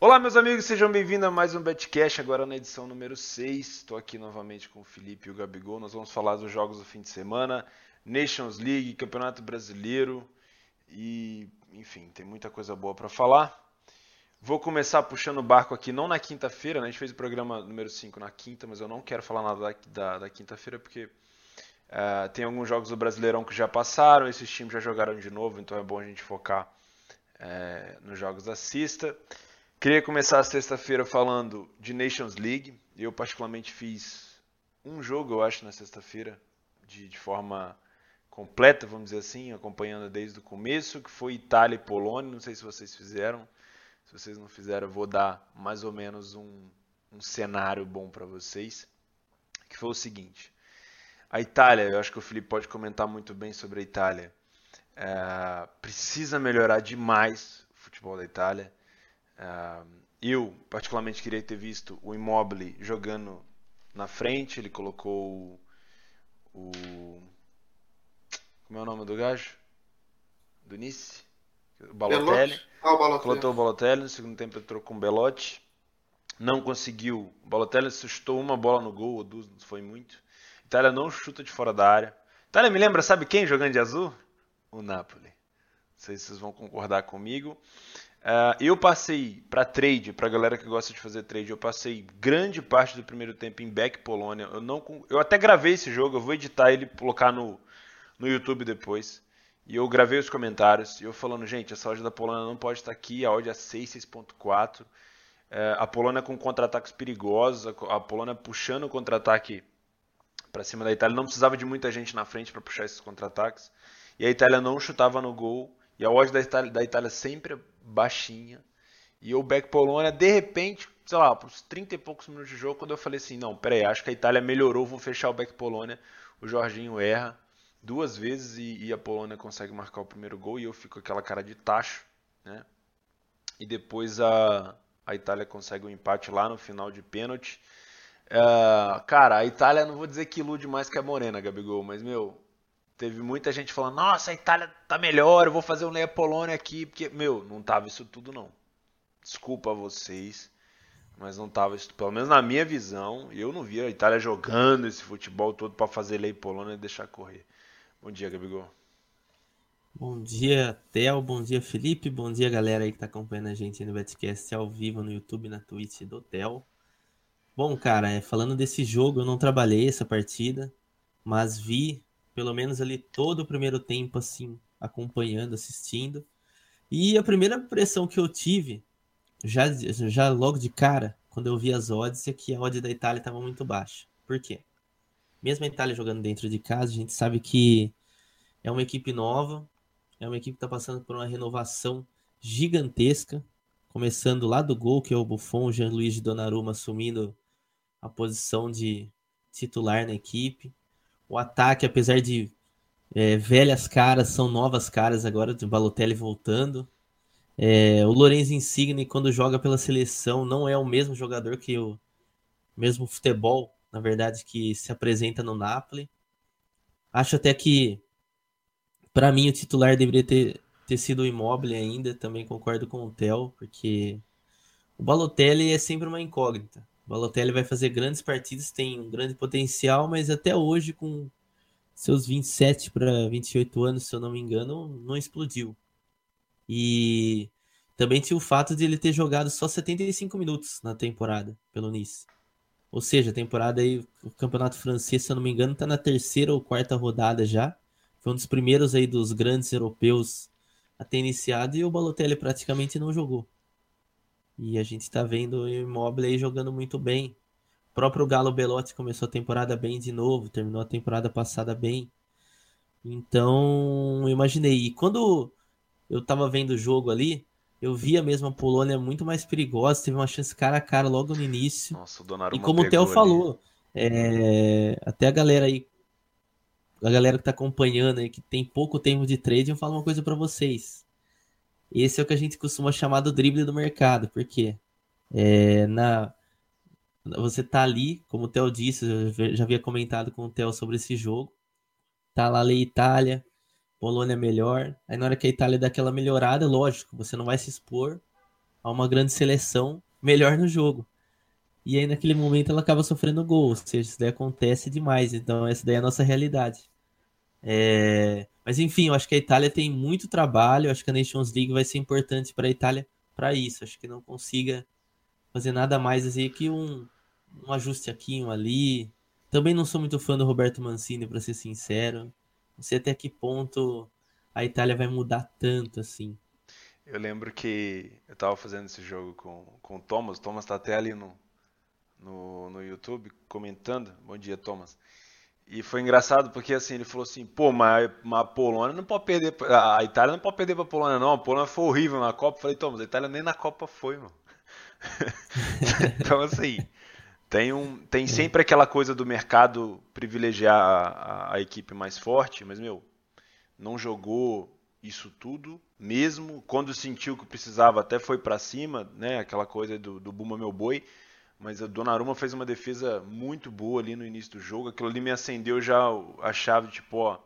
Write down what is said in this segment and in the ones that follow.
Olá, meus amigos, sejam bem-vindos a mais um Betcast, agora na edição número 6. Estou aqui novamente com o Felipe e o Gabigol. Nós vamos falar dos jogos do fim de semana, Nations League, Campeonato Brasileiro e, enfim, tem muita coisa boa para falar. Vou começar puxando o barco aqui, não na quinta-feira, né? a gente fez o programa número 5 na quinta, mas eu não quero falar nada da, da, da quinta-feira porque uh, tem alguns jogos do Brasileirão que já passaram, esses times já jogaram de novo, então é bom a gente focar uh, nos jogos da sexta. Queria começar a sexta-feira falando de Nations League. Eu particularmente fiz um jogo, eu acho, na sexta-feira, de, de, forma completa, vamos dizer assim, acompanhando desde o começo, que foi Itália e Polônia. Não sei se vocês fizeram. Se vocês não fizeram, eu vou dar mais ou menos um, um cenário bom para vocês. Que foi o seguinte: a Itália, eu acho que o Felipe pode comentar muito bem sobre a Itália. É, precisa melhorar demais o futebol da Itália eu, particularmente, queria ter visto o Immobile jogando na frente. Ele colocou o. Como é o nome do gajo? Do Nice? O Balotelli. Ah, o Balotelli. Colocou o Balotelli. No segundo tempo ele trocou com o Belotti. Não conseguiu. O Balotelli suscitou uma bola no gol, ou duas, foi muito. Itália não chuta de fora da área. Itália me lembra, sabe quem jogando de azul? O Napoli. Não sei se vocês vão concordar comigo. Uh, eu passei para trade, para galera que gosta de fazer trade, eu passei grande parte do primeiro tempo em Back Polônia. Eu não, eu até gravei esse jogo, eu vou editar ele, colocar no, no YouTube depois. E eu gravei os comentários, e eu falando, gente, essa odd da Polônia não pode estar aqui, a odd é 6, 6.4. Uh, a Polônia com contra-ataques perigosos, a, a Polônia puxando o contra-ataque para cima da Itália, não precisava de muita gente na frente para puxar esses contra-ataques. E a Itália não chutava no gol, e a odd da Itália, da Itália sempre baixinha. E o Back Polônia, de repente, sei lá, uns 30 e poucos minutos de jogo, quando eu falei assim, não, peraí, acho que a Itália melhorou, vou fechar o Back Polônia. O Jorginho erra duas vezes e, e, a Polônia consegue marcar o primeiro gol e eu fico aquela cara de tacho, né? E depois a, a Itália consegue o um empate lá no final de pênalti. Uh, cara, a Itália não vou dizer que ilude mais que a Morena, Gabigol, mas meu, Teve muita gente falando, nossa, a Itália tá melhor, eu vou fazer o Leia Polônia aqui, porque, meu, não tava isso tudo não. Desculpa a vocês, mas não tava isso, pelo menos na minha visão, eu não via a Itália jogando esse futebol todo para fazer Leia Polônia e deixar correr. Bom dia, Gabigol. Bom dia, Theo, bom dia, Felipe, bom dia, galera aí que tá acompanhando a gente no Betcast ao vivo no YouTube, na Twitch do Theo. Bom, cara, é, falando desse jogo, eu não trabalhei essa partida, mas vi pelo menos ali todo o primeiro tempo, assim, acompanhando, assistindo. E a primeira impressão que eu tive, já, já logo de cara, quando eu vi as odds, é que a odd da Itália estava muito baixa. Por quê? Mesmo a Itália jogando dentro de casa, a gente sabe que é uma equipe nova, é uma equipe que está passando por uma renovação gigantesca, começando lá do gol, que é o Buffon, o Jean-Louis Donnarumma assumindo a posição de titular na equipe. O ataque, apesar de é, velhas caras, são novas caras agora, de Balotelli voltando. É, o Lorenzo Insigne, quando joga pela seleção, não é o mesmo jogador que o mesmo futebol, na verdade, que se apresenta no Napoli. Acho até que, para mim, o titular deveria ter, ter sido o Immobile ainda. Também concordo com o Theo, porque o Balotelli é sempre uma incógnita. Balotelli vai fazer grandes partidas, tem um grande potencial, mas até hoje, com seus 27 para 28 anos, se eu não me engano, não explodiu. E também tinha o fato de ele ter jogado só 75 minutos na temporada pelo Nice. Ou seja, a temporada aí, o campeonato francês, se eu não me engano, está na terceira ou quarta rodada já. Foi um dos primeiros aí dos grandes europeus a ter iniciado e o Balotelli praticamente não jogou. E a gente está vendo o Immobile aí jogando muito bem. O próprio Galo Belotti começou a temporada bem de novo, terminou a temporada passada bem. Então, eu imaginei. E quando eu estava vendo o jogo ali, eu vi a mesma Polônia muito mais perigosa, teve uma chance cara a cara logo no início. Nossa, o Donnarumma E como o Theo falou, é... até a galera aí, a galera que está acompanhando aí, que tem pouco tempo de trade, eu falo uma coisa para vocês. Esse é o que a gente costuma chamar do drible do mercado, porque é, na, você tá ali, como o Theo disse, eu já havia comentado com o Theo sobre esse jogo. Tá lá a Itália, Polônia melhor. Aí na hora que a Itália dá aquela melhorada, lógico, você não vai se expor a uma grande seleção melhor no jogo. E aí naquele momento ela acaba sofrendo gol, ou seja, isso daí acontece demais. Então essa daí é a nossa realidade. É... Mas enfim, eu acho que a Itália tem muito trabalho. Eu acho que a Nations League vai ser importante para a Itália para isso. Acho que não consiga fazer nada mais assim que um, um ajuste aqui, um ali. Também não sou muito fã do Roberto Mancini, para ser sincero. Não sei até que ponto a Itália vai mudar tanto assim. Eu lembro que eu tava fazendo esse jogo com, com o Thomas. O Thomas tá até ali no, no, no YouTube comentando. Bom dia, Thomas. E foi engraçado porque assim, ele falou assim, pô, mas, mas a Polônia não pode perder. A Itália não pode perder pra Polônia, não. A Polônia foi horrível na Copa. Eu falei, Thomas, a Itália nem na Copa foi, mano. então assim, tem, um, tem sempre aquela coisa do mercado privilegiar a, a, a equipe mais forte, mas meu, não jogou isso tudo, mesmo quando sentiu que precisava, até foi para cima, né? Aquela coisa do, do Buma meu boi. Mas a Donnarumma fez uma defesa muito boa ali no início do jogo. Aquilo ali me acendeu já a chave, tipo, ó,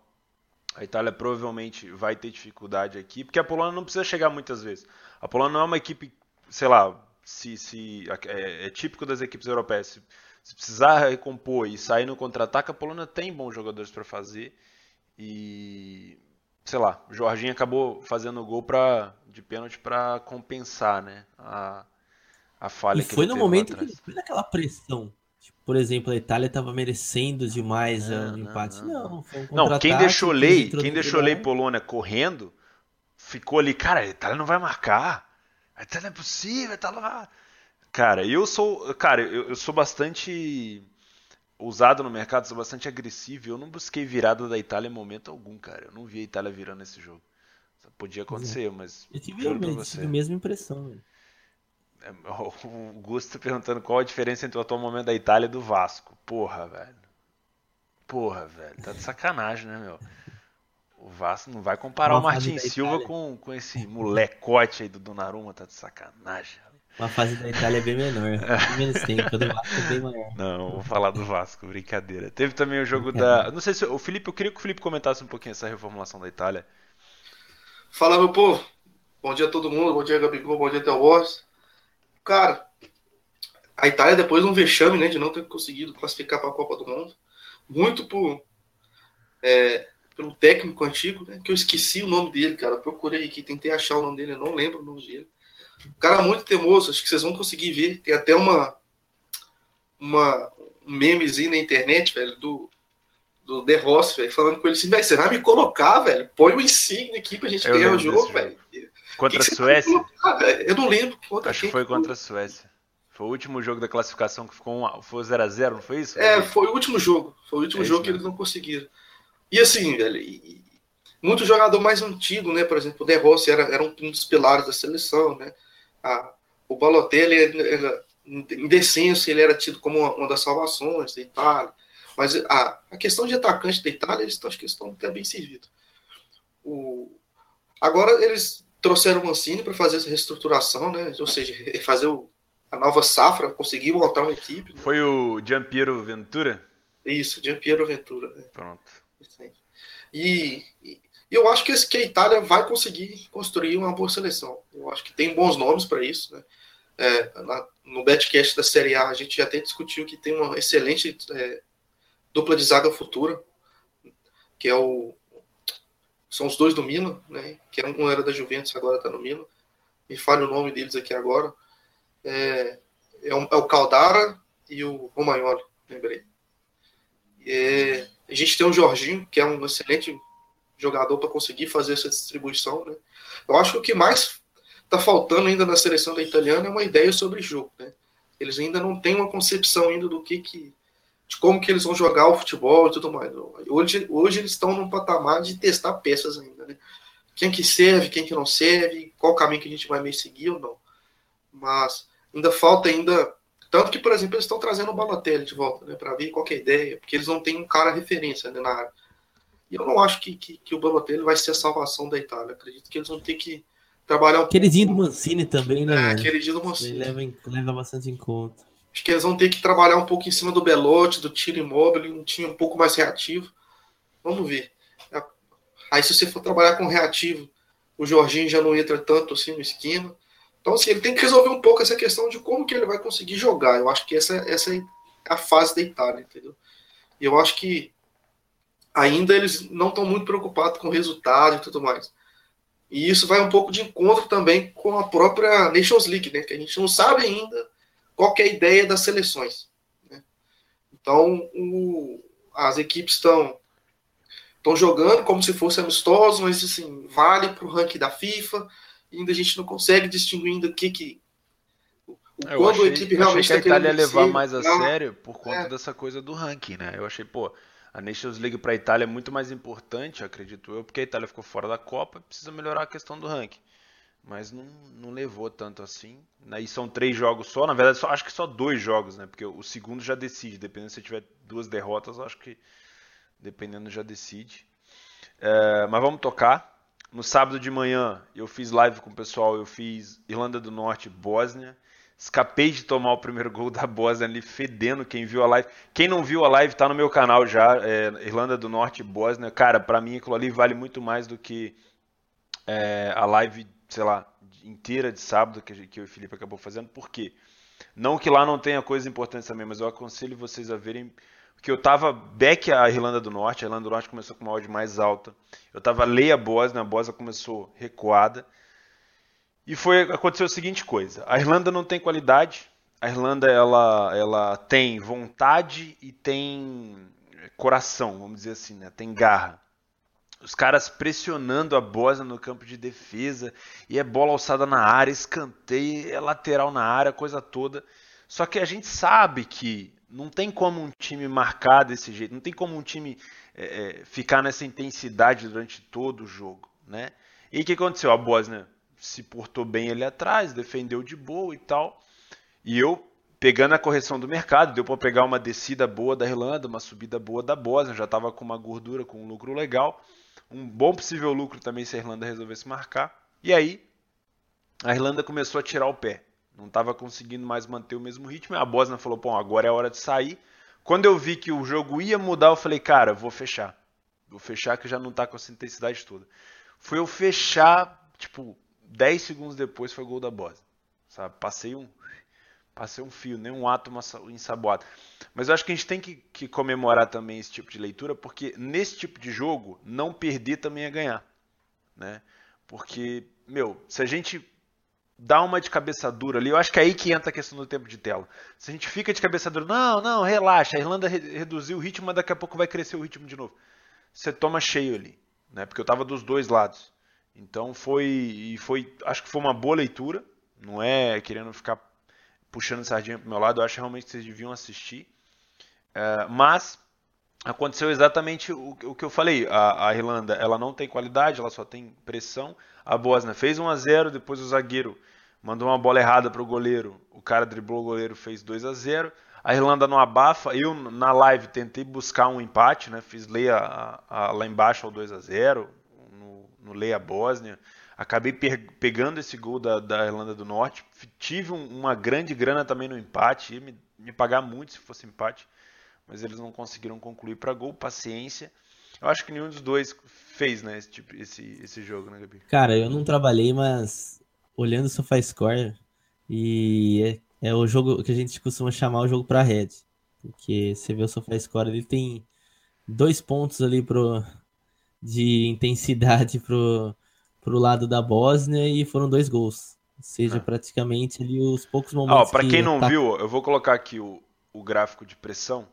a Itália provavelmente vai ter dificuldade aqui, porque a Polônia não precisa chegar muitas vezes. A Polônia não é uma equipe, sei lá, se, se é, é típico das equipes europeias. Se, se precisar recompor e sair no contra-ataque, a Polônia tem bons jogadores para fazer. E sei lá, o Jorginho acabou fazendo o gol pra, de pênalti para compensar, né? A, a falha e que foi no momento que foi naquela pressão. Tipo, por exemplo, a Itália estava merecendo demais o empate. Não, não, foi um não quem deixou lei, quem deixou lei Polônia correndo, ficou ali, cara, a Itália não vai marcar. A Itália não é possível, tá lá. Cara, eu sou, cara, eu, eu sou bastante usado no mercado, sou bastante agressivo. Eu não busquei virada da Itália em momento algum, cara. Eu não vi a Itália virando esse jogo. Podia acontecer, mas. Eu tive, eu tive a mesma impressão, velho. O Gusto perguntando qual a diferença entre o atual momento da Itália e do Vasco. Porra, velho. Porra, velho. Tá de sacanagem, né, meu? O Vasco não vai comparar Uma o Martin Silva com, com esse molecote aí do Donnarumma, tá de sacanagem. Uma fase da Itália é bem menor. Tem menos tempo, do Vasco é bem maior. Não, vou falar do Vasco, brincadeira. Teve também o jogo da. Não sei se. O Felipe, eu queria que o Felipe comentasse um pouquinho essa reformulação da Itália. Fala, meu povo. Bom dia a todo mundo, bom dia, Gabigol, bom dia, Theo Borges. Cara, a Itália, depois de um vexame, né, de não ter conseguido classificar para a Copa do Mundo, muito por. É, pelo técnico antigo, né, que eu esqueci o nome dele, cara. procurei aqui, tentei achar o nome dele, eu não lembro o nome dele um cara muito teimoso, acho que vocês vão conseguir ver. Tem até uma, uma um memezinho na internet, velho, do, do The Ross, velho, falando com ele assim, velho, você vai me colocar, velho? Põe o insígnia aqui pra gente ganhar o jogo, velho. Contra que a Suécia? eu não lembro. Contra Acho que foi contra a Suécia. Foi o último jogo da classificação que ficou um, foi 0x0, não foi isso? É, foi o último jogo. Foi o último é jogo que eles não conseguiram. E assim, velho, e, muito jogador mais antigo, né? Por exemplo, o De Rossi era, era um dos pilares da seleção, né? a, o Balotelli, era, em decência, ele era tido como uma, uma, das salvações da Itália. Mas a, a questão de atacante da Itália, eles estão, acho que estão até bem servidos. O, agora eles trouxeram o Mancini para fazer essa reestruturação, né? ou seja, fazer o, a nova safra, conseguir montar uma equipe. Né? Foi o Giampiero Ventura? Isso, Giampiero Ventura. Né? Pronto. E, e, eu acho que, que a Itália vai conseguir construir uma boa seleção. Eu acho que tem bons nomes para isso. Né? É, na, no Betcast da Série A, a gente já até discutiu que tem uma excelente é, dupla de zaga futura, que é o. São os dois do Milan, né? Que um era da Juventus, agora está no Milan. Me fale o nome deles aqui agora. É, é, o, é o Caldara e o Romagnoli, lembrei. É, a gente tem o Jorginho, que é um excelente jogador para conseguir fazer essa distribuição. Né? Eu acho que o que mais está faltando ainda na seleção da italiana é uma ideia sobre jogo. Né? Eles ainda não têm uma concepção ainda do que, que de como que eles vão jogar o futebol e tudo mais. Hoje, hoje eles estão num patamar de testar peças ainda, né? Quem que serve, quem que não serve, qual caminho que a gente vai meio seguir ou não. Mas ainda falta ainda tanto que, por exemplo, eles estão trazendo o Balotelli de volta, né, para ver qual é a ideia, porque eles não têm um cara referência né, na área. E eu não acho que, que, que o Balotelli vai ser a salvação da Itália. Acredito que eles vão ter que trabalhar um Queridinho do Mancini também, né? É, queridinho do Mancini. Ele leva, leva bastante em conta. Acho que eles vão ter que trabalhar um pouco em cima do Belotti, do tiro imóvel, um time um pouco mais reativo. Vamos ver. Aí se você for trabalhar com reativo, o Jorginho já não entra tanto assim no esquema. Então, assim, ele tem que resolver um pouco essa questão de como que ele vai conseguir jogar. Eu acho que essa, essa é a fase da Itália, entendeu? E eu acho que ainda eles não estão muito preocupados com o resultado e tudo mais. E isso vai um pouco de encontro também com a própria Nations League, né? Que a gente não sabe ainda qual é a ideia das seleções. Né? Então, o, as equipes estão estão jogando como se fosse amistoso, mas assim, vale para o ranking da FIFA. Ainda a gente não consegue distinguir ainda o que que o, é, quando achei, a equipe realmente está querendo a Itália levar mais a não, sério por conta é. dessa coisa do ranking, né? Eu achei, pô, a Nations League para a Itália é muito mais importante, acredito eu, porque a Itália ficou fora da Copa e precisa melhorar a questão do ranking. Mas não, não levou tanto assim. Aí são três jogos só, na verdade, só, acho que só dois jogos, né? Porque o segundo já decide, dependendo se tiver duas derrotas, acho que dependendo já decide. É, mas vamos tocar. No sábado de manhã eu fiz live com o pessoal, eu fiz Irlanda do Norte, Bósnia. Escapei de tomar o primeiro gol da Bósnia ali, fedendo. Quem viu a live. Quem não viu a live tá no meu canal já. É, Irlanda do Norte, Bósnia. Cara, para mim aquilo ali vale muito mais do que é, a live, sei lá, inteira de sábado que, que eu e o Felipe acabou fazendo. Por quê? Não que lá não tenha coisa importante também, mas eu aconselho vocês a verem. Porque eu tava back a Irlanda do Norte. A Irlanda do Norte começou com uma odd mais alta. Eu tava leia a Bósnia. A Bósnia começou recuada. E foi aconteceu a seguinte coisa: a Irlanda não tem qualidade, a Irlanda ela, ela tem vontade e tem coração, vamos dizer assim, né? Tem garra. Os caras pressionando a Bósnia no campo de defesa e é bola alçada na área, escanteio, é lateral na área, coisa toda. Só que a gente sabe que não tem como um time marcar desse jeito, não tem como um time é, é ficar nessa intensidade durante todo o jogo, né? E o que aconteceu? A Bósnia se portou bem ali atrás, defendeu de boa e tal. E eu, pegando a correção do mercado, deu para pegar uma descida boa da Irlanda, uma subida boa da Bósnia, já estava com uma gordura, com um lucro legal. Um bom possível lucro também se a Irlanda resolvesse marcar. E aí, a Irlanda começou a tirar o pé. Não estava conseguindo mais manter o mesmo ritmo. E a Bósnia falou: bom, agora é hora de sair. Quando eu vi que o jogo ia mudar, eu falei: cara, vou fechar. Vou fechar que já não está com essa intensidade toda. Foi eu fechar, tipo, 10 segundos depois foi gol da Bósnia. Sabe? Passei um passei um fio, nem um átomo ensaboado. Mas eu acho que a gente tem que, que, comemorar também esse tipo de leitura, porque nesse tipo de jogo, não perder também é ganhar. Né? Porque, meu, se a gente dá uma de cabeça dura ali, eu acho que é aí que entra a questão do tempo de tela. Se a gente fica de cabeça dura, não, não, relaxa, a Irlanda re reduziu o ritmo, mas daqui a pouco vai crescer o ritmo de novo. Você toma cheio ali, né? Porque eu tava dos dois lados. Então foi, foi, acho que foi uma boa leitura. Não é querendo ficar puxando sardinha pro meu lado. Eu acho realmente que vocês deviam assistir. É, mas aconteceu exatamente o, o, que eu falei. A, a, Irlanda ela não tem qualidade, ela só tem pressão. A Bósnia fez 1 a 0 depois o zagueiro mandou uma bola errada para o goleiro. O cara driblou o goleiro, fez 2 a 0 A Irlanda não abafa. Eu na live tentei buscar um empate, né? Fiz ler a, a, lá embaixo ao 2 a 0 no Leia Bósnia. Acabei pegando esse gol da, da Irlanda do Norte. Tive um, uma grande grana também no empate. Ia me, me pagar muito se fosse empate. Mas eles não conseguiram concluir para gol. Paciência. Eu acho que nenhum dos dois fez, né, esse, tipo, esse, esse jogo, né, Gabi? Cara, eu não trabalhei, mas olhando o SofaScore, e é, é, o jogo que a gente costuma chamar o jogo para red. Porque você vê o SofaScore, ele tem dois pontos ali pro, de intensidade pro, pro lado da Bósnia e foram dois gols. Ou seja, ah. praticamente ali os poucos momentos. Ó, para que quem não tá... viu, eu vou colocar aqui o, o gráfico de pressão,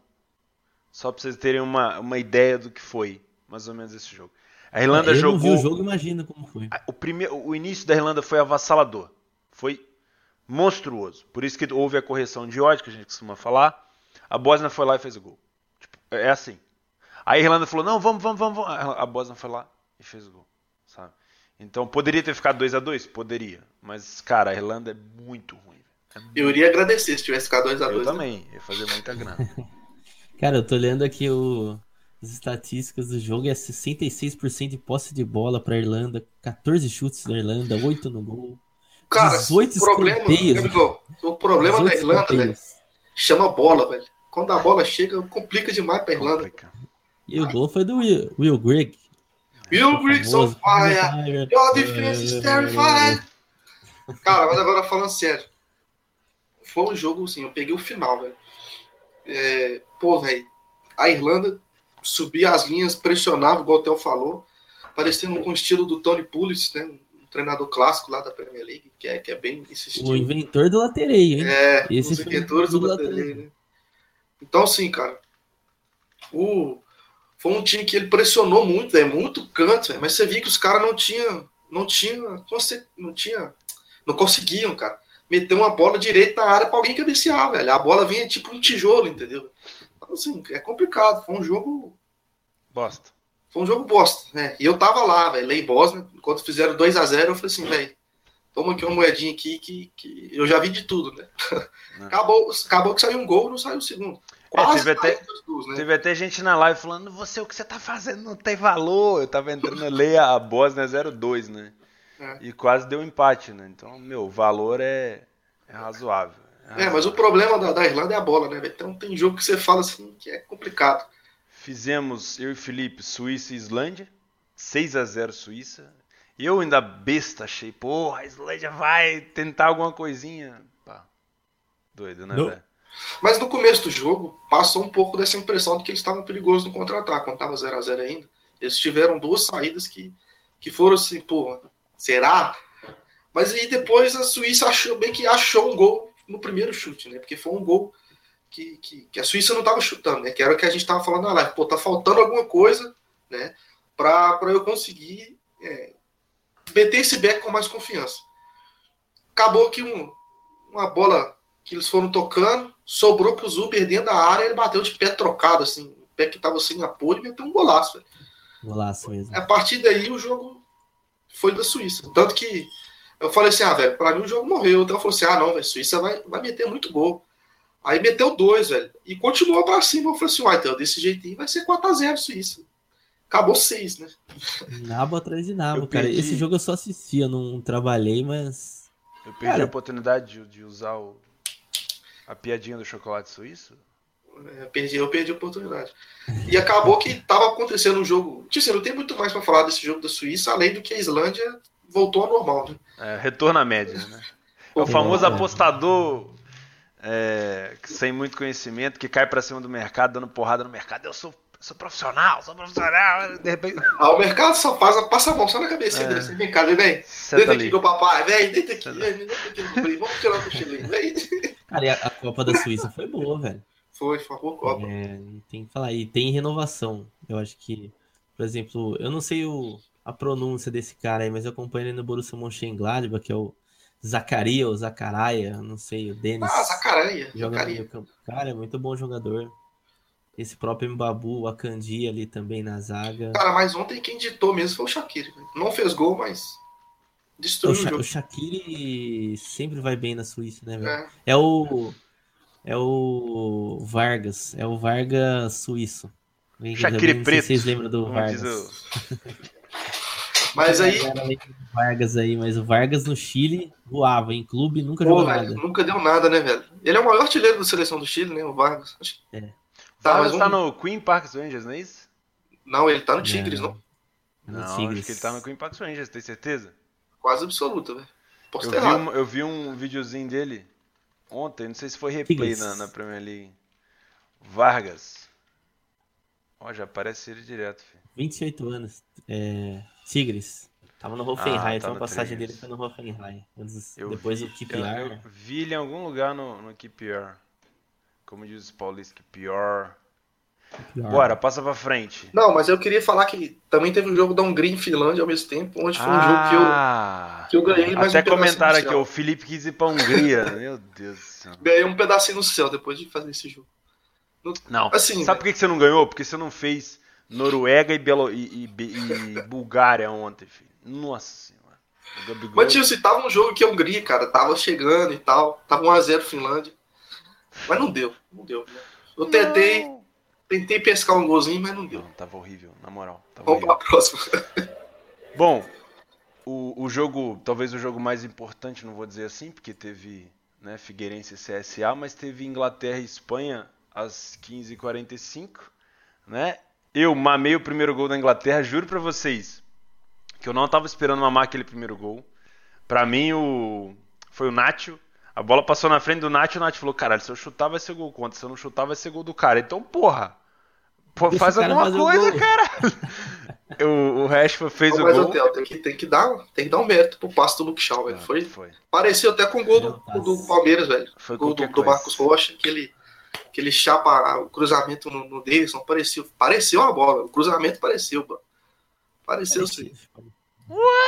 só para vocês terem uma, uma ideia do que foi, mais ou menos, esse jogo. A Irlanda eu jogou. Não vi o jogo, imagina como foi. O, primeiro, o início da Irlanda foi avassalador. Foi monstruoso. Por isso que houve a correção de ódio, que a gente costuma falar. A Bósnia foi lá e fez o gol. Tipo, é assim. A Irlanda falou: não, vamos, vamos, vamos. A Bosnia foi lá e fez o gol, sabe? Então poderia ter ficado 2 a 2 Poderia. Mas, cara, a Irlanda é muito ruim. É muito... Eu iria agradecer se tivesse ficado 2 a 2 Eu né? também, ia fazer muita grana. cara, eu tô olhando aqui o, as estatísticas do jogo: é 66% de posse de bola pra Irlanda, 14 chutes da Irlanda, 8 no gol. Cara, 18 o problema, o problema da Irlanda, velho, chama bola, velho. Quando a bola chega, complica demais pra Irlanda. E o gol foi do Will, Will Grigg. Will Griggs on fire. Your defense is terrified. Cara, mas agora falando sério. Foi um jogo, assim, eu peguei o final, velho. É, pô, velho, a Irlanda subia as linhas, pressionava, igual o Theo falou, parecendo com o estilo do Tony Pulis, né? Um treinador clássico lá da Premier League, que é, que é bem esse estilo. O inventor do latereio, hein? É, Esse os inventores do, do latereio, né? Então, assim, cara, o, foi um time que ele pressionou muito, é muito canto, mas você via que os caras não tinham, não tinha, não tinha, não conseguiam, cara, meter uma bola direita na área para alguém cabecear, velho. A bola vinha tipo um tijolo, entendeu? Então, assim, é complicado. Foi um jogo bosta. Foi um jogo bosta, né? E eu tava lá, velho, lei Bosnia, quando fizeram 2 a 0 eu falei assim, velho, toma aqui uma moedinha aqui que, que eu já vi de tudo, né? acabou, acabou que saiu um gol, não saiu o segundo. Quase é, teve, até, né? teve até gente na live falando, você o que você tá fazendo não tem valor. Eu tava entrando ler a Bosnia 02, né? É. E quase deu um empate, né? Então, meu, o valor é, é razoável. É, razoável. é, mas o problema da, da, Irlanda é a bola, né? Então tem jogo que você fala assim que é complicado. Fizemos, eu e Felipe, Suíça e Islândia. 6 a 0 Suíça. Eu ainda besta achei, porra, a Islândia vai tentar alguma coisinha. Pá. Doido, né, velho? Mas no começo do jogo, passou um pouco dessa impressão de que eles estavam perigosos no contra-ataque, quando estava 0 a 0 ainda. Eles tiveram duas saídas que, que foram assim, pô, será? Mas aí depois a Suíça achou bem que achou um gol no primeiro chute, né? Porque foi um gol que, que, que a Suíça não estava chutando, né? Que era o que a gente estava falando na live. Pô, tá faltando alguma coisa, né? Para eu conseguir é, meter esse back com mais confiança. Acabou que um, uma bola que eles foram tocando, sobrou pro Zuber dentro da área, ele bateu de pé trocado, assim, o pé que tava sem apoio, e meteu um golaço. Véio. Golaço mesmo. A partir daí o jogo foi da Suíça. Tanto que eu falei assim, ah, velho, pra mim o jogo morreu. Então eu falei assim, ah, não, velho, Suíça vai, vai meter muito gol. Aí meteu dois, velho, e continuou pra cima. Eu falei assim, uai, então, desse jeitinho vai ser 4x0 Suíça. Acabou seis, né? Nabo atrás de nabo, eu cara. Perdi. Esse jogo eu só assistia, não trabalhei, mas. Eu perdi cara... a oportunidade de, de usar o a piadinha do chocolate suíço? É, eu perdi, eu perdi a oportunidade. E acabou que estava acontecendo um jogo. Tipo assim, não tem muito mais para falar desse jogo da Suíça, além do que a Islândia voltou ao normal. Né? É, retorno à média, né? É o famoso apostador é, sem muito conhecimento que cai para cima do mercado, dando porrada no mercado. Eu sou, sou profissional, sou profissional. De repente... Ah, o mercado só faz, passa a mão só na cabeça é. dele. Assim, vem cá, vem. Deita aqui com o papai, vem, deita aqui, vem, deita aqui, vamos tirar o cochilinho, vem. Cara, e a, a, Copa da Suíça foi boa, velho. Foi, foi uma boa Copa. É, tem que falar. E tem renovação. Eu acho que, por exemplo, eu não sei o, a pronúncia desse cara aí, mas eu acompanho ele no Borussia Mönchengladbach, que é o Zacaria ou Zacaraia, não sei, o Denis. Ah, Zacaraia. Joga no campo. Cara, é muito bom jogador. Esse próprio Mbabu, o Akandi ali também na zaga. Cara, mas ontem quem ditou mesmo foi o Shaqiri. Não fez gol, mas Destruiu o, Sha o Shaqiri sempre vai bem na Suíça, né, velho? É. é. o. É o Vargas. É o Vargas suíço. Shaqiri preto. Se vocês lembram do Vargas. mas aí. Vargas aí, mas o Vargas no Chile voava. Em clube nunca Pô, jogou velho, nada. Nunca deu nada, né, velho? Ele é o maior artilheiro da seleção do Chile, né? O Vargas. É. Tá, mas tá no Queen Park Rangers, não é isso? Não, ele tá no Tigres, não? Não, não Tigres. acho que ele tá no Queen Park Rangers, tem certeza? quase absoluta, velho. eu, vi um, eu vi um videozinho dele ontem, não sei se foi replay na, na, Premier League. Vargas. Ó, já aparece ele direto, filho. 28 anos. É... Tigres. Tava no Hoffenheim, ah, tá uma passagem dele foi no Hoffenheim. Depois vi, do QPR. Eu, eu, vi ele em algum lugar no, no QPR. Como diz os paulistas, QPR. Bora, passa pra frente. Não, mas eu queria falar que também teve um jogo da Hungria em Finlândia ao mesmo tempo, onde foi um jogo que eu, ah. que eu ganhei Até um comentaram aqui, o Felipe quis ir pra Hungria. Meu Deus do céu. Ganhei um pedacinho no céu depois de fazer esse jogo. Não, assim, sabe por que você não ganhou? Porque você não fez Noruega e, Belo... e, e, e Bulgária ontem, filho. Nossa senhora. Mas, tio, se tava um jogo que a Hungria, cara, tava chegando e tal. Tava 1x0 Finlândia. Mas não deu, não deu. Eu tentei. Não Tentei pescar um golzinho, mas não deu. Não, tava horrível, na moral. Vamos horrível. pra próxima. Bom, o, o jogo, talvez o jogo mais importante, não vou dizer assim, porque teve né, Figueirense e CSA, mas teve Inglaterra e Espanha às 15h45, né? Eu mamei o primeiro gol da Inglaterra, juro pra vocês que eu não tava esperando mamar aquele primeiro gol. Pra mim, o foi o Nacho. A bola passou na frente do Nacho, o Nacho falou: caralho, se eu chutar vai ser gol contra, se eu não chutar vai ser gol do cara. Então, porra, pô, faz alguma coisa, cara. o, o Rashford fez o gol. Hotel, tem, que, tem, que dar, tem que dar um mérito pro passo do Luke Shaw, velho. Foi, foi. Pareceu até com o gol do, do Palmeiras, velho. Foi gol do, do Marcos Rocha, que ele, que ele chapa o cruzamento no, no Davidson. Pareceu, pareceu uma bola. O cruzamento pareceu, mano. Pareceu sim.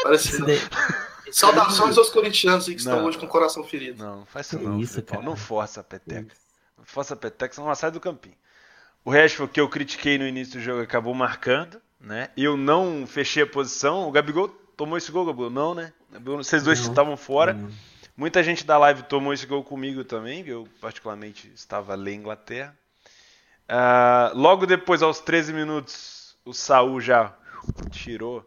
Pareceu. Saudações aos corintianos que não, estão hoje com o coração ferido. Não, faz isso não. Isso, cara. Não força a peteca. Não força a peteca, senão ela sai do campinho. O Rashford, que eu critiquei no início do jogo, acabou marcando, né? Eu não fechei a posição. O Gabigol tomou esse gol, Gabigol? Não, né? Vocês dois não, estavam fora. Não. Muita gente da live tomou esse gol comigo também, eu particularmente estava ali em Inglaterra. Uh, logo depois, aos 13 minutos, o Saul já tirou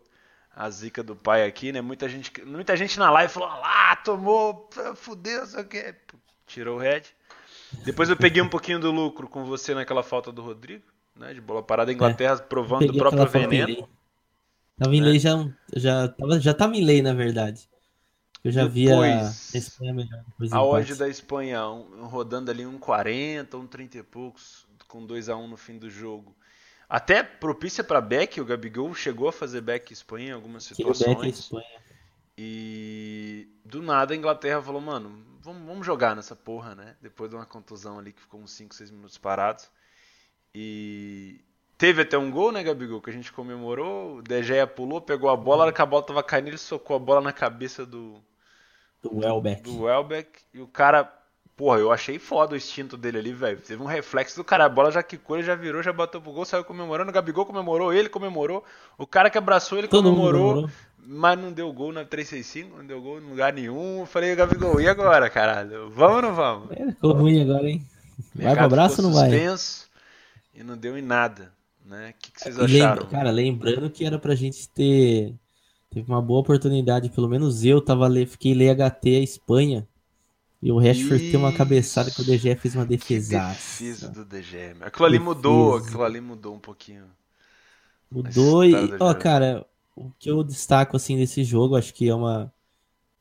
a zica do pai aqui, né? Muita gente, muita gente na live falou: ah, tomou, fudeu, sei o que. Tirou o head. Depois eu peguei um pouquinho do lucro com você naquela falta do Rodrigo, né? De bola parada Inglaterra, é, provando o próprio veneno. Tava em né? lei já, já, tava, já tava em lei, na verdade. Eu já vi a Espanha melhor. A odd da Espanha um, rodando ali um 40, um 30 e poucos, com 2 a 1 no fim do jogo. Até propícia para back, o Gabigol chegou a fazer back Espanha em algumas situações. Back Espanha. E do nada a Inglaterra falou, mano, vamos, vamos jogar nessa porra, né? Depois de uma contusão ali que ficou uns 5, 6 minutos parados. E teve até um gol, né, Gabigol, que a gente comemorou. O De Gea pulou, pegou a bola, a hora que a bola tava caindo, ele socou a bola na cabeça do. Do Welbeck. Do Welbeck. E o cara. Porra, eu achei foda o instinto dele ali, velho. Teve um reflexo do cara. A bola já quicou, ele já virou, já bateu pro gol, saiu comemorando. O Gabigol comemorou, ele comemorou. O cara que abraçou ele Todo comemorou. Mas não deu gol na 365, não deu gol em lugar nenhum. Eu falei, Gabigol, e agora, caralho? Vamos ou não vamos? É, ficou ruim agora, hein? Vai pro abraço ou não vai? E não deu em nada, né? O que, que vocês acharam? Lembra, cara, lembrando que era pra gente ter. Teve uma boa oportunidade, pelo menos eu tava fiquei lei HT a Espanha. E o Rashford tem uma cabeçada que o DG fez uma defesa. Defesa do DG. Aquilo ali mudou, aquilo ali mudou um pouquinho. Mudou e, ó, cara, o que eu destaco assim desse jogo, acho que é uma,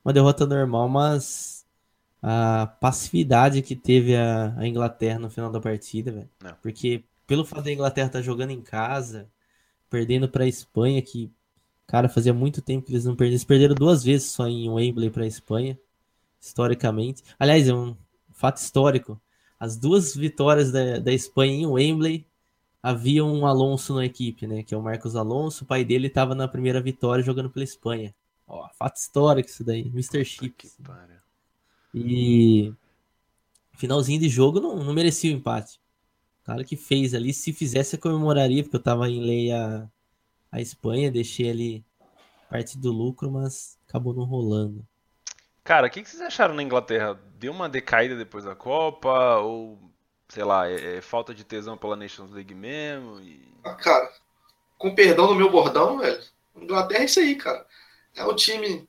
uma derrota normal, mas a passividade que teve a, a Inglaterra no final da partida, velho. Porque pelo fato da Inglaterra estar tá jogando em casa, perdendo para a Espanha, que cara, fazia muito tempo que eles não perderam, eles perderam duas vezes só em Wembley para a Espanha, historicamente. Aliás, é um fato histórico. As duas vitórias da, da Espanha em Wembley havia um Alonso na equipe, né? Que é o Marcos Alonso. O pai dele estava na primeira vitória jogando pela Espanha. Ó, fato histórico isso daí. Mr. Chips. E finalzinho de jogo não, não merecia o empate. O cara que fez ali, se fizesse, eu comemoraria, porque eu tava em lei a, a Espanha, deixei ali parte do lucro, mas acabou não rolando. Cara, o que, que vocês acharam na Inglaterra? Deu uma decaída depois da Copa? Ou sei lá, é, é, falta de tesão pela Nations League mesmo? E... Ah, cara, com perdão do meu bordão, velho, Inglaterra é isso aí, cara. É o time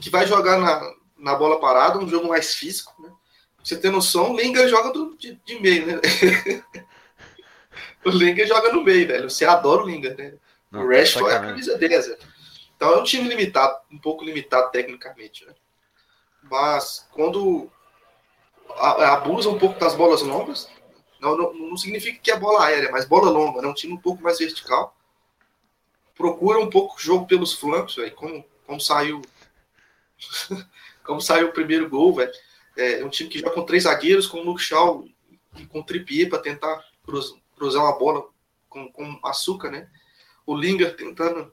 que vai jogar na, na bola parada, um jogo mais físico, né? Pra você ter noção, o Lingard joga do, de, de meio, né? o Lingard joga no meio, velho. Você adora o Lingard, né? Não, o Rashford é a camisa 10, velho. Então é um time limitado, um pouco limitado tecnicamente, né? Mas quando abusa um pouco das bolas longas. Não, não, não, significa que é bola aérea, mas bola longa, né? Um time um pouco mais vertical. Procura um pouco o jogo pelos flancos, velho. Como, como saiu. como saiu o primeiro gol. É, é um time que joga com três zagueiros, com o Luke Shaw e com o Trippier para tentar cruz, cruzar uma bola com, com açúcar, né? O Linger tentando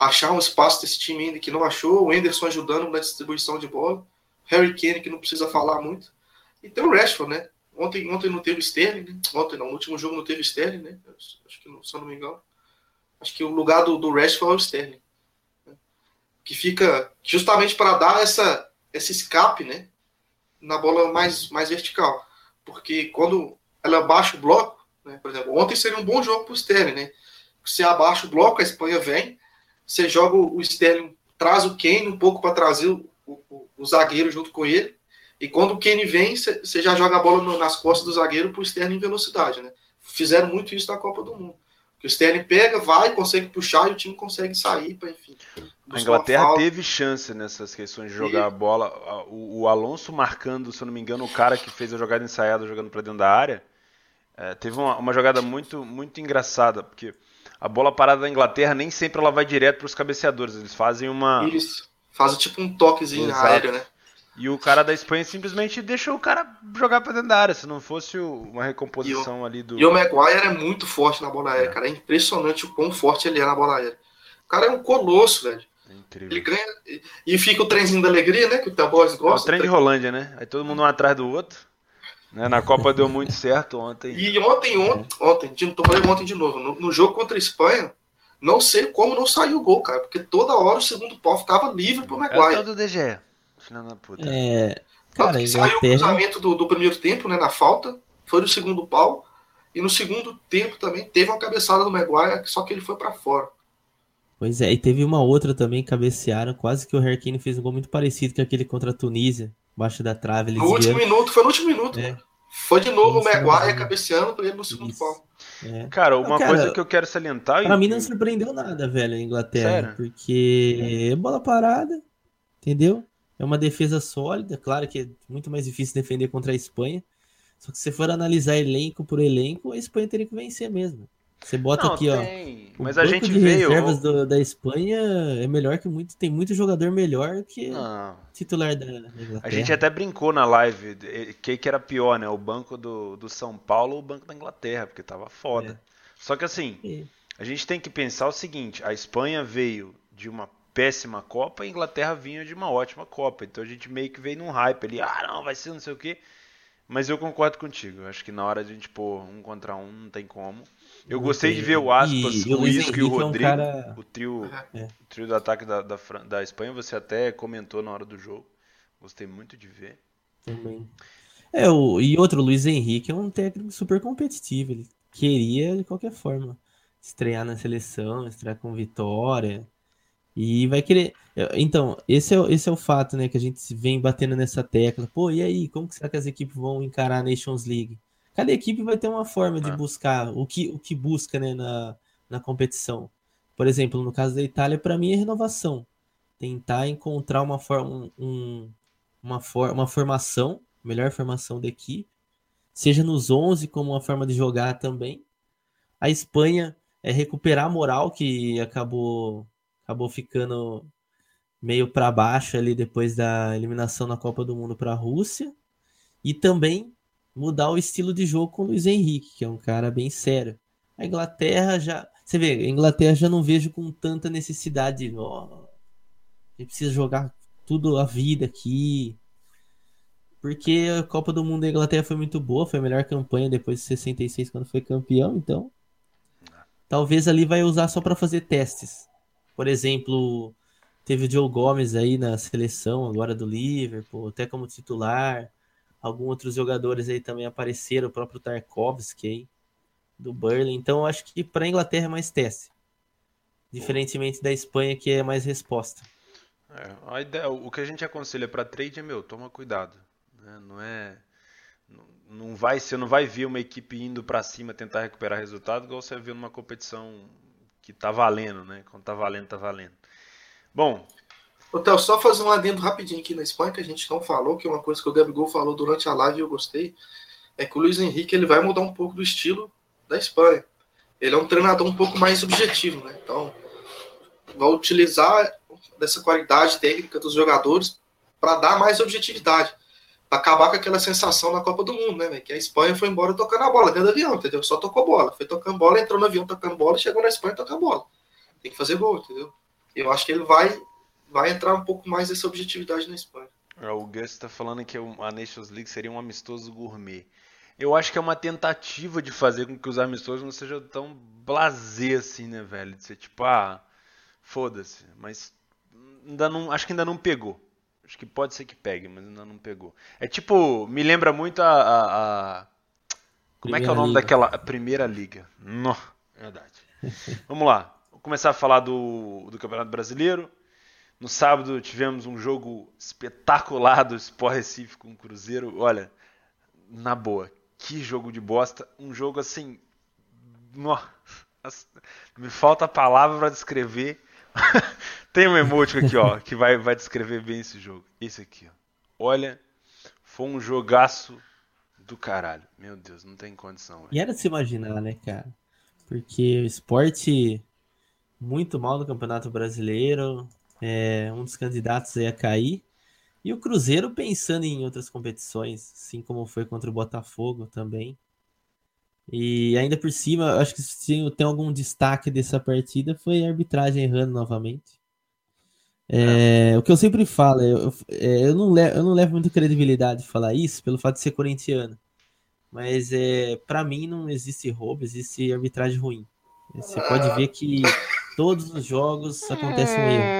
achar um espaço desse time ainda que não achou. O Anderson ajudando na distribuição de bola. Harry Kane, que não precisa falar muito. E tem o Rashford, né? Ontem, ontem não teve Sterling, né? Ontem não, no último jogo não teve Sterling, né? Acho que, se eu não me engano. Acho que o lugar do, do Rashford é o Sterling. Né? Que fica justamente para dar essa, esse escape, né? Na bola mais, mais vertical. Porque quando ela baixa o bloco, né? por exemplo, ontem seria um bom jogo para o Sterling, né? Você abaixa o bloco, a Espanha vem, você joga o Sterling, traz o Kane um pouco para trazer o, o, o zagueiro junto com ele e quando o Kenny vem, você já joga a bola no, nas costas do zagueiro para o externo em velocidade, né? Fizeram muito isso na Copa do Mundo. Que o Sterling pega, vai, consegue puxar e o time consegue sair para enfim. A Inglaterra teve chance nessas questões de jogar e... a bola. O, o, Alonso marcando, se eu não me engano, o cara que fez a jogada ensaiada jogando para dentro da área. É, teve uma, uma, jogada muito, muito engraçada, porque a bola parada da Inglaterra nem sempre ela vai direto para os cabeceadores. Eles fazem uma. Isso. Fazem tipo um toquezinho Exato. na área, né? E o cara da Espanha simplesmente deixou o cara jogar pra dentro da área. Se não fosse uma recomposição o, ali do. E o Maguire é muito forte na bola aérea, é. cara. É impressionante o quão forte ele é na bola aérea. O cara é um colosso, velho. É incrível. Ele ganha. E fica o trenzinho da alegria, né? Que o Boys gosta. É o trem de Rolândia, né? Aí todo mundo um atrás do outro. Né? Na Copa deu muito certo ontem. E ontem, ontem, ontem, de, falei ontem de novo, no, no, jogo contra a Espanha, não sei como não saiu o gol, cara. Porque toda hora o segundo pau ficava livre pro Maguire. É o do DG. Filha da puta. É. Cara, Saiu o cruzamento do, do, primeiro tempo, né? Na falta, foi no segundo pau. E no segundo tempo também teve uma cabeçada do Maguire, só que ele foi para fora. Pois é, e teve uma outra também, cabecearam, quase que o Harry Kane fez um gol muito parecido com aquele contra a Tunísia, embaixo da trave. No último minuto, foi no último minuto. É. Foi de novo o Maguire é. cabeceando para ele no segundo Isso. pau. É. Cara, uma cara, coisa que eu quero salientar. Pra mim não surpreendeu nada, velho, a Inglaterra. Sério? Porque é bola parada, entendeu? É uma defesa sólida, claro que é muito mais difícil defender contra a Espanha. Só que se for analisar elenco por elenco, a Espanha teria que vencer mesmo. Você bota não, aqui, tem. ó. Mas a gente de veio. reservas do, da Espanha é melhor que muito. Tem muito jogador melhor que não. titular da, Inglaterra. A gente até brincou na live que, que era pior, né? O banco do, do São Paulo ou o banco da Inglaterra, porque tava foda. É. Só que assim, é. a gente tem que pensar o seguinte: a Espanha veio de uma péssima Copa, a Inglaterra vinha de uma ótima Copa. Então a gente meio que veio num hype ali, ah, não, vai ser não sei o quê. Mas eu concordo contigo. Acho que na hora de a gente pôr um contra um, não tem como. Eu gostei de ver o Aspas, e, o Isco e o Rodrigo, é um cara... o, trio, é. o trio do ataque da, da, da Espanha. Você até comentou na hora do jogo. Gostei muito de ver. Também. É, o, e outro, o Luiz Henrique é um técnico super competitivo. Ele queria, de qualquer forma, estrear na seleção, estrear com vitória. E vai querer. Então, esse é, esse é o fato, né? Que a gente vem batendo nessa tecla. Pô, e aí? Como que será que as equipes vão encarar a Nations League? Cada equipe vai ter uma forma de ah. buscar o que, o que busca né, na, na competição. Por exemplo, no caso da Itália, para mim é renovação. Tentar encontrar uma, forma, um, uma, for, uma formação, melhor formação da equipe, seja nos 11 como uma forma de jogar também. A Espanha é recuperar a moral que acabou acabou ficando meio para baixo ali depois da eliminação na Copa do Mundo para a Rússia e também mudar o estilo de jogo com o Luiz Henrique, que é um cara bem sério. A Inglaterra já, você vê, a Inglaterra já não vejo com tanta necessidade, ó, a gente precisa jogar tudo a vida aqui. Porque a Copa do Mundo da Inglaterra foi muito boa, foi a melhor campanha depois de 66 quando foi campeão, então talvez ali vai usar só para fazer testes. Por exemplo, teve o Joe Gomes aí na seleção agora do Liverpool, até como titular. Alguns outros jogadores aí também apareceram, o próprio Tarkovsky aí, do Burnley. Então, acho que para a Inglaterra é mais teste. Diferentemente da Espanha, que é mais resposta. É, a ideia, o que a gente aconselha para trade é, meu, toma cuidado. Né? Não é. Não vai, você não vai ver uma equipe indo para cima tentar recuperar resultado, igual você vê numa competição que tá valendo, né? Quando tá valendo, tá valendo. Bom. Theo, só fazer um adendo rapidinho aqui na Espanha que a gente não falou, que é uma coisa que o Gabigol falou durante a live e eu gostei, é que o Luiz Henrique ele vai mudar um pouco do estilo da Espanha. Ele é um treinador um pouco mais objetivo, né? Então, vai utilizar dessa qualidade técnica dos jogadores para dar mais objetividade acabar com aquela sensação na Copa do Mundo, né, véio? Que a Espanha foi embora tocando a bola dentro do avião, entendeu? Só tocou bola. Foi tocando bola, entrou no avião tocando bola, chegou na Espanha tocando bola. Tem que fazer gol, entendeu? Eu acho que ele vai, vai entrar um pouco mais nessa objetividade na Espanha. É, o Gus está falando que a Nations League seria um amistoso gourmet. Eu acho que é uma tentativa de fazer com que os amistosos não sejam tão blasé assim, né, velho? De ser tipo, ah, foda-se. Mas ainda não, acho que ainda não pegou. Acho que pode ser que pegue, mas ainda não pegou. É tipo, me lembra muito a. a, a... Como primeira é que é o nome liga. daquela. Primeira Liga. No, verdade. Vamos lá. Vou começar a falar do, do Campeonato Brasileiro. No sábado tivemos um jogo espetacular do Sport Recife com o Cruzeiro. Olha, na boa, que jogo de bosta. Um jogo assim. No, Me falta a palavra para descrever. Tem um emoji aqui, ó, que vai, vai descrever bem esse jogo. Esse aqui, ó. Olha, foi um jogaço do caralho. Meu Deus, não tem condição. Véio. E era de se imaginar, né, cara? Porque o esporte muito mal no Campeonato Brasileiro, é um dos candidatos a cair. E o Cruzeiro pensando em outras competições, assim como foi contra o Botafogo também. E ainda por cima, acho que se tem algum destaque dessa partida foi a arbitragem errando novamente. É, é. O que eu sempre falo, eu, é, eu, não levo, eu não levo muita credibilidade de falar isso pelo fato de ser corintiano. Mas é, para mim não existe roubo, existe arbitragem ruim. Você pode ver que todos os jogos acontece um erro.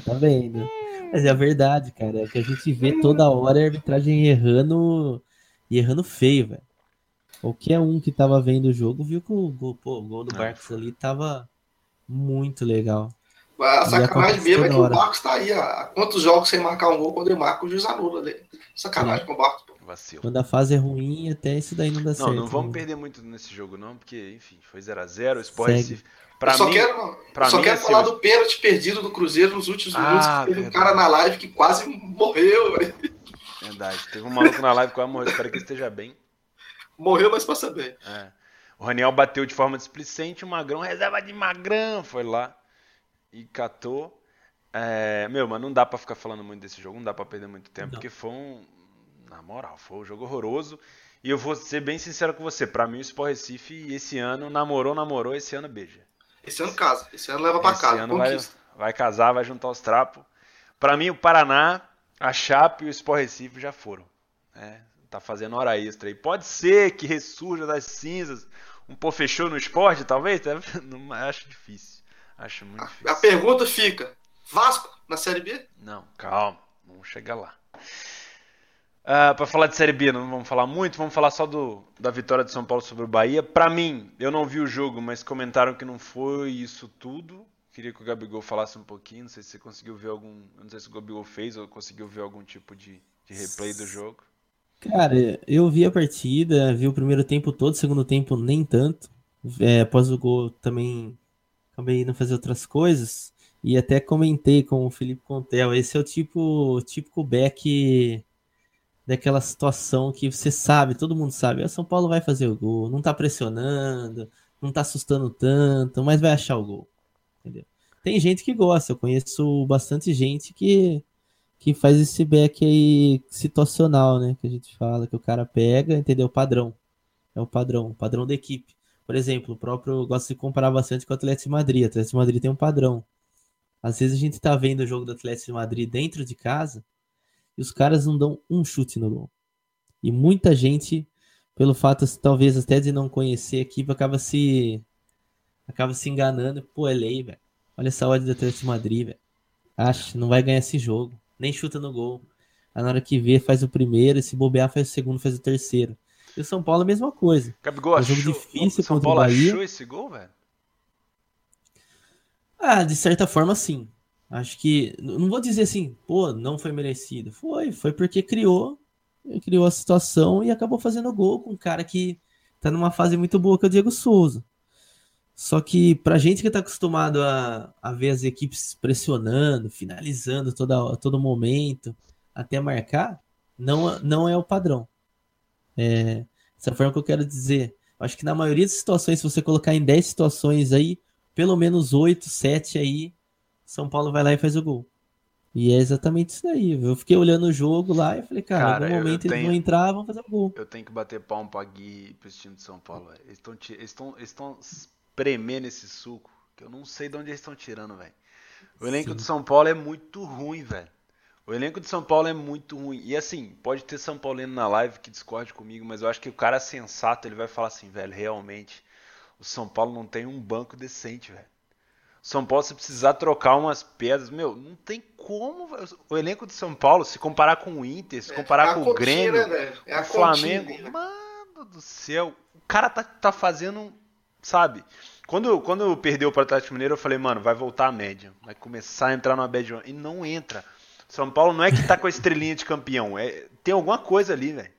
Tá vendo? Mas é a verdade, cara. É que a gente vê toda hora a arbitragem errando e errando feio, velho. Qualquer um que tava vendo o jogo viu que o gol, pô, o gol do Barcos ali tava muito legal. A sacanagem mesmo é que o Barcos tá aí. Há quantos jogos sem marcar um gol quando ele marca o juiz anula dele? Sacanagem é. com o Barcos. Pô. Vacilo. Quando a fase é ruim, até isso daí não dá não, certo. Não, não vamos né? perder muito nesse jogo, não, porque, enfim, foi 0x0. O Sport Pra só mim, quero, pra só mim, quero assim, falar do pênalti perdido do Cruzeiro nos últimos ah, minutos. Teve verdade. um cara na live que quase morreu. Véio. Verdade. Teve um maluco na live que quase morreu. Espero que esteja bem. Morreu, mas passa bem. É. O Raniel bateu de forma displicente. O Magrão, reserva de Magrão, foi lá e catou. É, meu, mas não dá para ficar falando muito desse jogo. Não dá para perder muito tempo. Não. Porque foi um. Na moral, foi um jogo horroroso. E eu vou ser bem sincero com você. Para mim, o Sport Recife esse ano namorou, namorou. Esse ano beija. Esse ano casa. Esse ano leva para casa. Ano vai, vai casar, vai juntar os trapos. Para mim, o Paraná a Chape e o Sport Recife já foram. Né? Tá fazendo hora extra aí. Pode ser que ressurja das cinzas. Um pô fechou no esporte, talvez? Não, acho difícil. Acho muito difícil. A pergunta fica: Vasco na Série B? Não, calma. Vamos chegar lá. Uh, ah, para falar de Série B, não vamos falar muito, vamos falar só do, da vitória de São Paulo sobre o Bahia. Para mim, eu não vi o jogo, mas comentaram que não foi isso tudo. Queria que o Gabigol falasse um pouquinho. Não sei se você conseguiu ver algum. Não sei se o Gabigol fez ou conseguiu ver algum tipo de, de replay do jogo. Cara, eu vi a partida, vi o primeiro tempo todo, segundo tempo nem tanto. É, após o gol também acabei indo fazer outras coisas. E até comentei com o Felipe Contel. Esse é o tipo típico back daquela situação que você sabe, todo mundo sabe. O São Paulo vai fazer o gol, não tá pressionando, não tá assustando tanto, mas vai achar o gol entendeu? Tem gente que gosta, eu conheço bastante gente que, que faz esse back aí situacional, né? Que a gente fala, que o cara pega, entendeu? O padrão. É o padrão, o padrão da equipe. Por exemplo, o próprio gosto de comparar bastante com o Atlético de Madrid. O Atlético de Madrid tem um padrão. Às vezes a gente tá vendo o jogo do Atlético de Madrid dentro de casa e os caras não dão um chute no gol. E muita gente, pelo fato talvez até de não conhecer a equipe, acaba se acaba se enganando. Pô, é lei, velho. Olha essa ordem do Atlético de Madrid, velho. Acha, não vai ganhar esse jogo. Nem chuta no gol. Aí na hora que vê, faz o primeiro, e se bobear, faz o segundo, faz o terceiro. E o São Paulo a mesma coisa. Gabigol, é um jogo difícil São Paulo achou esse gol, velho? Ah, de certa forma, sim. Acho que. Não vou dizer assim, pô, não foi merecido. Foi, foi porque criou. Criou a situação e acabou fazendo gol com um cara que tá numa fase muito boa, que é o Diego Souza. Só que pra gente que tá acostumado a, a ver as equipes pressionando, finalizando toda, todo momento, até marcar, não, não é o padrão. É, essa forma que eu quero dizer. Acho que na maioria das situações, se você colocar em 10 situações aí, pelo menos 8, 7 aí, São Paulo vai lá e faz o gol. E é exatamente isso aí. Eu fiquei olhando o jogo lá e falei, cara, cara algum momento tenho, eles vão entrar, vão fazer o gol. Eu tenho que bater palmo pra Gui e pro time de São Paulo. Eles estão eles eles espremer nesse suco, que eu não sei de onde eles estão tirando, velho. O elenco Sim. de São Paulo é muito ruim, velho. O elenco de São Paulo é muito ruim. E assim, pode ter São Paulino na live que discorde comigo, mas eu acho que o cara sensato, ele vai falar assim, velho, realmente, o São Paulo não tem um banco decente, velho. São Paulo, se precisar trocar umas pedras, meu, não tem como. O elenco de São Paulo, se comparar com o Inter, se é, comparar é com o Grêmio, né, é o Flamengo, continha, né? mano do céu, o cara tá, tá fazendo sabe? Quando, quando perdeu para o Atlético Mineiro, eu falei, mano, vai voltar a média. Vai começar a entrar numa bad E não entra. São Paulo não é que tá com a estrelinha de campeão. É, tem alguma coisa ali, velho.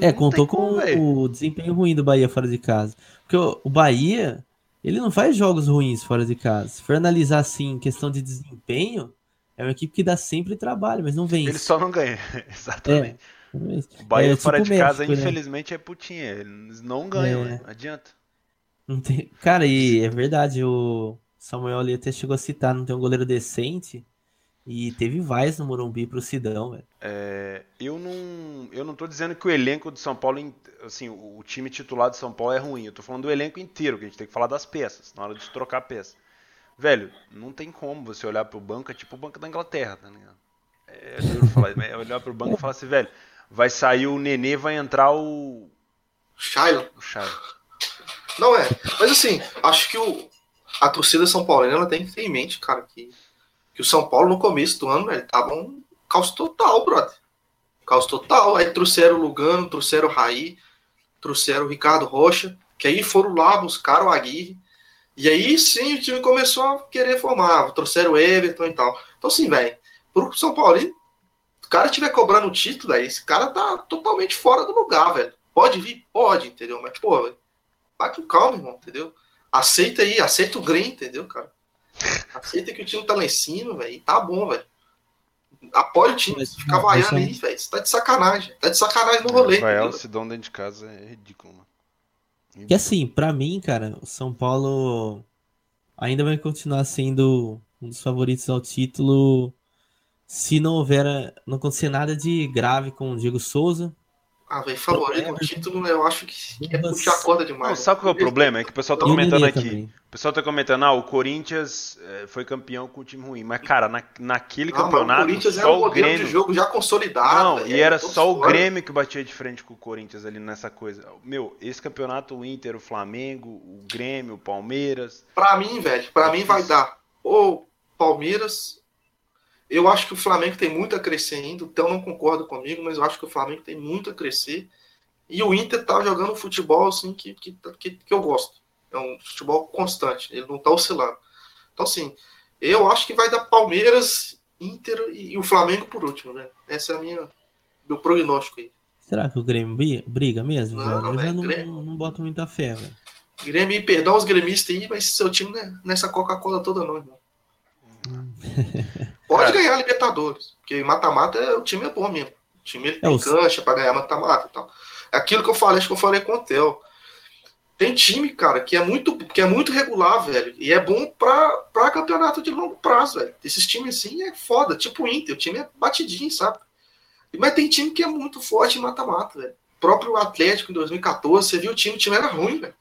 é, contou com o desempenho ruim do Bahia fora de casa. Porque o, o Bahia, ele não faz jogos ruins fora de casa. Se for analisar assim, questão de desempenho, é uma equipe que dá sempre trabalho, mas não vence. Ele só não ganha, exatamente. É, o Bahia é, fora tipo de casa, México, né? infelizmente, é putinha. Eles não ganham, é. né? Adianta. Tem... Cara, e é verdade, o Samuel ali até chegou a citar, não tem um goleiro decente. E teve vais no Morumbi pro Sidão, velho. É, eu não, eu não tô dizendo que o elenco do São Paulo, assim, o time titular do São Paulo é ruim. Eu tô falando do elenco inteiro, que a gente tem que falar das peças, na hora de trocar peça. Velho, não tem como você olhar pro banco, é tipo o banco da Inglaterra, tá ligado? É, eu falar, é olhar pro banco e falar assim, velho, vai sair o Nenê, vai entrar o. Shiloh. O Shiloh. Não é. Mas assim, acho que o, a torcida São Paulina ela tem que ter em mente, cara, que que o São Paulo no começo do ano, ele tava um caos total, brother. Caos total. Aí trouxeram o Lugano, trouxeram o Raí, trouxeram o Ricardo Rocha, que aí foram lá, buscar o Aguirre. E aí sim o time começou a querer formar. Trouxeram o Everton e tal. Então, assim, velho, pro São Paulo, o cara estiver cobrando o título, aí, esse cara tá totalmente fora do lugar, velho. Pode vir? Pode, entendeu? Mas, pô, vai com calma, irmão, entendeu? Aceita aí, aceita o Green, entendeu, cara? Aceita que o time tá lá em cima, velho. Tá bom, velho. Apoia o time. Fica vaiando aí, velho. Você tá de sacanagem. Tá de sacanagem no rolê. Vai o Sidão dentro de casa é ridículo, mano. E assim, pra mim, cara, o São Paulo ainda vai continuar sendo um dos favoritos ao título se não houver, não acontecer nada de grave com o Diego Souza, ah, velho, favorito no título, eu acho que, é puxar a corda demais. Não, sabe qual é o problema? É que o pessoal tá comentando aqui. O pessoal tá comentando, ah, o Corinthians é, foi campeão com o time ruim. Mas, cara, na, naquele não, campeonato. O Corinthians era um modelo Grêmio... de jogo já consolidado. Não, véio, e era só o Grêmio que batia de frente com o Corinthians ali nessa coisa. Meu, esse campeonato, o Inter, o Flamengo, o Grêmio, o Palmeiras. Pra mim, velho, pra mim vai dar ou Palmeiras eu acho que o Flamengo tem muito a crescer ainda, então não concordo comigo, mas eu acho que o Flamengo tem muito a crescer. E o Inter tá jogando um futebol assim que, que, que, que eu gosto. É um futebol constante, ele não tá oscilando. Então, assim, eu acho que vai dar Palmeiras, Inter e, o Flamengo por último, né? Essa é a minha meu prognóstico aí. Será que o Grêmio briga mesmo? Não, não, eu já não, Grêmio... não, não boto muita fé, velho. Grêmio, perdão os gremistas aí, mas seu time né, nessa Coca-Cola toda não, irmão. Pode ganhar Libertadores, porque mata-mata é, o time é bom mesmo. O time é tem cancha para ganhar mata-mata e tal. É aquilo que eu falei, acho que eu falei com o Theo. Tem time, cara, que é muito, que é muito regular, velho. E é bom para campeonato de longo prazo, velho. Esses times assim é foda, tipo o Inter, o time é batidinho, sabe? Mas tem time que é muito forte em mata-mata, velho. O próprio Atlético em 2014, você viu o time, o time era ruim, velho.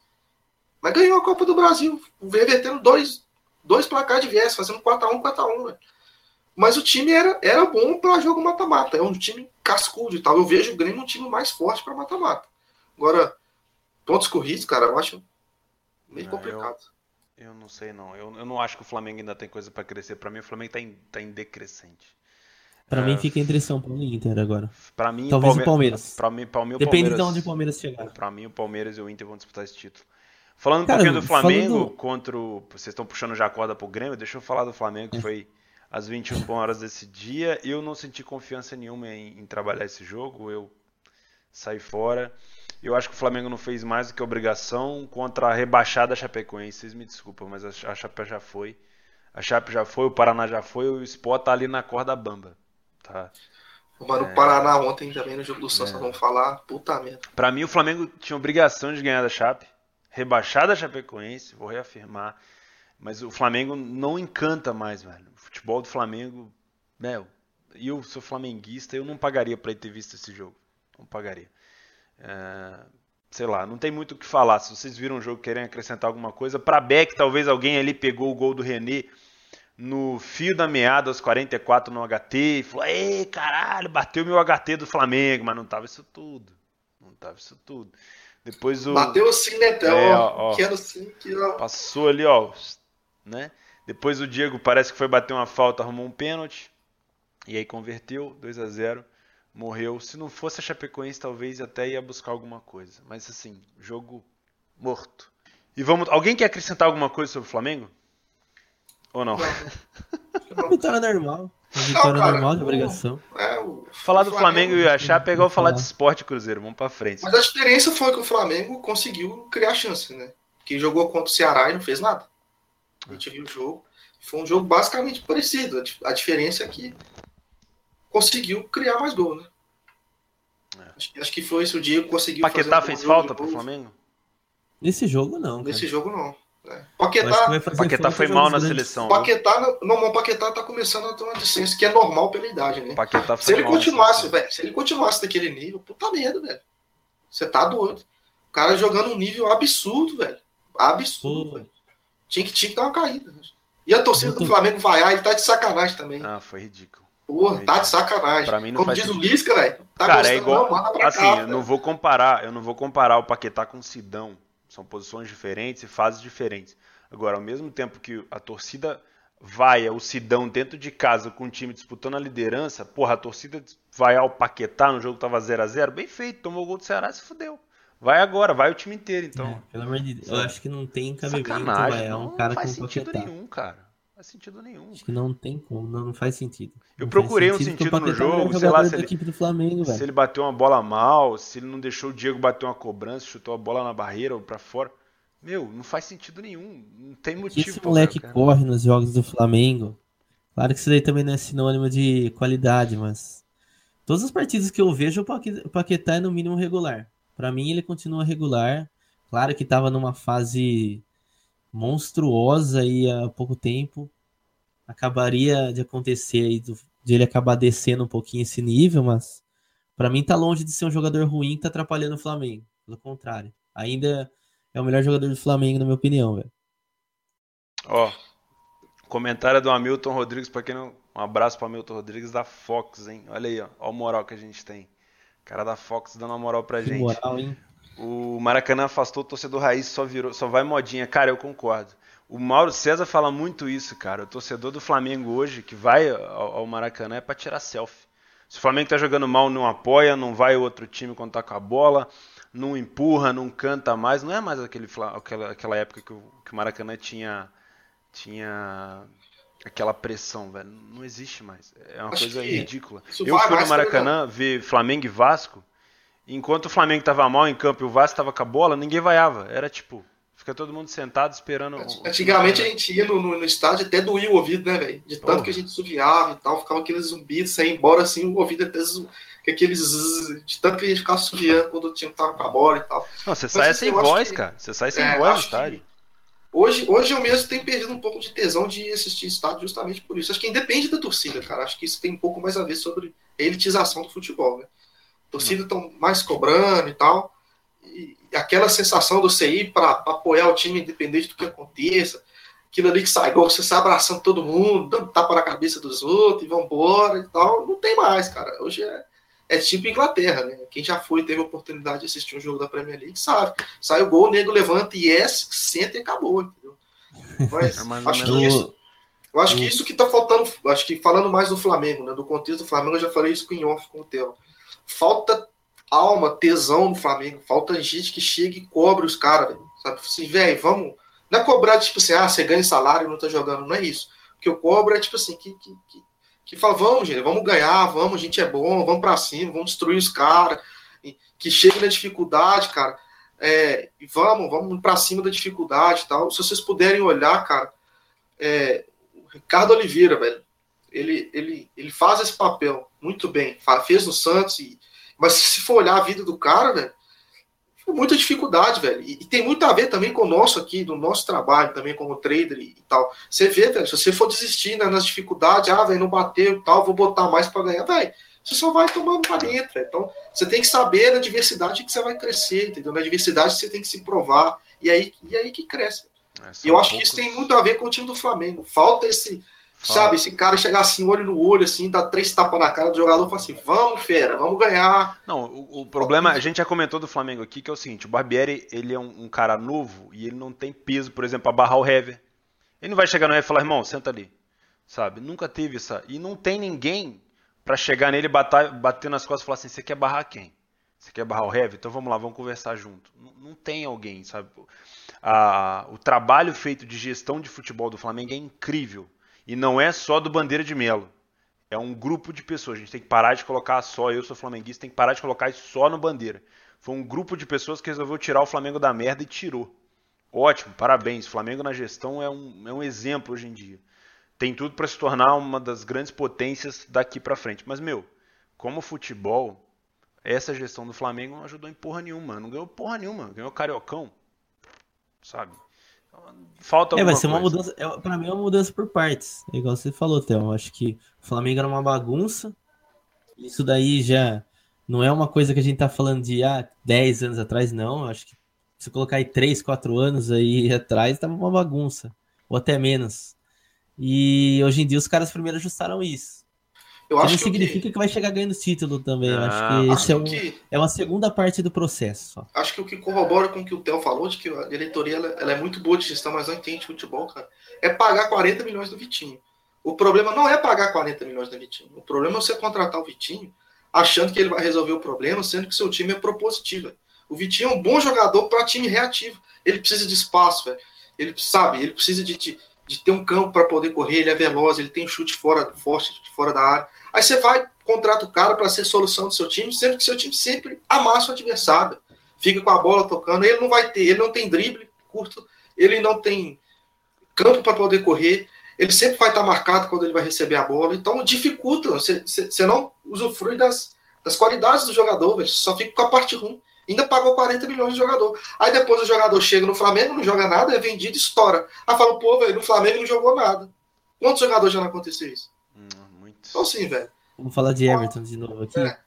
Mas ganhou a Copa do Brasil, revertendo dois, dois placares de viés, fazendo 4x1, 4x1, velho. Mas o time era, era bom para jogo mata-mata. É um time cascudo e tal. Eu vejo o Grêmio um time mais forte para mata-mata. Agora, pontos corridos, cara, eu acho meio não, complicado. Eu, eu, não sei, não. Eu, eu não acho que o Flamengo ainda tem coisa para crescer. Para mim, o Flamengo tá em, tá em decrescente. Para mim, fica entre São Paulo e Inter agora. Para mim, talvez o Palmeiras. Para mim, o Depende Palmeiras, de onde o Palmeiras chegar. Para mim, o Palmeiras e o Inter vão disputar esse título. Falando Cara, um pouquinho do Flamengo falando... contra o... Vocês estão puxando já a corda pro Grêmio, deixa eu falar do Flamengo, que é. foi às 21 horas desse dia. Eu não senti confiança nenhuma em, em, trabalhar esse jogo, eu saí fora. Eu acho que o Flamengo não fez mais do que obrigação contra a rebaixada Chapecoense. Vocês me desculpam, mas a, a Chape já foi. A Chape já foi, o Paraná já foi, o Sport tá ali na corda bamba. Tá? Mano, é... o Paraná ontem também no jogo do Santos, é... vamos falar, puta merda. Pra mim, o Flamengo tinha obrigação de ganhar da Chape. Rebaixada a Chapecoense, vou reafirmar. Mas o Flamengo não encanta mais, velho. O futebol do Flamengo, né? Eu sou flamenguista, eu não pagaria para ter visto esse jogo. Não pagaria. É, sei lá, não tem muito o que falar. Se vocês viram o jogo querem acrescentar alguma coisa, para Beck, talvez alguém ali pegou o gol do René no fio da meada aos 44 no HT e falou: "Ei, caralho, bateu meu HT do Flamengo", mas não tava isso tudo. Não tava isso tudo. Depois o Bateu assim, né, é, ó, ó, que era assim, que ó. Passou ali, ó, né? Depois o Diego parece que foi bater uma falta, arrumou um pênalti. E aí converteu, 2 a 0 morreu. Se não fosse a Chapecoense, talvez até ia buscar alguma coisa. Mas assim, jogo morto. E vamos. Alguém quer acrescentar alguma coisa sobre o Flamengo? Ou não? não. Vitória normal. Vitória não, cara, normal de obrigação. É, o, Falar do Flamengo, e achar, pegar ou falar de esporte Cruzeiro. Vamos pra frente. Mas a diferença foi que o Flamengo conseguiu criar chance, né? Que jogou contra o Ceará e não fez nada. A gente viu o jogo. Foi um jogo basicamente parecido. A diferença é que conseguiu criar mais gol, né? É. Acho, acho, que foi esse o dia que conseguiu. Paquetá fazer um fez falta pro Flamengo? Nesse jogo não. Cara. Nesse jogo não. É. Paquetá, Paquetá foi mal na grandes. seleção. Paquetá, não, o Paquetá tá começando a ter uma licença que é normal pela idade, né? Paquetá se ele continuasse, velho, se ele continuasse daquele nível, puta merda, velho. Você tá doido. O cara jogando um nível absurdo, velho. Absurdo, velho. Tinha que, tinha que dar uma caída. Né? E a torcida do Flamengo vaiar, ele tá de sacanagem também. Ah, foi ridículo. Porra, tá de sacanagem. Pra mim não Como faz diz sentido. o Lisca, velho. Tá cara, é igual. Não, assim, cá, eu não vou comparar, eu não vou comparar o Paquetá com o Sidão. São posições diferentes e fases diferentes. Agora, ao mesmo tempo que a torcida vai o Sidão dentro de casa com o time disputando a liderança, porra, a torcida vai ao Paquetá no jogo que tava 0 a 0 bem feito, tomou o gol do Ceará e se fudeu. Vai agora, vai o time inteiro, então. É, pelo amor de Deus, eu acho que não tem cabimento, vai, é um cara não faz sentido Paquetá. nenhum, cara. Não faz sentido nenhum. Acho que não tem como, não, não faz sentido. Eu procurei sentido, um sentido no jogo, sei lá, se ele, Flamengo, se ele bateu uma bola mal, se ele não deixou o Diego bater uma cobrança, chutou a bola na barreira ou para fora. Meu, não faz sentido nenhum. Não tem motivo. Esse moleque cara. corre nos jogos do Flamengo. Claro que isso daí também não é sinônimo de qualidade, mas todas as partidas que eu vejo, o Paquetá é no mínimo regular. Para mim, ele continua regular. Claro que estava numa fase monstruosa aí há pouco tempo. Acabaria de acontecer aí de ele acabar descendo um pouquinho esse nível, mas para mim tá longe de ser um jogador ruim que tá atrapalhando o Flamengo. Pelo contrário, ainda é o melhor jogador do Flamengo, na minha opinião, velho. Ó, comentário do Hamilton Rodrigues, para quem não. Um abraço para Hamilton Rodrigues da Fox, hein? Olha aí, ó, ó o moral que a gente tem. Cara da Fox dando uma moral pra que gente. Moral, hein? O Maracanã afastou o torcedor raiz, só virou, só vai modinha. Cara, eu concordo. O Mauro César fala muito isso, cara. O torcedor do Flamengo hoje que vai ao, ao Maracanã é para tirar selfie. Se o Flamengo tá jogando mal, não apoia, não vai o outro time quando tá com a bola não empurra, não canta mais. Não é mais aquele, aquela, aquela época que o, que o Maracanã tinha, tinha aquela pressão, velho. Não existe mais. É uma Acho coisa ridícula. Eu fui no Maracanã ver Flamengo e Vasco. Enquanto o Flamengo tava mal em campo e o Vasco tava com a bola, ninguém vaiava. Era tipo, Fica todo mundo sentado esperando. Antigamente a gente ia no, no, no estádio até doía o ouvido, né, velho? De tanto oh. que a gente suviava e tal, ficava aqueles zumbidos, saia embora assim, o ouvido até zum... aqueles de tanto que a gente ficava suviando quando o time tava com a bola e tal. Não, você sai assim, sem voz, que... cara. Você sai sem é, voz no estádio. Hoje, hoje eu mesmo tenho perdido um pouco de tesão de assistir estádio justamente por isso. Acho que independe da torcida, cara. Acho que isso tem um pouco mais a ver sobre a elitização do futebol, né? Torcida estão mais cobrando e tal e aquela sensação do você ir para apoiar o time independente do que aconteça, aquilo ali que sai gol, você sai abraçando todo mundo, dando tapa na cabeça dos outros e vambora e tal, não tem mais, cara. Hoje é, é tipo Inglaterra, né? Quem já foi teve a oportunidade de assistir um jogo da Premier League sabe. Sai o gol, o nego levanta e yes, senta e acabou, entendeu? Mas, é acho que isso, eu acho que isso que tá faltando, acho que falando mais do Flamengo, né? Do contexto do Flamengo, eu já falei isso com o off com o Theo. Falta alma, tesão no Flamengo. Falta gente que chega e cobre os caras, sabe? Assim, velho, vamos. Não é cobrar, tipo assim, ah, você ganha salário não tá jogando. Não é isso. O que eu cobro é, tipo assim, que, que, que, que fala, vamos, gente, vamos ganhar, vamos, a gente é bom, vamos pra cima, vamos destruir os caras. Que chega na dificuldade, cara. É, vamos, vamos pra cima da dificuldade e tal. Se vocês puderem olhar, cara, é, Ricardo Oliveira, velho, ele, ele, ele faz esse papel muito bem. Fez no Santos e mas se for olhar a vida do cara, velho, muita dificuldade, velho. E, e, tem muito a ver também com o nosso aqui, do nosso trabalho também como trader e, e tal. Você vê, velho, se você for desistir né, nas dificuldades, ah, velho, não bateu e tal, vou botar mais para ganhar, velho. Você só vai tomando para dentro, velho. Então, você tem que saber na diversidade que você vai crescer, entendeu? Na diversidade você tem que se provar. E aí, e aí que cresce. É, e eu acho que isso tem muito a ver com o time do Flamengo. Falta esse Sabe, esse cara chegar assim, olho no olho, assim, dá três tapas na cara do jogador e fala assim: vamos, fera, vamos ganhar. Não, o, o, problema, a gente já comentou do Flamengo aqui, que é o seguinte: o Barbieri, ele é um, um cara novo e ele não tem peso, por exemplo, para barrar o Hever. Ele não vai chegar no Hever e falar: irmão, senta ali. Sabe? Nunca teve essa. E não tem ninguém para chegar nele, bater, bater nas costas e falar assim: você quer barrar quem? Você quer barrar o Hever? Então vamos lá, vamos conversar junto. Não, não tem alguém, sabe? A, o trabalho feito de gestão de futebol do Flamengo é incrível. E não é só do Bandeira de Melo. É um grupo de pessoas. A gente tem que parar de colocar só, eu sou flamenguista, tem que parar de colocar isso só no bandeira. Foi um grupo de pessoas que resolveu tirar o Flamengo da merda e tirou. Ótimo, parabéns. Flamengo na gestão é um, é um exemplo hoje em dia. Tem tudo para se tornar uma das grandes potências daqui para frente. Mas, meu, como futebol, essa gestão do Flamengo não ajudou em porra nenhuma. Não ganhou porra nenhuma. Ganhou cariocão. Sabe? Falta É, vai ser uma coisa. mudança. É, pra mim é uma mudança por partes. Igual você falou, Théo. Acho que o Flamengo era uma bagunça. Isso daí já não é uma coisa que a gente tá falando de ah, 10 anos atrás, não. Acho que se colocar aí 3, 4 anos aí atrás, tava uma bagunça. Ou até menos. E hoje em dia os caras primeiro ajustaram isso. Eu acho não que significa que... que... vai chegar ganhando título também. Ah, acho que acho esse é, um, que... é uma segunda parte do processo. Só. Acho que o que corrobora com o que o Theo falou, de que a diretoria ela, ela, é muito boa de gestão, mas não entende futebol, cara, é pagar 40 milhões do Vitinho. O problema não é pagar 40 milhões do Vitinho. O problema é você contratar o Vitinho achando que ele vai resolver o problema, sendo que seu time é propositivo. O Vitinho é um bom jogador para time reativo. Ele precisa de espaço, velho. Ele sabe, ele precisa de, de, de ter um campo para poder correr, ele é veloz, ele tem chute fora, forte fora da área. Aí você vai, contrata o cara para ser solução do seu time, sendo que seu time sempre amassa o adversário. Fica com a bola tocando, ele não vai ter, ele não tem drible curto, ele não tem campo para poder correr, ele sempre vai estar marcado quando ele vai receber a bola, então dificulta, você, você não usufrui das, das qualidades do jogador, você só fica com a parte ruim. Ainda pagou 40 milhões de jogador. Aí depois o jogador chega no Flamengo, não joga nada, é vendido, estoura. Aí fala, pô, velho, no Flamengo não jogou nada. Quantos jogadores já não aconteceu isso? Hum, muito. Então sim, velho. Vamos falar de Everton de novo aqui. É.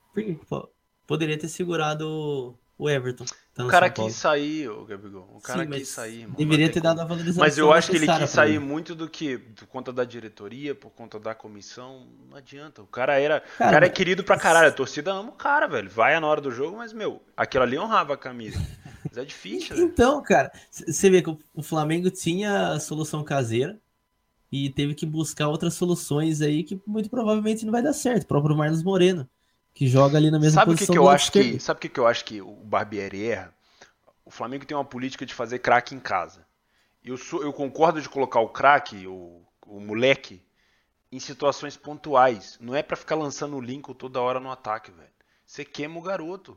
Poderia ter segurado o Everton. Tá o cara quis sair, o Gabigol. O cara Sim, quis sair. Irmão. Deveria ter dado a valorização. Mas eu acho que ele quis sair muito do que por conta da diretoria, por conta da comissão. Não adianta. O cara era, cara, o cara é querido pra caralho. A torcida ama o cara, velho. Vai na hora do jogo, mas meu, aquilo ali honrava a camisa. Mas é difícil. então, cara, você vê que o Flamengo tinha a solução caseira e teve que buscar outras soluções aí que muito provavelmente não vai dar certo. O próprio Marlos Moreno que joga ali na mesma sabe posição. Que que eu acho que, sabe o que, que eu acho que o Barbieri erra? O Flamengo tem uma política de fazer craque em casa. Eu, sou, eu concordo de colocar o craque, o, o moleque, em situações pontuais. Não é para ficar lançando o Lincoln toda hora no ataque, velho. Você queima o garoto.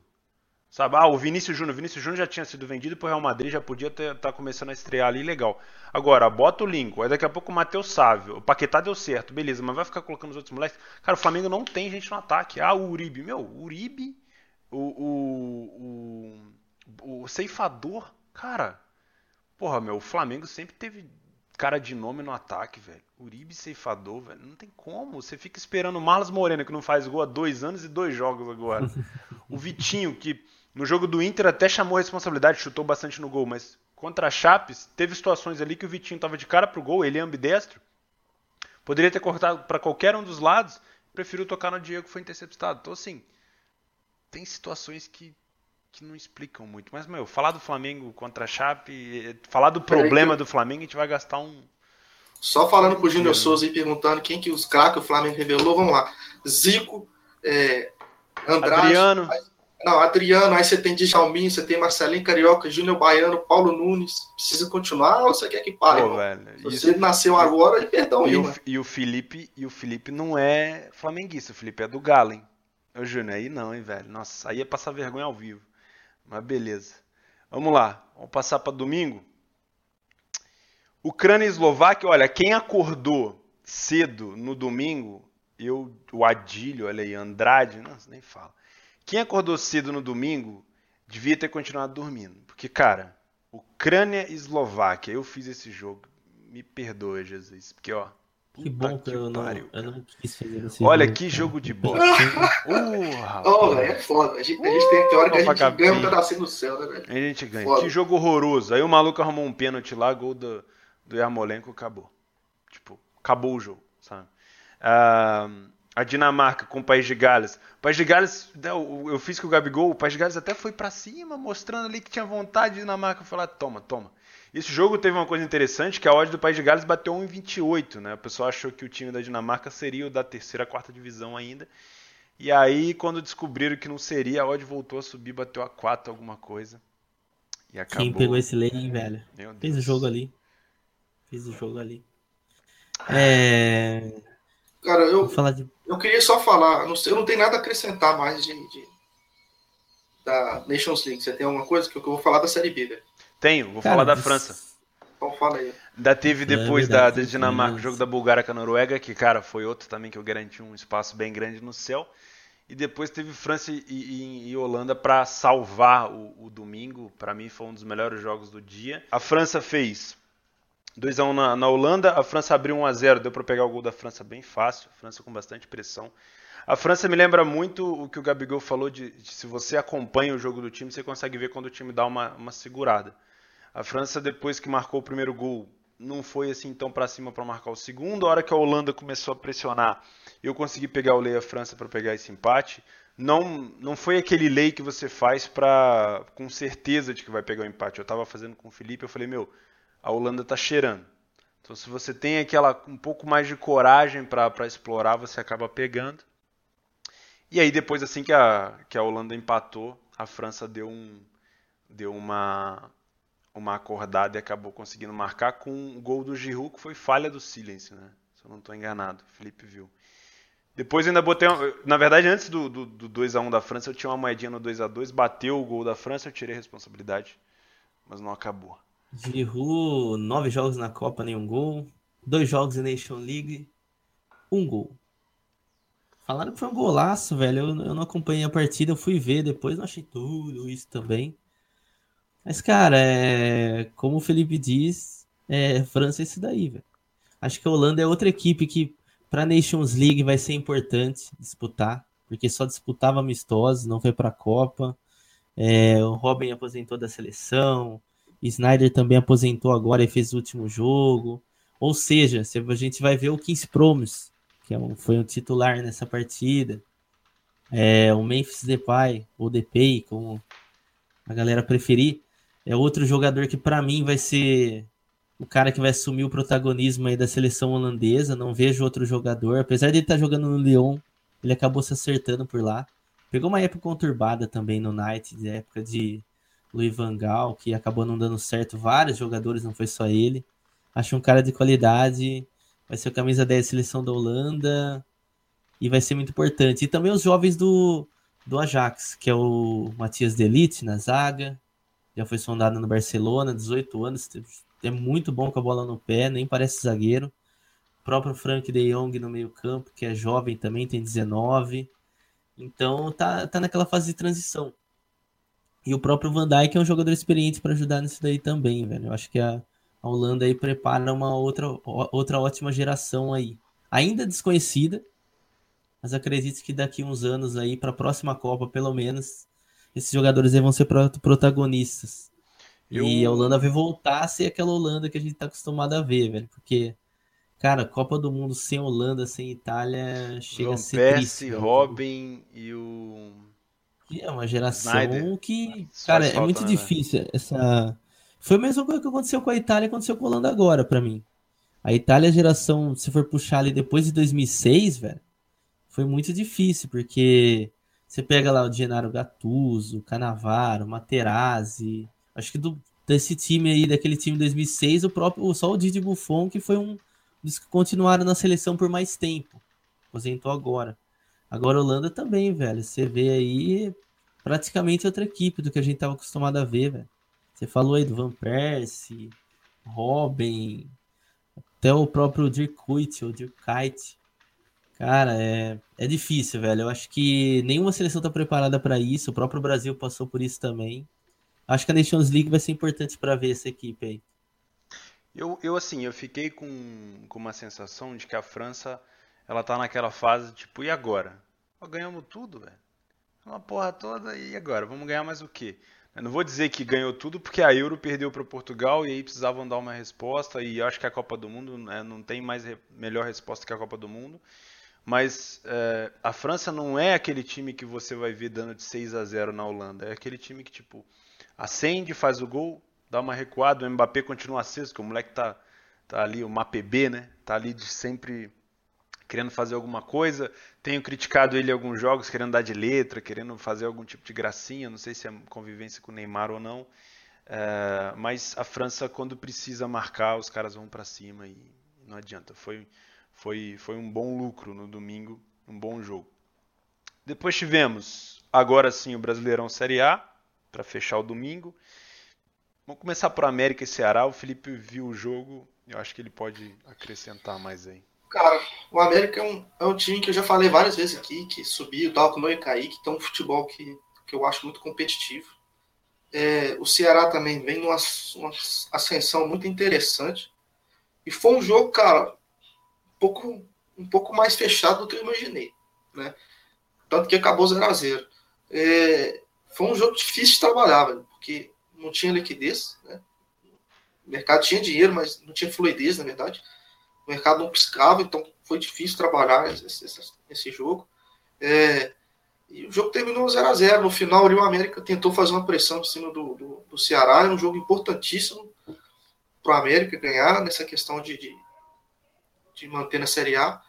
Sabe? Ah, o Vinícius Júnior. O Vinícius Júnior já tinha sido vendido pro Real Madrid, já podia estar tá começando a estrear ali, legal. Agora, bota o Lincoln, aí daqui a pouco o Matheus Sávio. O Paquetá deu certo, beleza, mas vai ficar colocando os outros moleques. Cara, o Flamengo não tem gente no ataque. Ah, o Uribe. Meu, o Uribe, o, o, o, o ceifador, cara. Porra, meu, o Flamengo sempre teve cara de nome no ataque, velho. Uribe ceifador, velho. Não tem como. Você fica esperando o Marlos Moreno, que não faz gol há dois anos e dois jogos agora. o Vitinho, que no jogo do Inter até chamou a responsabilidade, chutou bastante no gol, mas contra a Chape, teve situações ali que o Vitinho estava de cara pro gol, ele é ambidestro. Poderia ter cortado para qualquer um dos lados, preferiu tocar no Diego, foi interceptado. Então, assim, tem situações que, que não explicam muito. Mas, meu, falar do Flamengo contra a Chape, falar do problema do Flamengo, a gente vai gastar um. Só falando pro Júnior Souza e perguntando quem que os craques o Flamengo revelou, vamos lá. Zico, é, Andrade. Adriano. Não, Adriano, aí você tem Djalmin, você tem Marcelinho Carioca, Júnior Baiano, Paulo Nunes. Precisa continuar ou você quer que pare? Pô, velho, você isso... nasceu agora, perdão e aí, o, e o Felipe E o Felipe não é flamenguista, o Felipe é do Galo, hein? Ô, Júnior, aí não, hein, velho? Nossa, aí é passar vergonha ao vivo. Mas beleza. Vamos lá, vamos passar para domingo. Ucrânia e Eslováquia, olha, quem acordou cedo no domingo, eu, o Adílio, olha aí, Andrade, não, nem fala. Quem acordou cedo no domingo devia ter continuado dormindo. Porque, cara, Ucrânia e Eslováquia, eu fiz esse jogo. Me perdoe, Jesus. Porque, ó. Que bom que, que eu, não, eu não quis fazer esse Olha jogo, que jogo de bosta. uh, oh, é foda. A gente, a gente tem, hora que a gente ganha um pedacinho do céu, né, velho? A gente ganha. Foda. Que jogo horroroso. Aí o maluco arrumou um pênalti lá, gol do, do Yarmolenko, acabou. Tipo, acabou o jogo, sabe? Uh, a Dinamarca com o País de Gales. O País de Gales, né, eu fiz com o Gabigol, o País de Gales até foi para cima, mostrando ali que tinha vontade de Dinamarca falar, toma, toma. Esse jogo teve uma coisa interessante, que a odd do País de Gales bateu 1,28, né? O pessoal achou que o time da Dinamarca seria o da terceira, quarta divisão ainda. E aí, quando descobriram que não seria, a odd voltou a subir, bateu a 4 alguma coisa. E acabou. Quem pegou esse lei, hein, velho? Fez o jogo ali. Fez o jogo ali. É... Cara, eu, de... eu queria só falar, não sei, eu não tenho nada a acrescentar mais de, de da Nations League. Você tem alguma coisa que eu vou falar da Série B, velho? Tenho, vou Cara, falar da isso... França. Então fala aí. Ainda teve é depois é da, da Dinamarca o jogo da Bulgária com a Noruega, que, cara, foi outro também que eu garanti um espaço bem grande no céu. E depois teve França e, e, e Holanda para salvar o, o domingo. Para mim foi um dos melhores jogos do dia. A França fez 2x1 na, na, Holanda, a França abriu 1x0, deu para pegar o gol da França bem fácil, França com bastante pressão. A França me lembra muito o que o Gabigol falou de, de, se você acompanha o jogo do time, você consegue ver quando o time dá uma, uma segurada. A França, depois que marcou o primeiro gol, não foi assim tão para cima para marcar o segundo. A hora que a Holanda começou a pressionar, eu consegui pegar o Lei a França para pegar esse empate. Não, não foi aquele lei que você faz para com certeza de que vai pegar o empate. Eu estava fazendo com o Felipe, eu falei, meu, a Holanda está cheirando. Então, se você tem aquela um pouco mais de coragem para explorar, você acaba pegando. E aí, depois, assim que a, que a Holanda empatou, a França deu, um, deu uma, uma acordada e acabou conseguindo marcar com o um gol do Giroud, que foi falha do Silence, né? Se eu não estou enganado, Felipe viu. Depois ainda botei. Na verdade, antes do, do, do 2x1 da França, eu tinha uma moedinha no 2x2, bateu o gol da França, eu tirei a responsabilidade, mas não acabou. Giroud, nove jogos na Copa, nenhum gol. Dois jogos em Nation League, um gol. Falaram que foi um golaço, velho. Eu, eu não acompanhei a partida, eu fui ver depois, não achei tudo isso também. Mas, cara, é... como o Felipe diz, é França é esse daí, velho. Acho que a Holanda é outra equipe que, para Nations League, vai ser importante disputar, porque só disputava amistosos, não foi para a Copa. É, o Robin aposentou da seleção, Snyder também aposentou agora e fez o último jogo. Ou seja, a gente vai ver o Kings Promise, que é foi um titular nessa partida. É, o Memphis Depay, ou Depay, como a galera preferir, é outro jogador que para mim vai ser o cara que vai assumir o protagonismo aí da seleção holandesa. Não vejo outro jogador, apesar de ele estar tá jogando no Lyon, ele acabou se acertando por lá. Pegou uma época conturbada também no de época de Louis Van Gaal, que acabou não dando certo. Vários jogadores, não foi só ele. Acho um cara de qualidade. Vai ser o camisa 10 da seleção da Holanda. E vai ser muito importante. E também os jovens do, do Ajax, que é o Matias Delite na zaga. Já foi sondado no Barcelona, 18 anos. É muito bom com a bola no pé, nem parece zagueiro. O próprio Frank de Jong no meio-campo, que é jovem também, tem 19. Então tá, tá naquela fase de transição. E o próprio Van Dijk é um jogador experiente para ajudar nisso daí também, velho. Eu acho que a, a Holanda aí prepara uma outra, outra ótima geração aí. Ainda desconhecida, mas acredito que daqui uns anos aí, para a próxima Copa, pelo menos, esses jogadores aí vão ser protagonistas. Eu... E a Holanda vai voltar a ser aquela Holanda que a gente tá acostumado a ver, velho. Porque, cara, Copa do Mundo sem Holanda, sem Itália, chega João a ser Percy, triste. Robin e o é uma geração Snyder. que, cara, é muito né, difícil essa. Foi a mesma coisa que aconteceu com a Itália aconteceu com a Holanda agora, para mim. A Itália, a geração, se for puxar ali depois de 2006, velho, foi muito difícil, porque você pega lá o Gennaro Gattuso, Canavaro, Materazzi, acho que do, desse time aí, daquele time de 2006, o próprio, só o Didi Buffon, que foi um dos que continuaram na seleção por mais tempo, aposentou agora. Agora Holanda também, velho. Você vê aí praticamente outra equipe do que a gente estava acostumado a ver, velho. Você falou aí do Van Persie, Robin, até o próprio Dirk ou Kite. Cara, é, é difícil, velho. Eu acho que nenhuma seleção está preparada para isso. O próprio Brasil passou por isso também. Acho que a Nations League vai ser importante para ver essa equipe aí. Eu, eu assim, eu fiquei com, com uma sensação de que a França ela tá naquela fase tipo, e agora? ganhamos tudo, velho. Uma porra toda, e agora? Vamos ganhar mais o quê? Eu não vou dizer que ganhou tudo, porque a Euro perdeu para Portugal e aí precisavam dar uma resposta. E acho que a Copa do Mundo né, não tem mais re melhor resposta que a Copa do Mundo. Mas é, a França não é aquele time que você vai ver dando de 6 a 0 na Holanda. É aquele time que, tipo, acende, faz o gol, dá uma recuada. O Mbappé continua aceso, que o moleque tá, tá ali, o MAPB, né? Tá ali de sempre querendo fazer alguma coisa. Tenho criticado ele em alguns jogos, querendo dar de letra, querendo fazer algum tipo de gracinha. Não sei se é convivência com o Neymar ou não. É, mas a França, quando precisa marcar, os caras vão para cima e não adianta. Foi, foi, foi um bom lucro no domingo, um bom jogo. Depois tivemos, agora sim, o Brasileirão Série A, para fechar o domingo. Vamos começar por América e Ceará. O Felipe viu o jogo, eu acho que ele pode acrescentar mais aí. Cara, o América é um, é um time que eu já falei várias vezes aqui, que subiu tal, com o e Kaique, que tem um futebol que, que eu acho muito competitivo. É, o Ceará também vem numa uma ascensão muito interessante. E foi um jogo, cara, um pouco, um pouco mais fechado do que eu imaginei. Né? Tanto que acabou 0 a 0 é, Foi um jogo difícil de trabalhar, velho, porque não tinha liquidez. Né? O mercado tinha dinheiro, mas não tinha fluidez, na verdade. O mercado não piscava, então foi difícil trabalhar esse, esse, esse jogo. É, e o jogo terminou 0 a 0 No final, o Rio América tentou fazer uma pressão em cima do, do, do Ceará. É um jogo importantíssimo para o América ganhar nessa questão de, de, de, manter na Série A.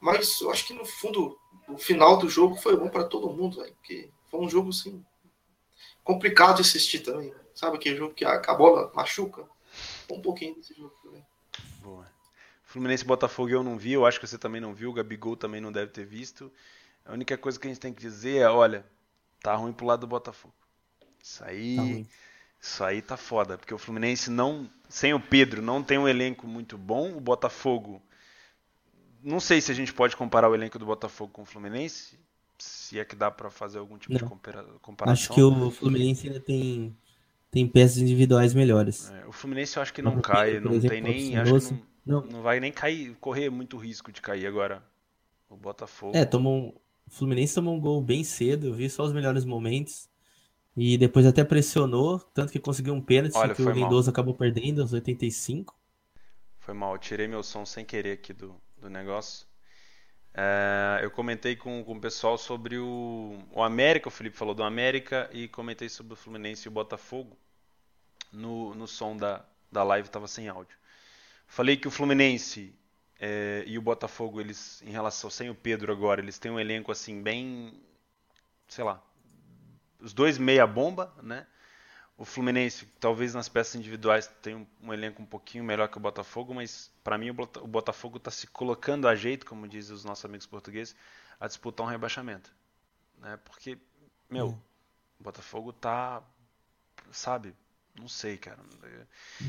Mas eu acho que no fundo, o final do jogo foi bom para todo mundo, véio, porque foi um jogo assim, complicado de assistir também. Sabe aquele jogo que a, a bola machuca? Um pouquinho desse jogo também. Boa. Fluminense Botafogo eu não vi, eu acho que você também não viu, o Gabigol também não deve ter visto. A única coisa que a gente tem que dizer é, olha, tá ruim pro lado do Botafogo. Isso aí, tá isso aí tá foda, porque o Fluminense não, sem o Pedro, não tem um elenco muito bom. O Botafogo, não sei se a gente pode comparar o elenco do Botafogo com o Fluminense, se é que dá para fazer algum tipo não. de comparação. Acho que o Fluminense ainda tem tem peças individuais melhores. É, o Fluminense eu acho que não cai, não exemplo, tem nem, acho que não, não, não, vai nem cair, correr muito risco de cair agora. O Botafogo. É, tomou o Fluminense tomou um gol bem cedo, eu vi só os melhores momentos. E depois até pressionou, tanto que conseguiu um pênalti Olha, que o Lindoso mal. acabou perdendo aos 85. Foi mal, eu tirei meu som sem querer aqui do, do negócio. É, eu comentei com, com o pessoal sobre o, o América, o Felipe falou do América, e comentei sobre o Fluminense e o Botafogo. No, no som da, da live estava sem áudio. Falei que o Fluminense é, e o Botafogo, eles, em relação sem o Pedro agora, eles têm um elenco assim bem, sei lá, os dois meia bomba, né? O Fluminense, talvez nas peças individuais, tenha um, um elenco um pouquinho melhor que o Botafogo, mas para mim o, Botafogo está se colocando a jeito, como dizem os nossos amigos portugueses, a disputar um rebaixamento, né? Porque, meu, hum. o Botafogo tá, sabe, não sei, cara.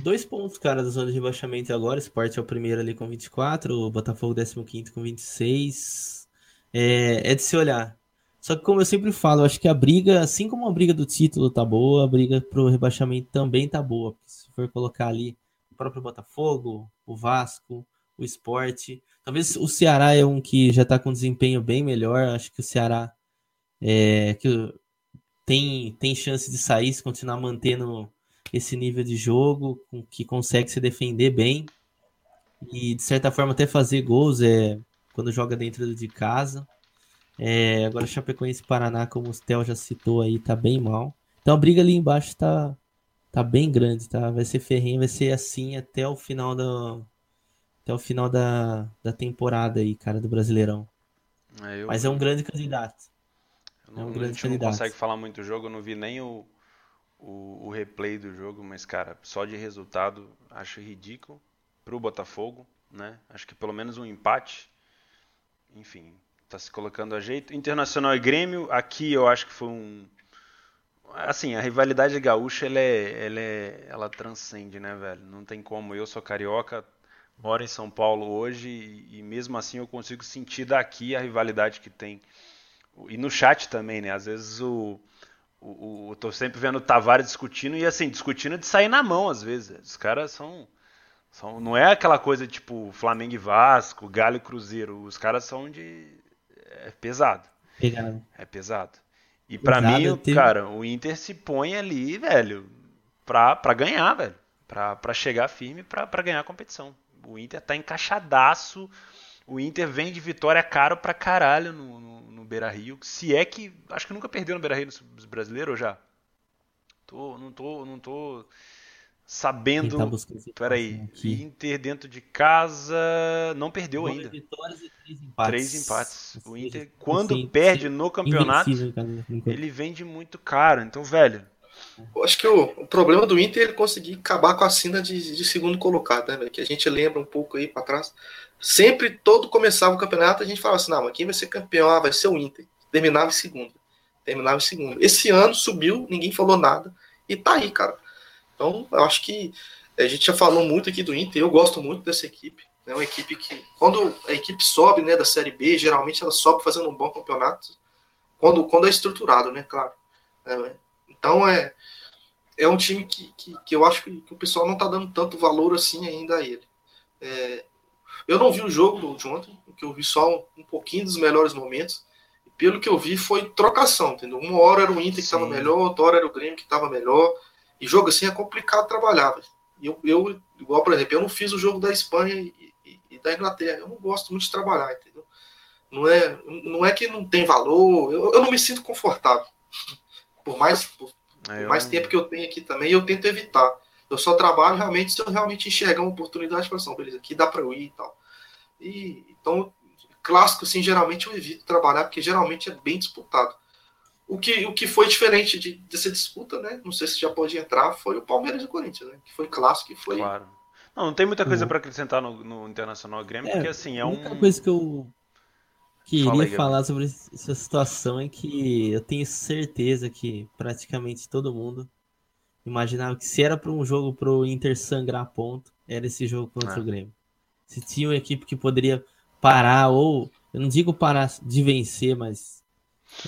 Dois pontos, cara, da zona de rebaixamento agora. O Sport é o primeiro ali com 24, o Botafogo 15 com 26. É, é de se olhar. Só que, como eu sempre falo, eu acho que a briga, assim como a briga do título tá boa, a briga pro rebaixamento também tá boa. Se for colocar ali o próprio Botafogo, o Vasco, o Sport. Talvez o Ceará é um que já tá com desempenho bem melhor. Acho que o Ceará é, que tem, tem chance de sair se continuar mantendo esse nível de jogo, que consegue se defender bem e de certa forma até fazer gols é, quando joga dentro de casa. É, agora Chapecoense Paraná, como o Stel já citou aí, tá bem mal. Então a briga ali embaixo tá, tá bem grande, tá? Vai ser ferrinho, vai ser assim até o final da até o final da, da temporada aí, cara, do Brasileirão. É, eu... Mas é um grande candidato. Não, é um grande a gente candidato. não consegue falar muito do jogo, eu não vi nem o, o, o replay do jogo, mas cara, só de resultado acho ridículo pro Botafogo, né? Acho que pelo menos um empate, enfim, tá se colocando a jeito. Internacional e Grêmio, aqui eu acho que foi um assim, a rivalidade gaúcha ela é, ela é, ela transcende, né, velho? Não tem como. Eu sou carioca, moro em São Paulo hoje e, e mesmo assim eu consigo sentir daqui a rivalidade que tem. E no chat também, né? Às vezes o o, o, tô sempre vendo o Tavares discutindo e assim, discutindo de sair na mão às vezes. Os caras são, são. Não é aquela coisa tipo Flamengo e Vasco, Galo e Cruzeiro. Os caras são de. É pesado. Pegado. É pesado. E para mim, teve... cara, o Inter se põe ali, velho, pra, pra ganhar, velho. Pra, pra chegar firme pra, pra ganhar a competição. O Inter tá encaixadaço. O Inter vem de vitória caro pra caralho no, no, no Beira Rio. Se é que. Acho que nunca perdeu no Beira Rio no brasileiro ou já? Tô, não tô. Não tô sabendo. Tá Peraí. Inter dentro de casa. Não perdeu ainda. Vitórias e três empates. Três empates. O Inter, quando sim, perde sim, no campeonato, ele vende muito caro. Então, velho. Eu acho que o, o, problema do Inter é ele conseguir acabar com a cena de, de segundo colocado, né, Que a gente lembra um pouco aí para trás sempre, todo começava o campeonato, a gente falava assim, não, mas quem vai ser campeão? Ah, vai ser o Inter. Terminava em segundo. Terminava em segundo. Esse ano subiu, ninguém falou nada. E tá aí, cara. Então, eu acho que a gente já falou muito aqui do Inter, eu gosto muito dessa equipe. É uma equipe que, quando a equipe sobe né, da Série B, geralmente ela sobe fazendo um bom campeonato. Quando, quando é estruturado, né, claro. É, então, é, é um time que, que, que eu acho que, que, o pessoal não está dando tanto valor assim ainda a ele. É, eu não vi o jogo de ontem, que eu vi só um, pouquinho dos melhores momentos. E pelo que eu vi, foi trocação, entendeu? Uma hora era o Inter que estava melhor, outra hora era o Grêmio que estava melhor. E jogo assim é complicado trabalhar. Eu, eu, igual, por exemplo, eu não fiz o jogo da Espanha e, e, e da Inglaterra. Eu não gosto muito de trabalhar, entendeu? Não é, não é que não tem valor, eu, eu não me sinto confortável. Por mais, por, é, por mais tempo que eu tenho aqui também, eu tento evitar. Eu só trabalho realmente se eu realmente enxergar uma oportunidade para ação, beleza, aqui dá para eu ir e tal. E, então, clássico, assim, geralmente eu evito trabalhar, porque geralmente é bem disputado. O que, o que foi diferente de, dessa disputa, né? Não sei se já pode entrar, foi o Palmeiras e o Corinthians, né? Que foi clássico e foi. Claro. Não, não tem muita coisa uhum. para acrescentar no, no Internacional Grêmio, é, porque assim, é um. coisa que eu queria aí, falar sobre essa situação é que eu tenho certeza que praticamente todo mundo imaginava que se era para um jogo para o Inter sangrar ponto, era esse jogo contra é. o Grêmio. Se tinha uma equipe que poderia parar, ou eu não digo parar de vencer, mas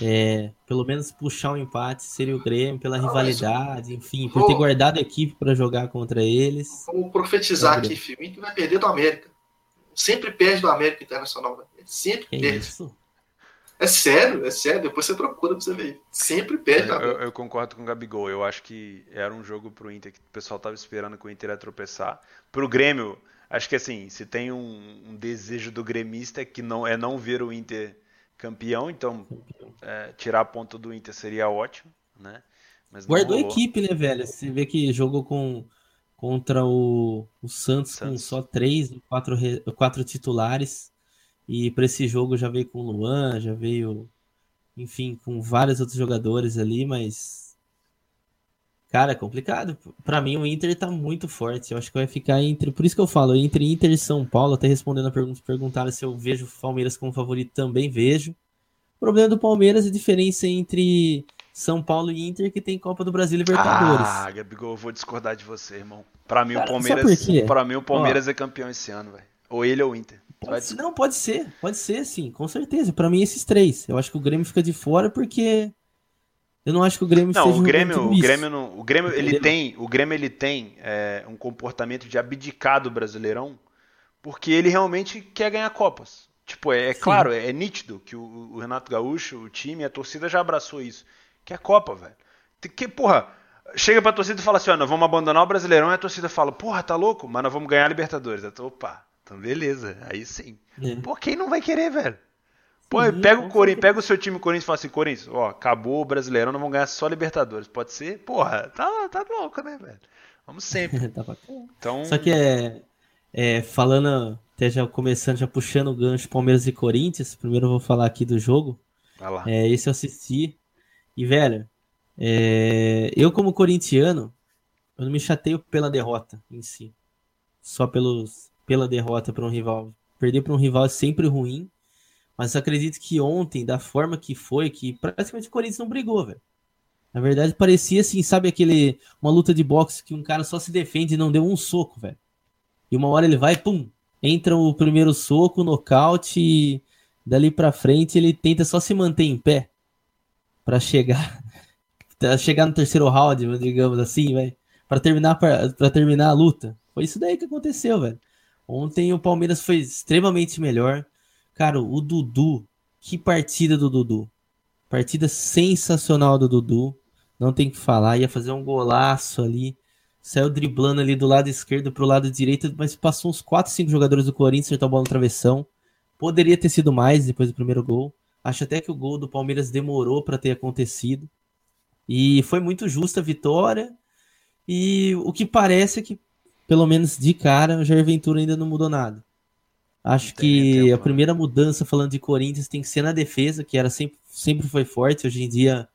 é, pelo menos puxar um empate seria o Grêmio pela rivalidade, enfim, por ter guardado a equipe para jogar contra eles. Vamos profetizar aqui, filho. O Inter vai perder do América. Sempre perde do América Internacional. Né? Sempre que perde. Isso? É sério, é sério. Depois você procura pra você ver. Sempre perde. Eu, eu, eu, concordo com o Gabigol. Eu acho que era um jogo pro Inter que o pessoal tava esperando que o Inter ia tropeçar. Pro Grêmio, acho que assim, se tem um, um desejo do gremista é que não é não ver o Inter campeão, então é, tirar a ponta do Inter seria ótimo, né? Mas Guardou a equipe, né, velho? Você vê que jogou com contra o, o Santos, Santos, com só três, quatro, quatro titulares. E para esse jogo já veio com o Luan, já veio, enfim, com vários outros jogadores ali, mas. Cara, é complicado. Para mim, o Inter tá muito forte. Eu acho que vai ficar entre. Por isso que eu falo, entre Inter e São Paulo, até respondendo a pergunta, perguntaram se eu vejo o Palmeiras como favorito, também vejo. O problema do Palmeiras é a diferença entre são Paulo e Inter que tem Copa do Brasil e Libertadores. Ah, Gabigol, eu vou discordar de você, irmão. Para mim, Cara, o Palmeiras, para mim o Palmeiras Ó, é campeão esse ano, velho. Ou ele ou o Inter. Pode, não, pode ser, pode ser, sim, com certeza. Para mim esses três. Eu acho que o Grêmio fica de fora porque eu não acho que o Grêmio não, o Grêmio, o Grêmio não, o Grêmio ele tem, o Grêmio ele tem é, um comportamento de abdicado brasileirão, porque ele realmente quer ganhar copas. Tipo, é, é claro, é, é, nítido que o, o, Renato Gaúcho, o time, a torcida já abraçou isso. Que é Copa, velho. Que, porra, chega pra torcida e fala assim, ó, nós vamos abandonar o Brasileirão, e a torcida fala, porra, tá louco? Mas nós vamos ganhar a Libertadores. Eu tô, opa, então beleza, aí sim. É. Pô, quem não vai querer, velho? Pô, pega o Corinthians, pega o seu time Corinthians e fala assim, Corinthians, ó, acabou o Brasileirão, nós vamos ganhar só Libertadores. Pode ser? Porra, tá, tá louco, né, velho? Vamos sempre. tá então... Só que é, é, falando, até já começando, já puxando o gancho Palmeiras e Corinthians, primeiro eu vou falar aqui do jogo. Vai lá. É, esse eu assisti, e, velho, é... eu como corintiano, eu não me chateio pela derrota em si. Só pelos, pela derrota para um rival. Perder para um rival é sempre ruim. Mas acredito que ontem, da forma que foi, que praticamente o Corinthians não brigou, velho. Na verdade, parecia assim, sabe aquele. Uma luta de boxe que um cara só se defende e não deu um soco, velho. E uma hora ele vai, pum, entra o primeiro soco, nocaute, e dali pra frente ele tenta só se manter em pé para chegar chegar no terceiro round, digamos assim, velho, para terminar para terminar a luta. Foi isso daí que aconteceu, velho. Ontem o Palmeiras foi extremamente melhor. Cara, o Dudu, que partida do Dudu. Partida sensacional do Dudu. Não tem que falar, ia fazer um golaço ali. Saiu driblando ali do lado esquerdo pro lado direito, mas passou uns 4, 5 jogadores do Corinthians, acertou a bola no travessão. Poderia ter sido mais depois do primeiro gol. Acho até que o gol do Palmeiras demorou para ter acontecido. E foi muito justa a vitória. E o que parece é que, pelo menos de cara, o Jair Ventura ainda não mudou nada. Acho que a né? primeira mudança, falando de Corinthians, tem que ser na defesa, que era sempre, sempre foi forte. Hoje em dia,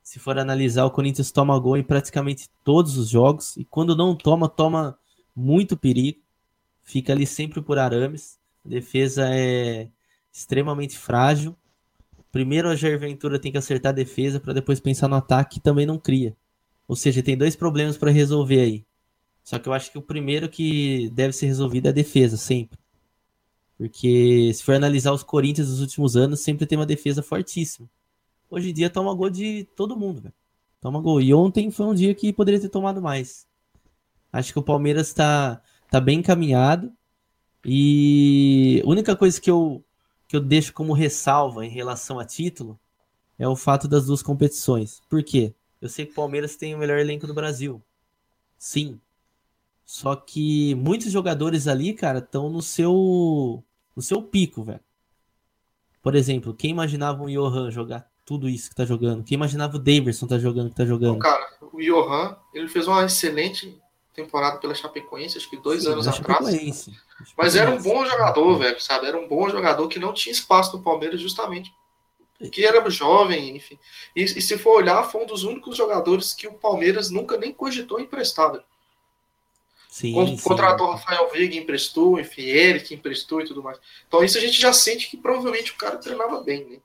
se for analisar, o Corinthians toma gol em praticamente todos os jogos. E quando não toma, toma muito perigo. Fica ali sempre por arames. A defesa é extremamente frágil. Primeiro a Jair Ventura tem que acertar a defesa para depois pensar no ataque e também não cria. Ou seja, tem dois problemas para resolver aí. Só que eu acho que o primeiro que deve ser resolvido é a defesa, sempre. Porque se for analisar os Corinthians dos últimos anos, sempre tem uma defesa fortíssima. Hoje em dia toma gol de todo mundo, velho. Toma gol. E ontem foi um dia que poderia ter tomado mais. Acho que o Palmeiras está tá bem encaminhado. E a única coisa que eu, que eu deixo como ressalva em relação a título é o fato das duas competições. Por quê? Eu sei que o Palmeiras tem o melhor elenco do Brasil. Sim. Só que muitos jogadores ali, cara, estão no seu no seu pico, velho. Por exemplo, quem imaginava o Johan jogar tudo isso que tá jogando? Quem imaginava o Davidson tá jogando que tá jogando? cara, o Johan, ele fez uma excelente temporada pela Chapecoense, acho que dois Sim, anos atrás. Mas era um bom jogador, velho, sabe? Era um bom jogador que não tinha espaço no Palmeiras justamente que era jovem, enfim. E, e, se for olhar, foi um dos únicos jogadores que o Palmeiras nunca nem cogitou emprestar. Sim, Quando sim. contratou Rafael Veiga, emprestou, enfim, Eric emprestou e tudo mais. Então isso a gente já sente que provavelmente o cara treinava bem, né?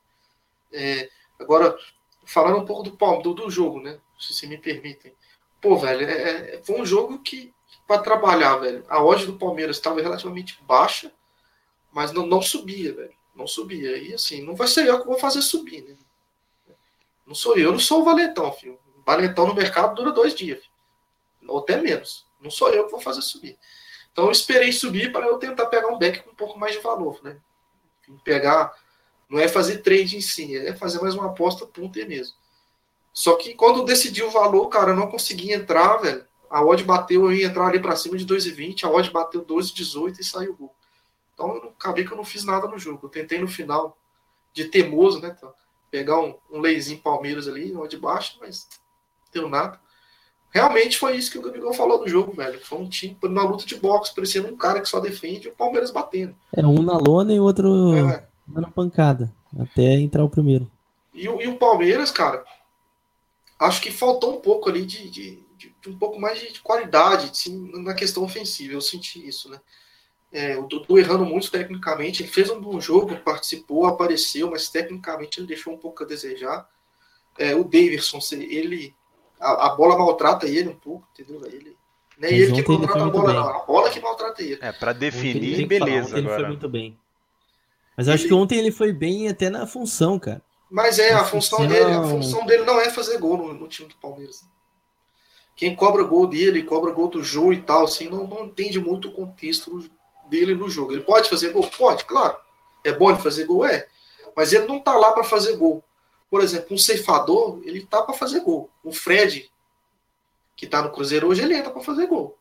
É, agora, falando um pouco do, do, do jogo, né? Se, se me permitem. Pô, velho, é, é foi um jogo que, para trabalhar, velho, a odd do Palmeiras estava relativamente baixa, mas não, não subia, velho. Não subia. E assim, não vai ser eu que vou fazer subir, né? Não sou eu, eu não sou o valentão, filho. Valentão no mercado dura dois dias, filho. ou até menos. Não sou eu que vou fazer subir. Então eu esperei subir para eu tentar pegar um back com um pouco mais de valor, né? Pegar, não é fazer trade em si, é fazer mais uma aposta ponta mesmo. Só que quando eu decidi o valor, cara, eu não consegui entrar, velho. A odd bateu, eu ia entrar ali para cima de 2,20, a odd bateu 2,18 e saiu o gol. Então eu acabei que eu não fiz nada no jogo. Eu tentei no final, de teimoso, né? Então, pegar um, um leizinho Palmeiras ali, de baixo, mas não deu nada. Realmente foi isso que o Gabigol falou do jogo, velho. Foi um time na luta de boxe, parecendo um cara que só defende e o Palmeiras batendo. É um na lona e o outro é. dando pancada, até entrar o primeiro. E, e, o Palmeiras, cara, acho que faltou um pouco ali de, de, de, de um pouco mais de, qualidade assim, na questão ofensiva. Eu senti isso, né? É, o Dudu errando muito tecnicamente, ele fez um bom jogo, participou, apareceu, mas tecnicamente ele deixou um pouco a desejar. É, o Davidson, ele a, a, bola maltrata ele um pouco, entendeu? Ele, é ele que maltrata a bola, não, a bola que maltrata ele. É, para definir, beleza. Ele foi muito bem. Mas eu acho que ontem ele foi bem até na função, cara. Mas é, a, a função, função, dele, a função dele não é fazer gol no, no time do Palmeiras quem cobra gol dele, cobra gol do jogo e tal, assim, não, não entende muito o contexto dele no jogo. Ele pode fazer gol? Pode, claro. É bom ele fazer gol? É. Mas ele não tá lá para fazer gol. Por exemplo, um ceifador, ele tá para fazer gol. O Fred, que tá no Cruzeiro hoje, ele entra para fazer gol.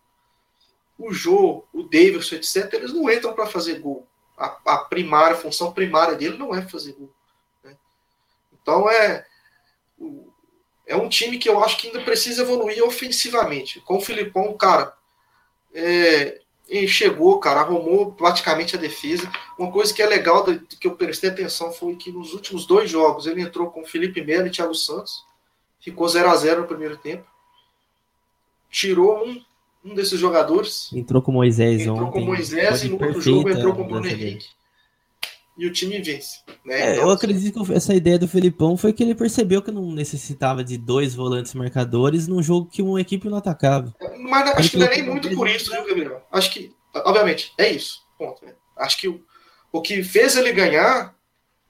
O Jô, o Davidson, etc., eles não entram para fazer gol. A, a, primária, a função primária dele não é fazer gol. Né? Então é. É um time que eu acho que ainda precisa evoluir ofensivamente. Com o Filipão, cara, é, e chegou, cara, arrumou praticamente a defesa. Uma coisa que é legal que eu prestei atenção foi que nos últimos dois jogos ele entrou com Felipe Melo e Thiago Santos, ficou 0 a 0 no primeiro tempo, tirou um, um desses jogadores. Entrou com Moisés entrou ontem. com Moisés e no outro jogo entrou com Bruno Henrique. E o time vence. Né? É, então, eu acredito que essa ideia do Felipão foi que ele percebeu que não necessitava de dois volantes marcadores num jogo que uma equipe não atacava. Mas acho que não é nem muito por isso, viu, Gabriel? Acho que, obviamente, é isso. Ponto, né? Acho que o, o que fez ele ganhar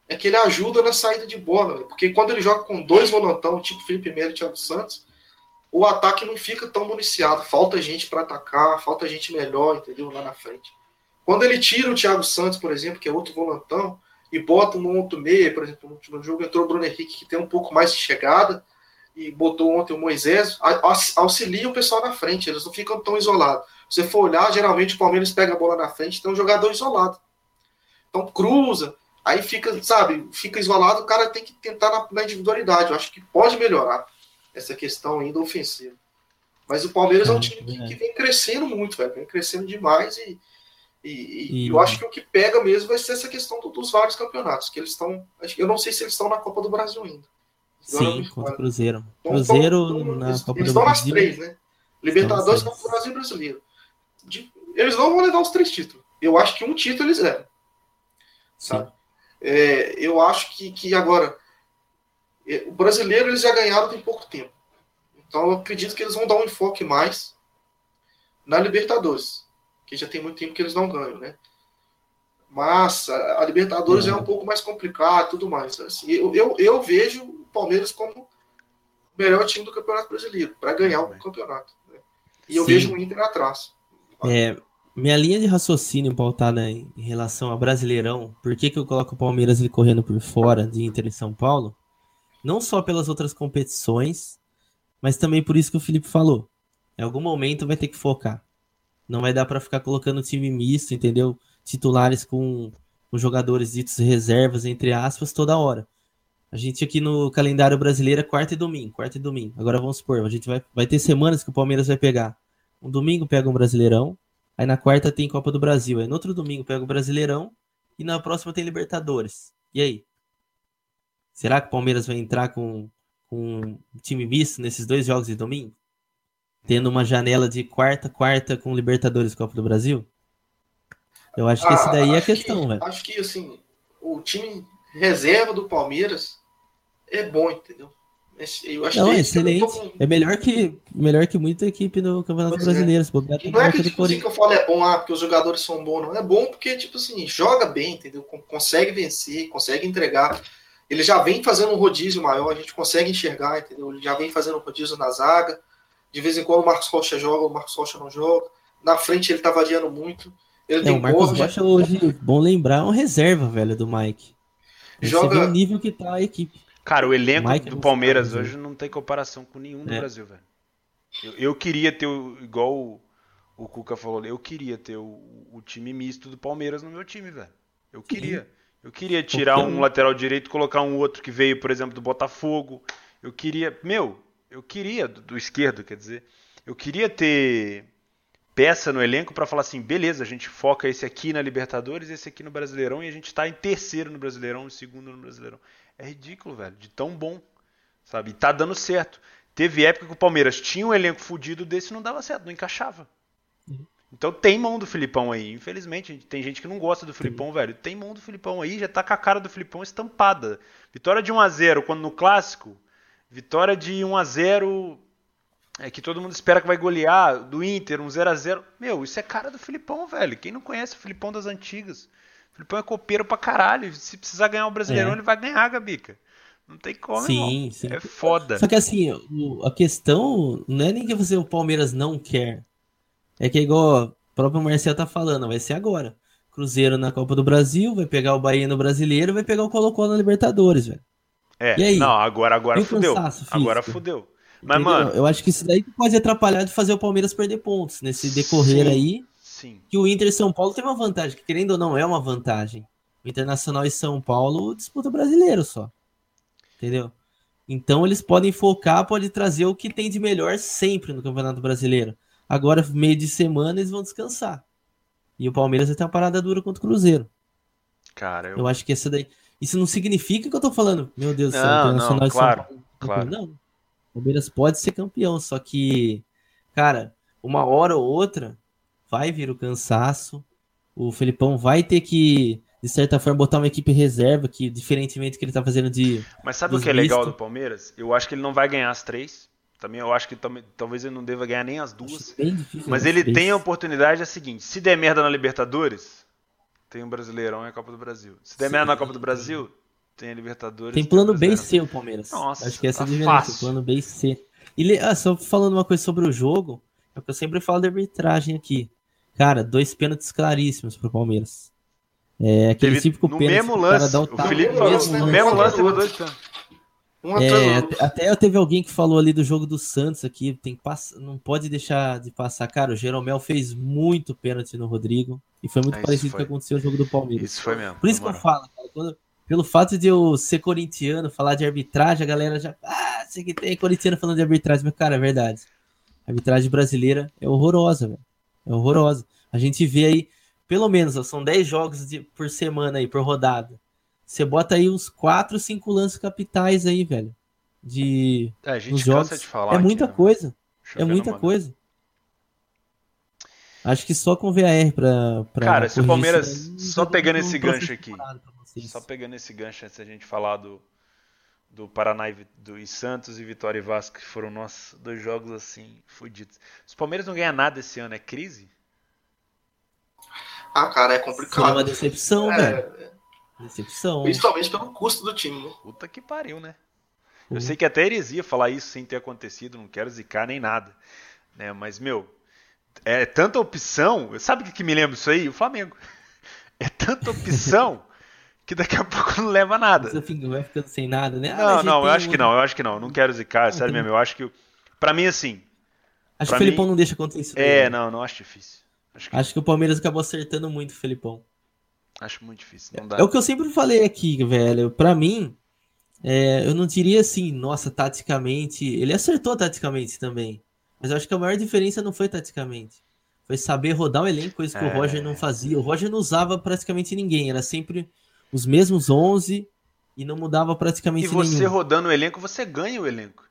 é que ele ajuda na saída de bola. Né? Porque quando ele joga com dois volantão, tipo Felipe Melo e Thiago Santos, o ataque não fica tão municiado. Falta gente para atacar, falta gente melhor, entendeu? Lá na frente. Quando ele tira o Thiago Santos, por exemplo, que é outro volantão, e bota um outro meia, por exemplo, no último jogo entrou o Bruno Henrique, que tem um pouco mais de chegada, e botou ontem o Moisés, auxilia o pessoal na frente, eles não ficam tão isolados. Se você for olhar, geralmente o Palmeiras pega a bola na frente, tem um jogador isolado. Então cruza, aí fica, sabe, fica isolado, o cara tem que tentar na, na individualidade. Eu acho que pode melhorar essa questão ainda ofensiva. Mas o Palmeiras é, é um time que, que, vem crescendo muito, velho, vem crescendo demais e e, e, eu acho que o que pega mesmo vai ser essa questão do, dos vários campeonatos, que eles estão. Eu não sei se eles estão na Copa do Brasil ainda. Sim, contra o Cruzeiro. Então, Cruzeiro então, na eles, Copa eles do estão nas três, né? Libertadores, Copa do Brasil e Brasileiro. De, eles não vão levar os três títulos. Eu acho que um título eles levam. sabe? É, eu acho que, que agora é, o brasileiro eles já ganharam tem pouco tempo. Então eu acredito que eles vão dar um enfoque mais na Libertadores, que já tem muito tempo que eles não ganham, né? Mas a Libertadores é um pouco mais complicado tudo mais. Assim, eu, eu, eu vejo o Palmeiras como o melhor time do Campeonato Brasileiro, para ganhar o campeonato. Né? E eu Sim. vejo o Inter atrás. É, minha linha de raciocínio pautada em relação a Brasileirão, por que, que eu coloco o Palmeiras ali correndo por fora de Inter e São Paulo? Não só pelas outras competições, mas também por isso que o Felipe falou. Em algum momento vai ter que focar. Não vai dar para ficar colocando time misto, entendeu? Titulares com, com jogadores ditos reservas, entre aspas, toda hora. A gente aqui no calendário brasileiro é quarta e domingo, quarta e domingo. Agora vamos supor, a gente vai, vai ter semanas que o Palmeiras vai pegar. Um domingo pega um Brasileirão, aí na quarta tem Copa do Brasil, aí no outro domingo pega o Brasileirão e na próxima tem Libertadores. E aí? Será que o Palmeiras vai entrar com, com um time misto nesses dois jogos de domingo? Tendo uma janela de quarta, quarta com Libertadores Copa do Brasil? Eu acho que ah, esse daí é a questão, velho. Acho que, assim, o time reserva do Palmeiras é bom, entendeu? Eu acho não, que é excelente. Com... É melhor que, melhor que muita equipe no Campeonato pois é. Brasileiro. É. não é que, tipo, assim, que eu falo é bom, ah, porque os jogadores são bons, não. É bom porque, tipo assim, joga bem, entendeu? Consegue vencer, consegue entregar. Ele já vem fazendo um rodízio maior, a gente consegue enxergar, entendeu? Ele já vem fazendo um rodízio na zaga. De vez em quando o Marcos Rocha joga, o Marcos Rocha não joga. Na frente ele tá variando muito. Ele é, o Marcos Rocha hoje, bom lembrar, é um reserva, velho, do Mike. Joga... Você vê o nível que tá a equipe. Cara, o elenco Mike do Palmeiras hoje não tem comparação com nenhum do é. Brasil, velho. Eu, eu, queria ter, o, igual o, o Cuca falou, eu queria ter o, o, time misto do Palmeiras no meu time, velho. Eu queria. Sim. Eu queria tirar um lateral direito, colocar um outro que veio, por exemplo, do Botafogo. Eu queria, meu, eu queria do, do esquerdo, quer dizer, eu queria ter peça no elenco para falar assim, beleza, a gente foca esse aqui na Libertadores, esse aqui no Brasileirão e a gente está em terceiro no Brasileirão, em segundo no Brasileirão. É ridículo, velho, de tão bom, sabe? E tá dando certo. Teve época que o Palmeiras tinha um elenco fudido desse não dava certo, não encaixava. Uhum. Então tem mão do Filipão aí. Infelizmente, tem gente que não gosta do Filipão, Sim. velho. Tem mão do Filipão aí, já tá com a cara do Filipão estampada. Vitória de 1 a 0 quando no clássico, vitória de 1 a 0 é que todo mundo espera que vai golear do Inter, um 0 a 0 Meu, isso é cara do Filipão, velho. Quem não conhece o Filipão das antigas? O Filipão é copeiro pra caralho. Se precisar ganhar o Brasileirão, é. ele vai ganhar, Gabica. Não tem como, sim, sim. É foda. Só que assim, a questão não é nem que você, o Palmeiras não quer. É que igual o próprio Marcelo tá falando, vai ser agora. Cruzeiro na Copa do Brasil, vai pegar o Bahia no Brasileiro, vai pegar o Colo-Colo na Libertadores, velho. É, e aí? não, agora, agora fudeu. Agora fudeu. Mas, Entendeu? mano. Eu acho que isso daí pode atrapalhar de fazer o Palmeiras perder pontos nesse decorrer sim, aí. Sim. Que o Inter e São Paulo tem uma vantagem, que querendo ou não é uma vantagem. O Internacional e São Paulo disputa brasileiro só. Entendeu? Então eles podem focar, pode trazer o que tem de melhor sempre no Campeonato Brasileiro. Agora, meio de semana, eles vão descansar. E o Palmeiras vai ter uma parada dura contra o Cruzeiro. Cara, eu... eu acho que essa daí. Isso não significa que eu tô falando, meu Deus do céu, Internacional não, claro, Claro. Não, o Palmeiras pode ser campeão, só que, cara, uma hora ou outra vai vir o cansaço. O Felipão vai ter que, de certa forma, botar uma equipe reserva, que diferentemente do que ele tá fazendo de. Mas sabe o que é legal do Palmeiras? Eu acho que ele não vai ganhar as três. Também eu acho que também, talvez ele não deva ganhar nem as duas. Mas ele tem a oportunidade é a seguinte: se der merda na Libertadores, tem o um Brasileirão e a Copa do Brasil. Se der merda na Copa do Brasil, tem a Libertadores. Tem plano B e C o Palmeiras. Nossa, acho que essa tá é. Fácil. Plano B e C. E ah, só falando uma coisa sobre o jogo, é o que eu sempre falo de arbitragem aqui. Cara, dois pênaltis claríssimos pro Palmeiras. É aquele Teve, típico pênalti. No mesmo lance. O, o Felipe falou, no mesmo lance teve dois pênaltis. Um é, até teve alguém que falou ali do jogo do Santos aqui, tem que não pode deixar de passar. Cara, o Jeromel fez muito pênalti no Rodrigo e foi muito é, parecido com o que aconteceu no jogo do Palmeiras. Isso foi mesmo. Por isso que eu falo, cara, quando, pelo fato de eu ser corintiano, falar de arbitragem, a galera já, ah, sei que tem corintiano falando de arbitragem, mas cara, é verdade. A arbitragem brasileira é horrorosa, velho. É horrorosa. A gente vê aí, pelo menos, ó, são 10 jogos de, por semana aí, por rodada. Você bota aí uns 4, 5 lances capitais aí, velho. De. É, a gente jogos. de falar. É muita aqui, né? coisa. É muita coisa. Acho que só com VAR pra. pra Cara, se o Palmeiras. Só pegando esse gancho aqui. Só pegando esse gancho antes da gente falar do, do Paraná e, do, e Santos e Vitória e Vasco, que foram nossos dois jogos assim, fodidos. Se o Palmeiras não ganhar nada esse ano, é crise? Ah, cara, é complicado. É uma decepção, é, velho. Decepção. Principalmente pelo custo do time, né? Puta que pariu, né? Eu uhum. sei que até heresia falar isso sem ter acontecido, não quero zicar nem nada. Né? Mas, meu, é tanta opção. Sabe o que, que me lembra isso aí? O Flamengo. É tanta opção que daqui a pouco não leva nada. Você vai ficando sem nada, né? Ah, não, não, eu acho que não, eu acho que não. Não quero zicar, não, sério tem... mesmo. Eu acho que. Pra mim, assim. Acho que o Felipão mim... não deixa acontecer isso. É, não, não acho difícil. Acho que... acho que o Palmeiras acabou acertando muito o Felipão. Acho muito difícil. É o que eu sempre falei aqui, velho. Pra mim, é, eu não diria assim, nossa, taticamente. Ele acertou taticamente também. Mas eu acho que a maior diferença não foi taticamente. Foi saber rodar o elenco, coisa que é... o Roger não fazia. O Roger não usava praticamente ninguém. Era sempre os mesmos 11 e não mudava praticamente nenhum. E você nenhum. rodando o elenco, você ganha o elenco.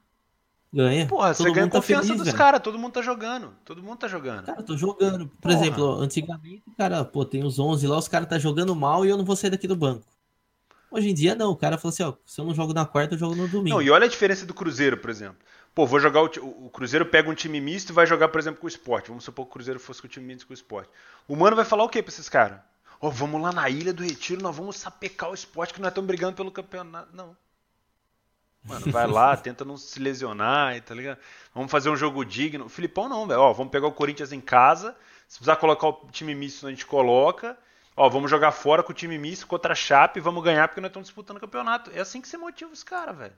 Ganha. Porra, todo você ganha tá confiança feliz, dos caras, todo mundo tá jogando. Todo mundo tá jogando. Cara, tô jogando. Por Porra. exemplo, antigamente, cara, pô, tem os 11 lá, os caras tá jogando mal e eu não vou sair daqui do banco. Hoje em dia, não. O cara falou assim, ó, se eu não jogo na quarta, eu jogo no domingo. Não, e olha a diferença do Cruzeiro, por exemplo. Pô, vou jogar o, o, Cruzeiro pega um time misto e vai jogar, por exemplo, com o esporte. Vamos supor que o Cruzeiro fosse com o time misto com o esporte. O mano vai falar o quê pra esses caras? Ó, oh, vamos lá na Ilha do Retiro, nós vamos sapecar o esporte que nós estamos brigando pelo campeonato. Não. Mano, vai lá, tenta não se lesionar, tá ligado? Vamos fazer um jogo digno. O Filipão não, velho. Ó, vamos pegar o Corinthians em casa. Se precisar colocar o time misto, a gente coloca. Ó, vamos jogar fora com o time misto contra a Chape vamos ganhar porque nós estamos disputando o campeonato. É assim que você motiva os caras, velho.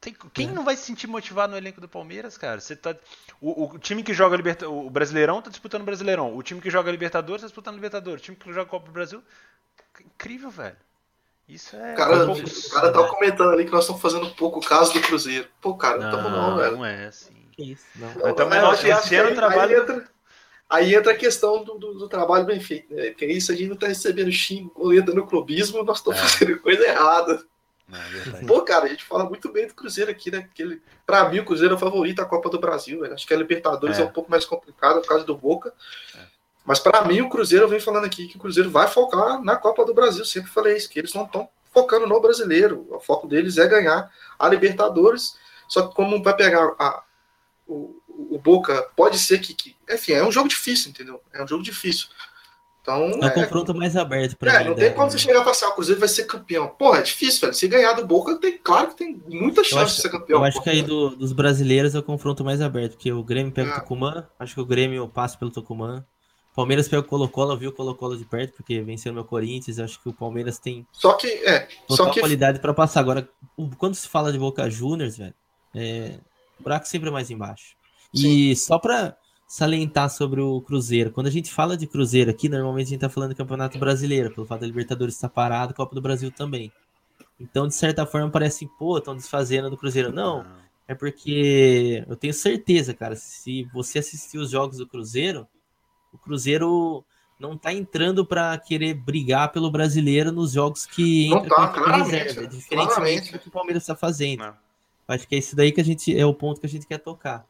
Tem, quem é. não vai se sentir motivado no elenco do Palmeiras, cara? Você tá, o, o time que joga Liberta, o Brasileirão tá disputando o Brasileirão. O time que joga Libertadores tá disputando Libertadores. O time que joga Copa do Brasil. Incrível, velho. Isso é. Cara, um o cara tá comentando ali que nós estamos fazendo pouco caso do Cruzeiro. Pô, cara, não estamos não, velho. Não é assim. Isso, não. Mas também não, esse ano trabalho. Aí entra, aí entra a questão do, do, do, trabalho bem feito, né? Porque isso a gente não tá recebendo xingo, entra no clubismo, nós estamos é. fazendo coisa errada. É Pô, cara, a gente fala muito bem do Cruzeiro aqui, né? Porque ele, pra mim, o Cruzeiro é o favorito da Copa do Brasil, Acho que a Libertadores é. é um pouco mais complicada por causa do Boca. É. Mas para mim, o Cruzeiro, eu venho falando aqui que o Cruzeiro vai focar na Copa do Brasil. Sempre falei isso, que eles não estão focando no brasileiro. O foco deles é ganhar a Libertadores. Só que como vai pegar a, o, o Boca, pode ser que, que. Enfim, é um jogo difícil, entendeu? É um jogo difícil. Então, é um é, confronto mais aberto para É, não tem como você chegar e falar assim, ah, o Cruzeiro vai ser campeão. Porra, é difícil, velho. Se ganhar do Boca, tem, claro que tem muita chance acho, de ser campeão. Eu acho que aí do, dos brasileiros é o confronto mais aberto, porque o Grêmio pega é. o Tucumã, acho que o Grêmio passa pelo Tucumã. Palmeiras pega o Colo-Colo, viu o Colo-Colo de perto, porque venceu o meu Corinthians. Acho que o Palmeiras tem só que, é, total só que... qualidade para passar. Agora, quando se fala de Boca Juniors, velho, é, o buraco sempre é mais embaixo. Sim. E só para salientar sobre o Cruzeiro. Quando a gente fala de Cruzeiro aqui, normalmente a gente tá falando do Campeonato Brasileiro, pelo fato da Libertadores estar parado, Copa do Brasil também. Então, de certa forma, parece, pô, estão desfazendo do Cruzeiro. Não, é porque eu tenho certeza, cara, se você assistir os jogos do Cruzeiro, o Cruzeiro não tá entrando para querer brigar pelo brasileiro nos jogos que entra tá, com a reserva, diferentemente do que o Palmeiras está fazendo. Não. Acho que é isso daí que a gente é o ponto que a gente quer tocar.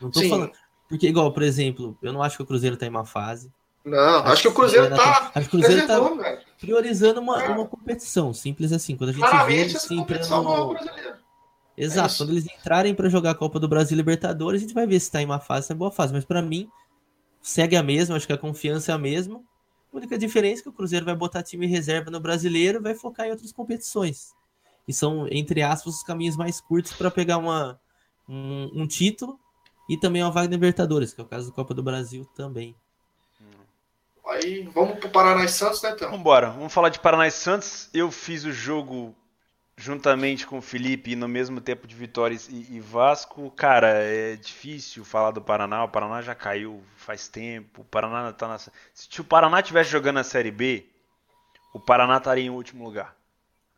Não tô Sim. falando, porque, igual, por exemplo, eu não acho que o Cruzeiro tá em uma fase. Não, acho, acho que o Cruzeiro tá. tá acho que o Cruzeiro tá priorizando uma, é. uma competição, simples assim. Quando a gente Claramente, vê eles sempre no. Exato, é quando eles entrarem para jogar a Copa do Brasil e Libertadores, a gente vai ver se tá em uma fase, se é boa fase. Mas para mim, segue a mesma, acho que a confiança é a mesma. A única diferença é que o Cruzeiro vai botar time reserva no brasileiro e vai focar em outras competições. E são, entre aspas, os caminhos mais curtos para pegar uma, um, um título e também uma vaga de Libertadores, que é o caso da Copa do Brasil também. Aí vamos pro Paraná e Santos, né, então? Vambora, vamos falar de Paraná e Santos. Eu fiz o jogo juntamente com o Felipe no mesmo tempo de Vitórias e, e, Vasco. Cara, é difícil falar do Paraná. O Paraná já caiu faz tempo. O Paraná tá na... Se o Paraná tivesse jogando na Série B, o Paraná estaria em último lugar.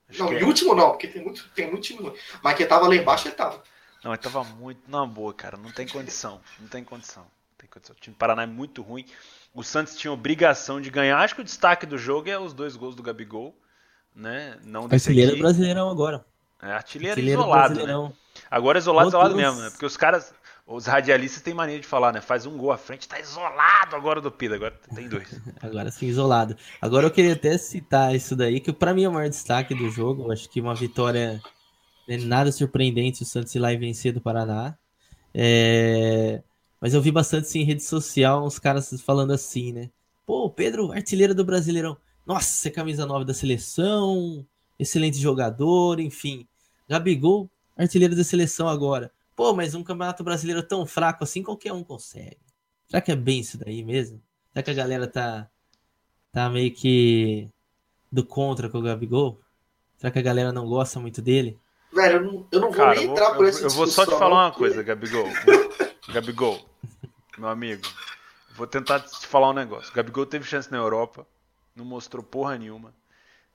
Acho não, em é... último não, porque tem muito, tem muito time. Mas quem tava lá embaixo, ele tava. Não, ele tava muito na boa, cara. Não tem condição. Não tem condição. Não tem condição. O time do Paraná é muito ruim. O Santos tinha obrigação de ganhar. Acho que o destaque do jogo é os dois gols do Gabigol. Né? Não artilheiro brasileirão agora. É, artilheiro, artilheiro isolado. Né? Agora isolado, isolado mesmo, né? Porque os caras. Os radialistas têm mania de falar, né? Faz um gol à frente, tá isolado agora do Pedro. Agora tem dois. agora sim, isolado. Agora eu queria até citar isso daí, que para mim é o maior destaque do jogo. Eu acho que uma vitória né, nada surpreendente o Santos ir lá e vencer do Paraná. É... Mas eu vi bastante sim, em rede social uns caras falando assim, né? Pô, Pedro, artilheiro do Brasileirão. Nossa, é camisa 9 da seleção, excelente jogador, enfim. Gabigol, artilheiro da seleção agora. Pô, mas um campeonato brasileiro tão fraco assim, qualquer um consegue. Será que é bem isso daí mesmo? Será que a galera tá, tá meio que do contra com o Gabigol? Será que a galera não gosta muito dele? Velho, eu não, eu não vou Cara, nem entrar vou, por essa Eu vou só te falar uma coisa, Gabigol. Gabigol, meu amigo. Vou tentar te falar um negócio. Gabigol teve chance na Europa, não mostrou porra nenhuma.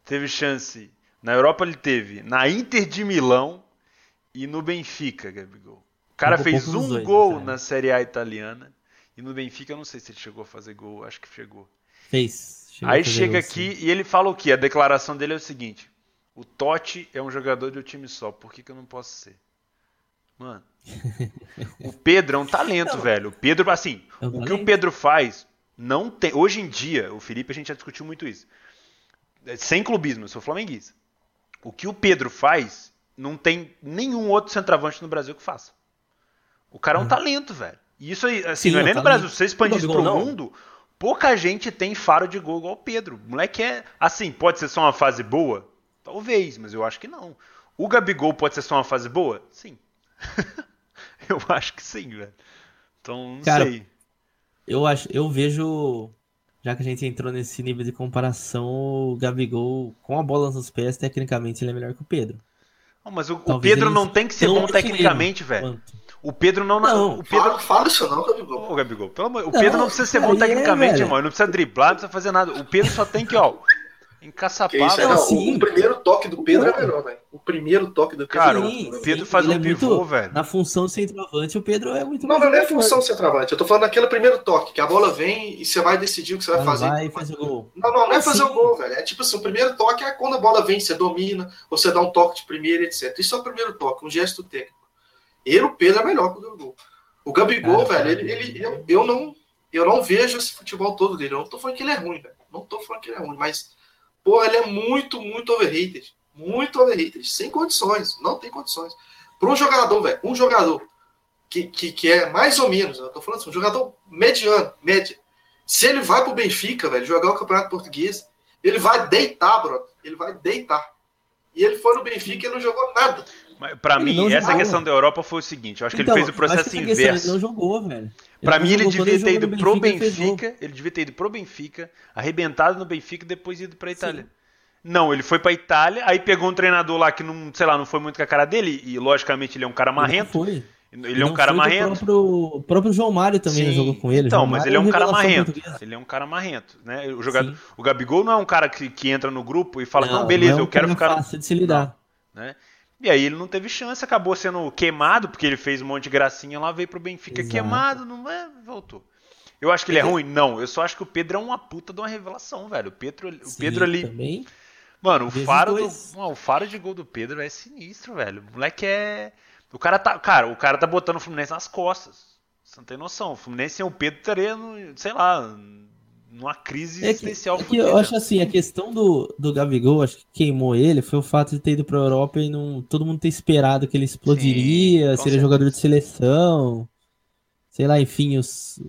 Teve chance. Na Europa ele teve na Inter de Milão e no Benfica, Gabigol. O cara fez um dois, gol na Série A italiana. E no Benfica, eu não sei se ele chegou a fazer gol, acho que chegou. Fez. Aí chega gol, aqui sim. e ele fala o quê? A declaração dele é o seguinte: o Totti é um jogador de um time só, por que, que eu não posso ser? Mano, o Pedro é um talento, não. velho. O Pedro, assim, é o que o Pedro faz, não tem. Hoje em dia, o Felipe, a gente já discutiu muito isso. Sem clubismo, eu sou flamenguista. O que o Pedro faz, não tem nenhum outro centroavante no Brasil que faça. O cara é um uhum. talento, velho. E isso aí, assim, Sim, não é nem no Brasil. Se você expandir isso pro não. mundo, pouca gente tem faro de gol igual o Pedro. O moleque é. Assim, pode ser só uma fase boa? Talvez, mas eu acho que não. O Gabigol pode ser só uma fase boa? Sim. eu acho que sim, velho. Então, não cara, sei. Eu acho, eu vejo já que a gente entrou nesse nível de comparação, o Gabigol, com a bola nos pés, tecnicamente ele é melhor que o Pedro. Não, mas o, o Pedro não tem que ser bom tecnicamente, velho. O Pedro não. não o Pedro... Fala, fala isso não, Gabigol. Ô, Gabigol, pelo amor... O Pedro não, não precisa ser bom tecnicamente, é, irmão. Ele não precisa driblar, não precisa fazer nada. O Pedro só tem que, ó. Encaçapado. Isso, é, não, o, o, primeiro toque do Pedro é melhor, velho. O primeiro toque do Pedro Cara, sim, o Pedro faz um é pivô, muito, velho. Na função centroavante, o Pedro é muito Não, não é função centroavante. Eu tô falando daquele primeiro toque, que a bola vem e você vai decidir o que você vai fazer. Vai fazer o gol. Não, não, não é fazer o gol, velho. É tipo assim, o primeiro toque é quando a bola vem, você domina, você dá um toque de primeira, etc. Isso é o primeiro toque, um gesto técnico. Ele, o Pedro, é melhor que o Gabigol. O Gabigol, velho, ele, ele, eu, eu, não, eu não vejo esse futebol todo dele. Eu não tô falando que ele é ruim, velho. Não tô falando que ele é ruim, mas Porra, ele é muito, muito overrated. Muito overrated. Sem condições. Não tem condições. Para um jogador, velho, um jogador que, que, que, é mais ou menos, eu tô falando assim, um jogador mediano, média. Se ele vai pro Benfica, velho, jogar o Campeonato Português, ele vai deitar, bro. Ele vai deitar. E ele foi no Benfica e não jogou nada. Para mim, essa jogou. questão da Europa foi o seguinte: eu acho que então, ele fez o processo inverso. Ele não jogou, velho. Para mim, ele devia ter ido pro Benfica, ele, ele devia ter ido pro Benfica, arrebentado no Benfica e depois ido pra Itália. Sim. Não, ele foi pra Itália, aí pegou um treinador lá que não, sei lá, não foi muito com a cara dele, e logicamente ele é um cara marrento. Não foi. Ele é um cara marrento. O próprio, próprio João Mário também Sim, jogou com ele. Então, mas ele é um cara marrento. Ele é um cara marrento, né? O jogador, o Gabigol não é um cara que, que entra no grupo e fala, não, não beleza, não é um eu quero ficar. Fácil de se lidar. Né? E aí ele não teve chance, acabou sendo queimado, porque ele fez um monte de gracinha lá, veio pro Benfica Exato. queimado, não é, voltou. Eu acho que ele é ruim? Não, eu só acho que o Pedro é uma puta de uma revelação, velho. O Pedro, o Sim, Pedro ali. Também. Mano, o faro, do, o faro de gol do Pedro é sinistro, velho. O moleque é. O cara tá. Cara, o cara tá botando o Fluminense nas costas. Você não tem noção. O Fluminense sem o Pedro estaria, sei lá, numa crise é existencial. Que, é que eu acho assim, a questão do, do Gabigol, acho que queimou ele, foi o fato de ter ido pra Europa e não todo mundo ter esperado que ele explodiria, Sim, seria jogador de seleção. Sei lá, enfim, os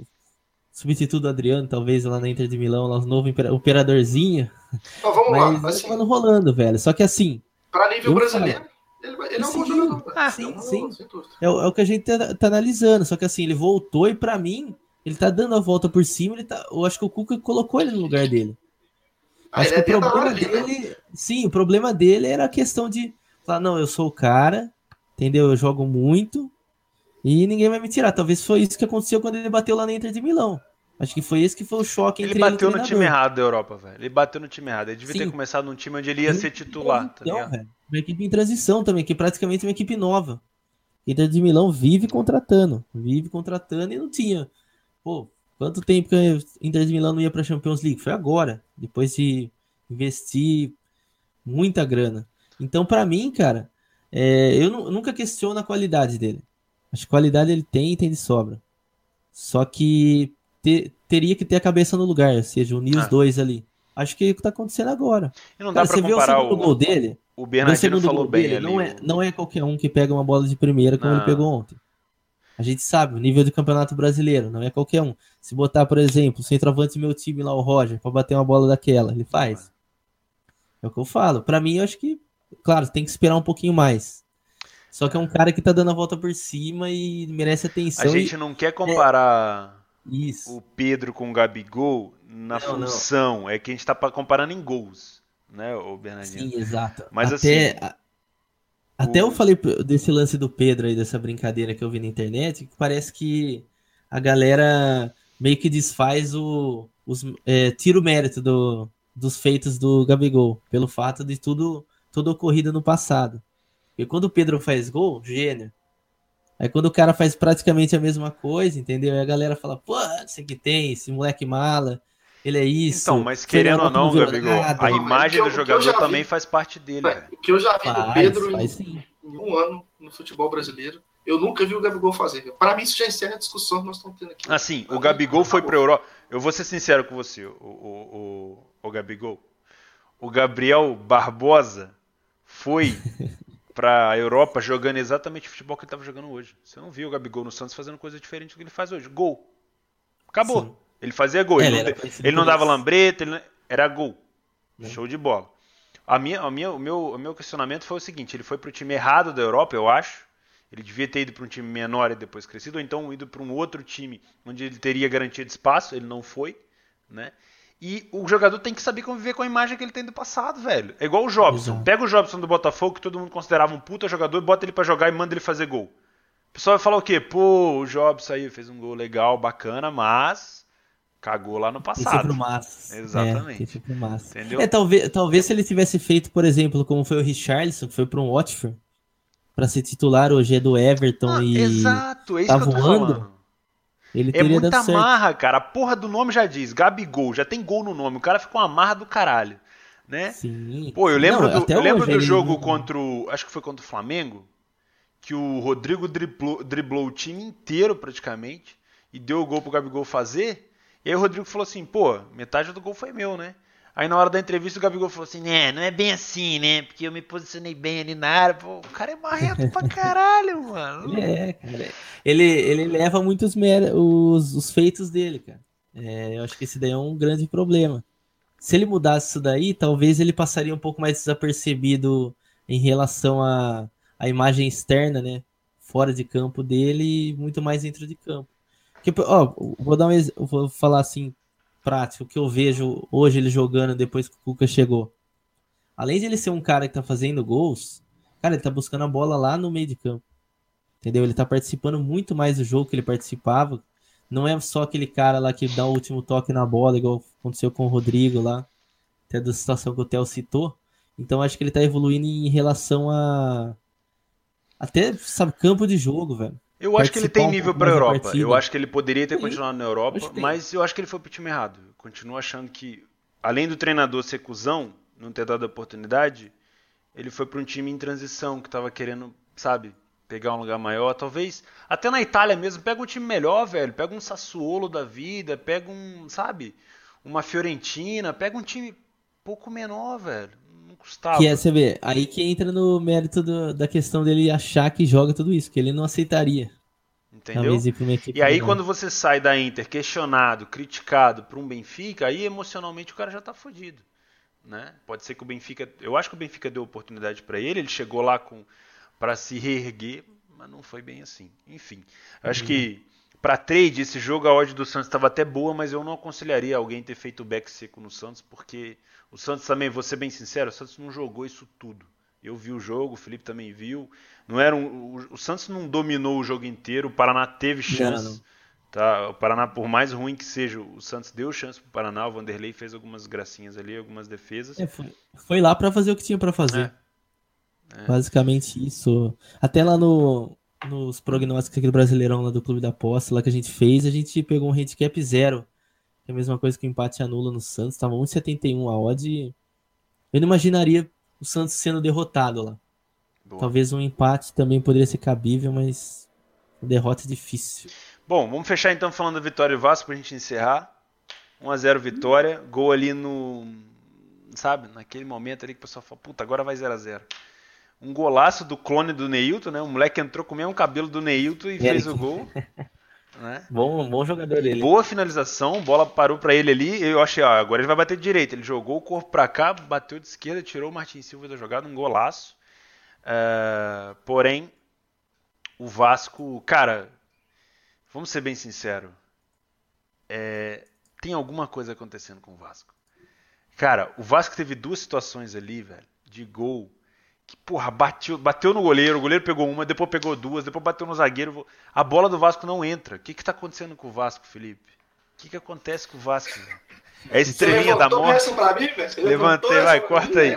substituto do Adriano, talvez lá na Inter de Milão, lá os novo operadorzinho. Então, vamos Mas lá, assim, rolando, velho. Só que assim. Para nível brasileiro, ele, ele, é um bom jogador. Ah, sim, é um sim. É, é, o que a gente tá, tá, analisando. Só que assim, ele voltou e para mim, ele tá dando a volta por cima. Ele tá, eu acho que o Cuca colocou ele no lugar dele. Ah, acho que o problema dele. né? Sim, o problema dele era a questão de falar: não, eu sou o cara, entendeu? Eu jogo muito e ninguém vai me tirar. Talvez foi isso que aconteceu quando ele bateu lá na Inter de Milão. Acho que foi esse que foi o choque ele entre ele bateu no time errado da Europa, velho. Ele bateu no time errado. Ele devia Sim. ter começado num time onde ele ia ser titular, tá então, ligado? Uma equipe em transição também, que é praticamente uma equipe nova. Inter de Milão vive contratando, vive contratando e não tinha. Pô, quanto tempo que a Inter de Milão não ia para Champions League? Foi agora, depois de investir muita grana. Então, para mim, cara, é, eu, eu, nunca questiono a qualidade dele. Acho que qualidade ele tem e tem de sobra. Só que te, teria que ter a cabeça no lugar, ou seja, unir ah. os dois ali. Acho que é o que tá acontecendo agora. E não dá Cara, pra você comparar vê o segundo o... gol dele? O Bernardino falou bem dele, ali. Não é, não é qualquer um que pega uma bola de primeira como não. ele pegou ontem. A gente sabe, o nível do campeonato brasileiro, não é qualquer um. Se botar, por exemplo, o centroavante do meu time lá, o Roger, para bater uma bola daquela, ele faz. É o que eu falo. Para mim, eu acho que, claro, tem que esperar um pouquinho mais. Só que é um cara que tá dando a volta por cima e merece atenção. A gente e... não quer comparar é... o Pedro com o Gabigol na não, função. Não. É que a gente tá comparando em gols, né, o Bernardinho? Sim, exato. Mas Até... assim. Até eu falei desse lance do Pedro aí, dessa brincadeira que eu vi na internet, que parece que a galera meio que desfaz o. Os, é, tira o mérito do, dos feitos do Gabigol, pelo fato de tudo, tudo ocorrido no passado. Porque quando o Pedro faz gol, gênio. Aí quando o cara faz praticamente a mesma coisa, entendeu? Aí a galera fala, pô, isso que tem, esse moleque mala, ele é isso. Então, mas querendo ou não, Gabigol, a imagem do jogador também faz parte dele. O que eu já vi do Pedro em, um ano no futebol brasileiro, eu nunca vi o Gabigol fazer. Para mim, isso já encerra a discussão que nós estamos tendo aqui. Assim, o Gabigol foi para Europa. Eu vou ser sincero com você, o, o, o, o Gabigol. O Gabriel Barbosa foi para a Europa jogando exatamente o futebol que ele estava jogando hoje. Você não viu o Gabigol no Santos fazendo coisa diferente do que ele faz hoje. Gol. Acabou. Sim. Ele fazia gol. É, ele, ele, não, ele não dava lambreta, ele era gol. É. Show de bola. A minha, a minha, o, meu, o meu questionamento foi o seguinte: ele foi para o time errado da Europa, eu acho. Ele devia ter ido para um time menor e depois crescido, ou então ido para um outro time onde ele teria garantia de espaço. Ele não foi, né? E o jogador tem que saber conviver com a imagem que ele tem do passado, velho. É igual o Jobson. Exato. Pega o Jobson do Botafogo, que todo mundo considerava um puta jogador, bota ele para jogar e manda ele fazer gol. O pessoal vai falar o quê? Pô, o Jobson aí fez um gol legal, bacana, mas Cagou lá no passado. Pro massa. Exatamente. É, pro massa. Entendeu? É, talvez, talvez se ele tivesse feito, por exemplo, como foi o Richarlison, que foi para um Watford, para ser titular hoje é do Everton ah, e. Exato, é isso tá que eu tô voando, falando. Ele é muita marra, cara. A porra do nome já diz, Gabigol, já tem gol no nome. O cara ficou uma marra do caralho, né? Sim. Pô, eu lembro Não, do, eu lembro do jogo não... contra o, acho que foi contra o Flamengo, que o Rodrigo driblou, driblou o time inteiro praticamente e deu o gol pro Gabigol fazer. E aí o Rodrigo falou assim, pô, metade do gol foi meu, né? Aí na hora da entrevista o Gabigol falou assim, né, não é bem assim, né? Porque eu me posicionei bem ali na área. Pô, o cara é marrento pra caralho, mano. É, cara. Ele, ele leva muitos os, os feitos dele, cara. É, eu acho que esse daí é um grande problema. Se ele mudasse isso daí, talvez ele passaria um pouco mais desapercebido em relação à, à imagem externa, né? Fora de campo dele e muito mais dentro de campo. Que, ó, vou dar um vou falar assim, prático, o que eu vejo hoje ele jogando depois que o Cuca chegou. Além de ele ser um cara que tá fazendo gols, cara, ele tá buscando a bola lá no meio de campo. Entendeu? Ele tá participando muito mais do jogo que ele participava. Não é só aquele cara lá que dá o último toque na bola, igual aconteceu com o Rodrigo lá, até da situação que o Theo citou. Então acho que ele tá evoluindo em relação a até, sabe, campo de jogo, velho. Eu acho que ele tem nível para a Europa. Eu acho que ele poderia ter continuado na Europa, mas eu acho que ele foi pro time errado. Eu continuo achando que, além do treinador ser cuzão, não ter dado a oportunidade, ele foi para um time em transição que estava querendo, sabe, pegar um lugar maior. Talvez até na Itália mesmo, pega um time melhor, velho. Pega um Sassuolo da vida, pega um, sabe, uma Fiorentina, pega um time pouco menor, velho. Custava. Que é, você vê, aí que entra no mérito do, da questão dele achar que joga tudo isso, que ele não aceitaria. Entendeu? E aí, quando você sai da Inter questionado, criticado por um Benfica, aí emocionalmente o cara já tá fodido. Né? Pode ser que o Benfica. Eu acho que o Benfica deu oportunidade para ele, ele chegou lá com para se reerguer, mas não foi bem assim. Enfim, acho uhum. que para trade esse jogo a odd do Santos estava até boa, mas eu não aconselharia alguém ter feito o back seco no Santos, porque o Santos também, vou ser bem sincero, o Santos não jogou isso tudo. Eu vi o jogo, o Felipe também viu. Não era um, o, o Santos não dominou o jogo inteiro, o Paraná teve chance. Não, não. Tá? O Paraná, por mais ruim que seja, o Santos deu chance pro Paraná, o Vanderlei fez algumas gracinhas ali, algumas defesas. É, foi, foi, lá para fazer o que tinha para fazer. É. É. Basicamente isso. Até lá no, nos prognósticos aqui do Brasileirão lá do Clube da Aposta, lá que a gente fez, a gente pegou um handicap zero é a mesma coisa que o empate anula no Santos. Tava 1,71 a odd. Eu não imaginaria o Santos sendo derrotado lá. Boa. Talvez um empate também poderia ser cabível, mas derrota difícil. Bom, vamos fechar então falando da vitória do Vasco pra gente encerrar. 1x0 vitória. Gol ali no. Sabe, naquele momento ali que o pessoal fala, puta, agora vai 0x0. Um golaço do clone do Neilton, né? O moleque entrou com o mesmo cabelo do Neilton e, e fez o gol. Né? Bom, bom jogador ele. Boa finalização, bola parou para ele ali. Eu achei, ó, agora ele vai bater de direita. Ele jogou o corpo para cá, bateu de esquerda, tirou o Martin Silva da jogada, um golaço. Uh, porém, o Vasco, cara, vamos ser bem sinceros, é, tem alguma coisa acontecendo com o Vasco. Cara, o Vasco teve duas situações ali, velho, de gol que, porra, bateu, bateu no goleiro, o goleiro pegou uma, depois pegou duas, depois bateu no zagueiro. A bola do Vasco não entra. O que que tá acontecendo com o Vasco, Felipe? O que que acontece com o Vasco? É a estrelinha da morte. Mim, Levantei, vai, corta aí.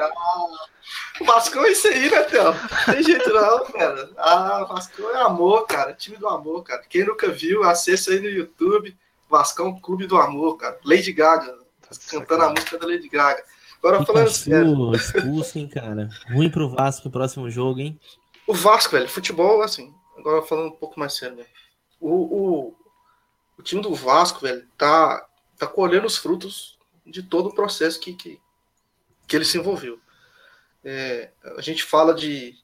O Vasco é isso aí, né, Theo? Não tem jeito não, cara. Ah, o Vasco é amor, cara. Time do amor, cara. Quem nunca viu, acessa aí no YouTube. Vascão Clube do Amor, cara. Lady Gaga. Tá cantando a música da Lady Gaga. Agora falando sério. Expulso, hein, cara. Ruim pro Vasco no próximo jogo, hein? O Vasco, velho, futebol, assim. Agora falando um pouco mais sério, velho. O, o, o time do Vasco, velho, tá, tá colhendo os frutos de todo o processo que, que, que ele se envolveu. É, a gente fala de,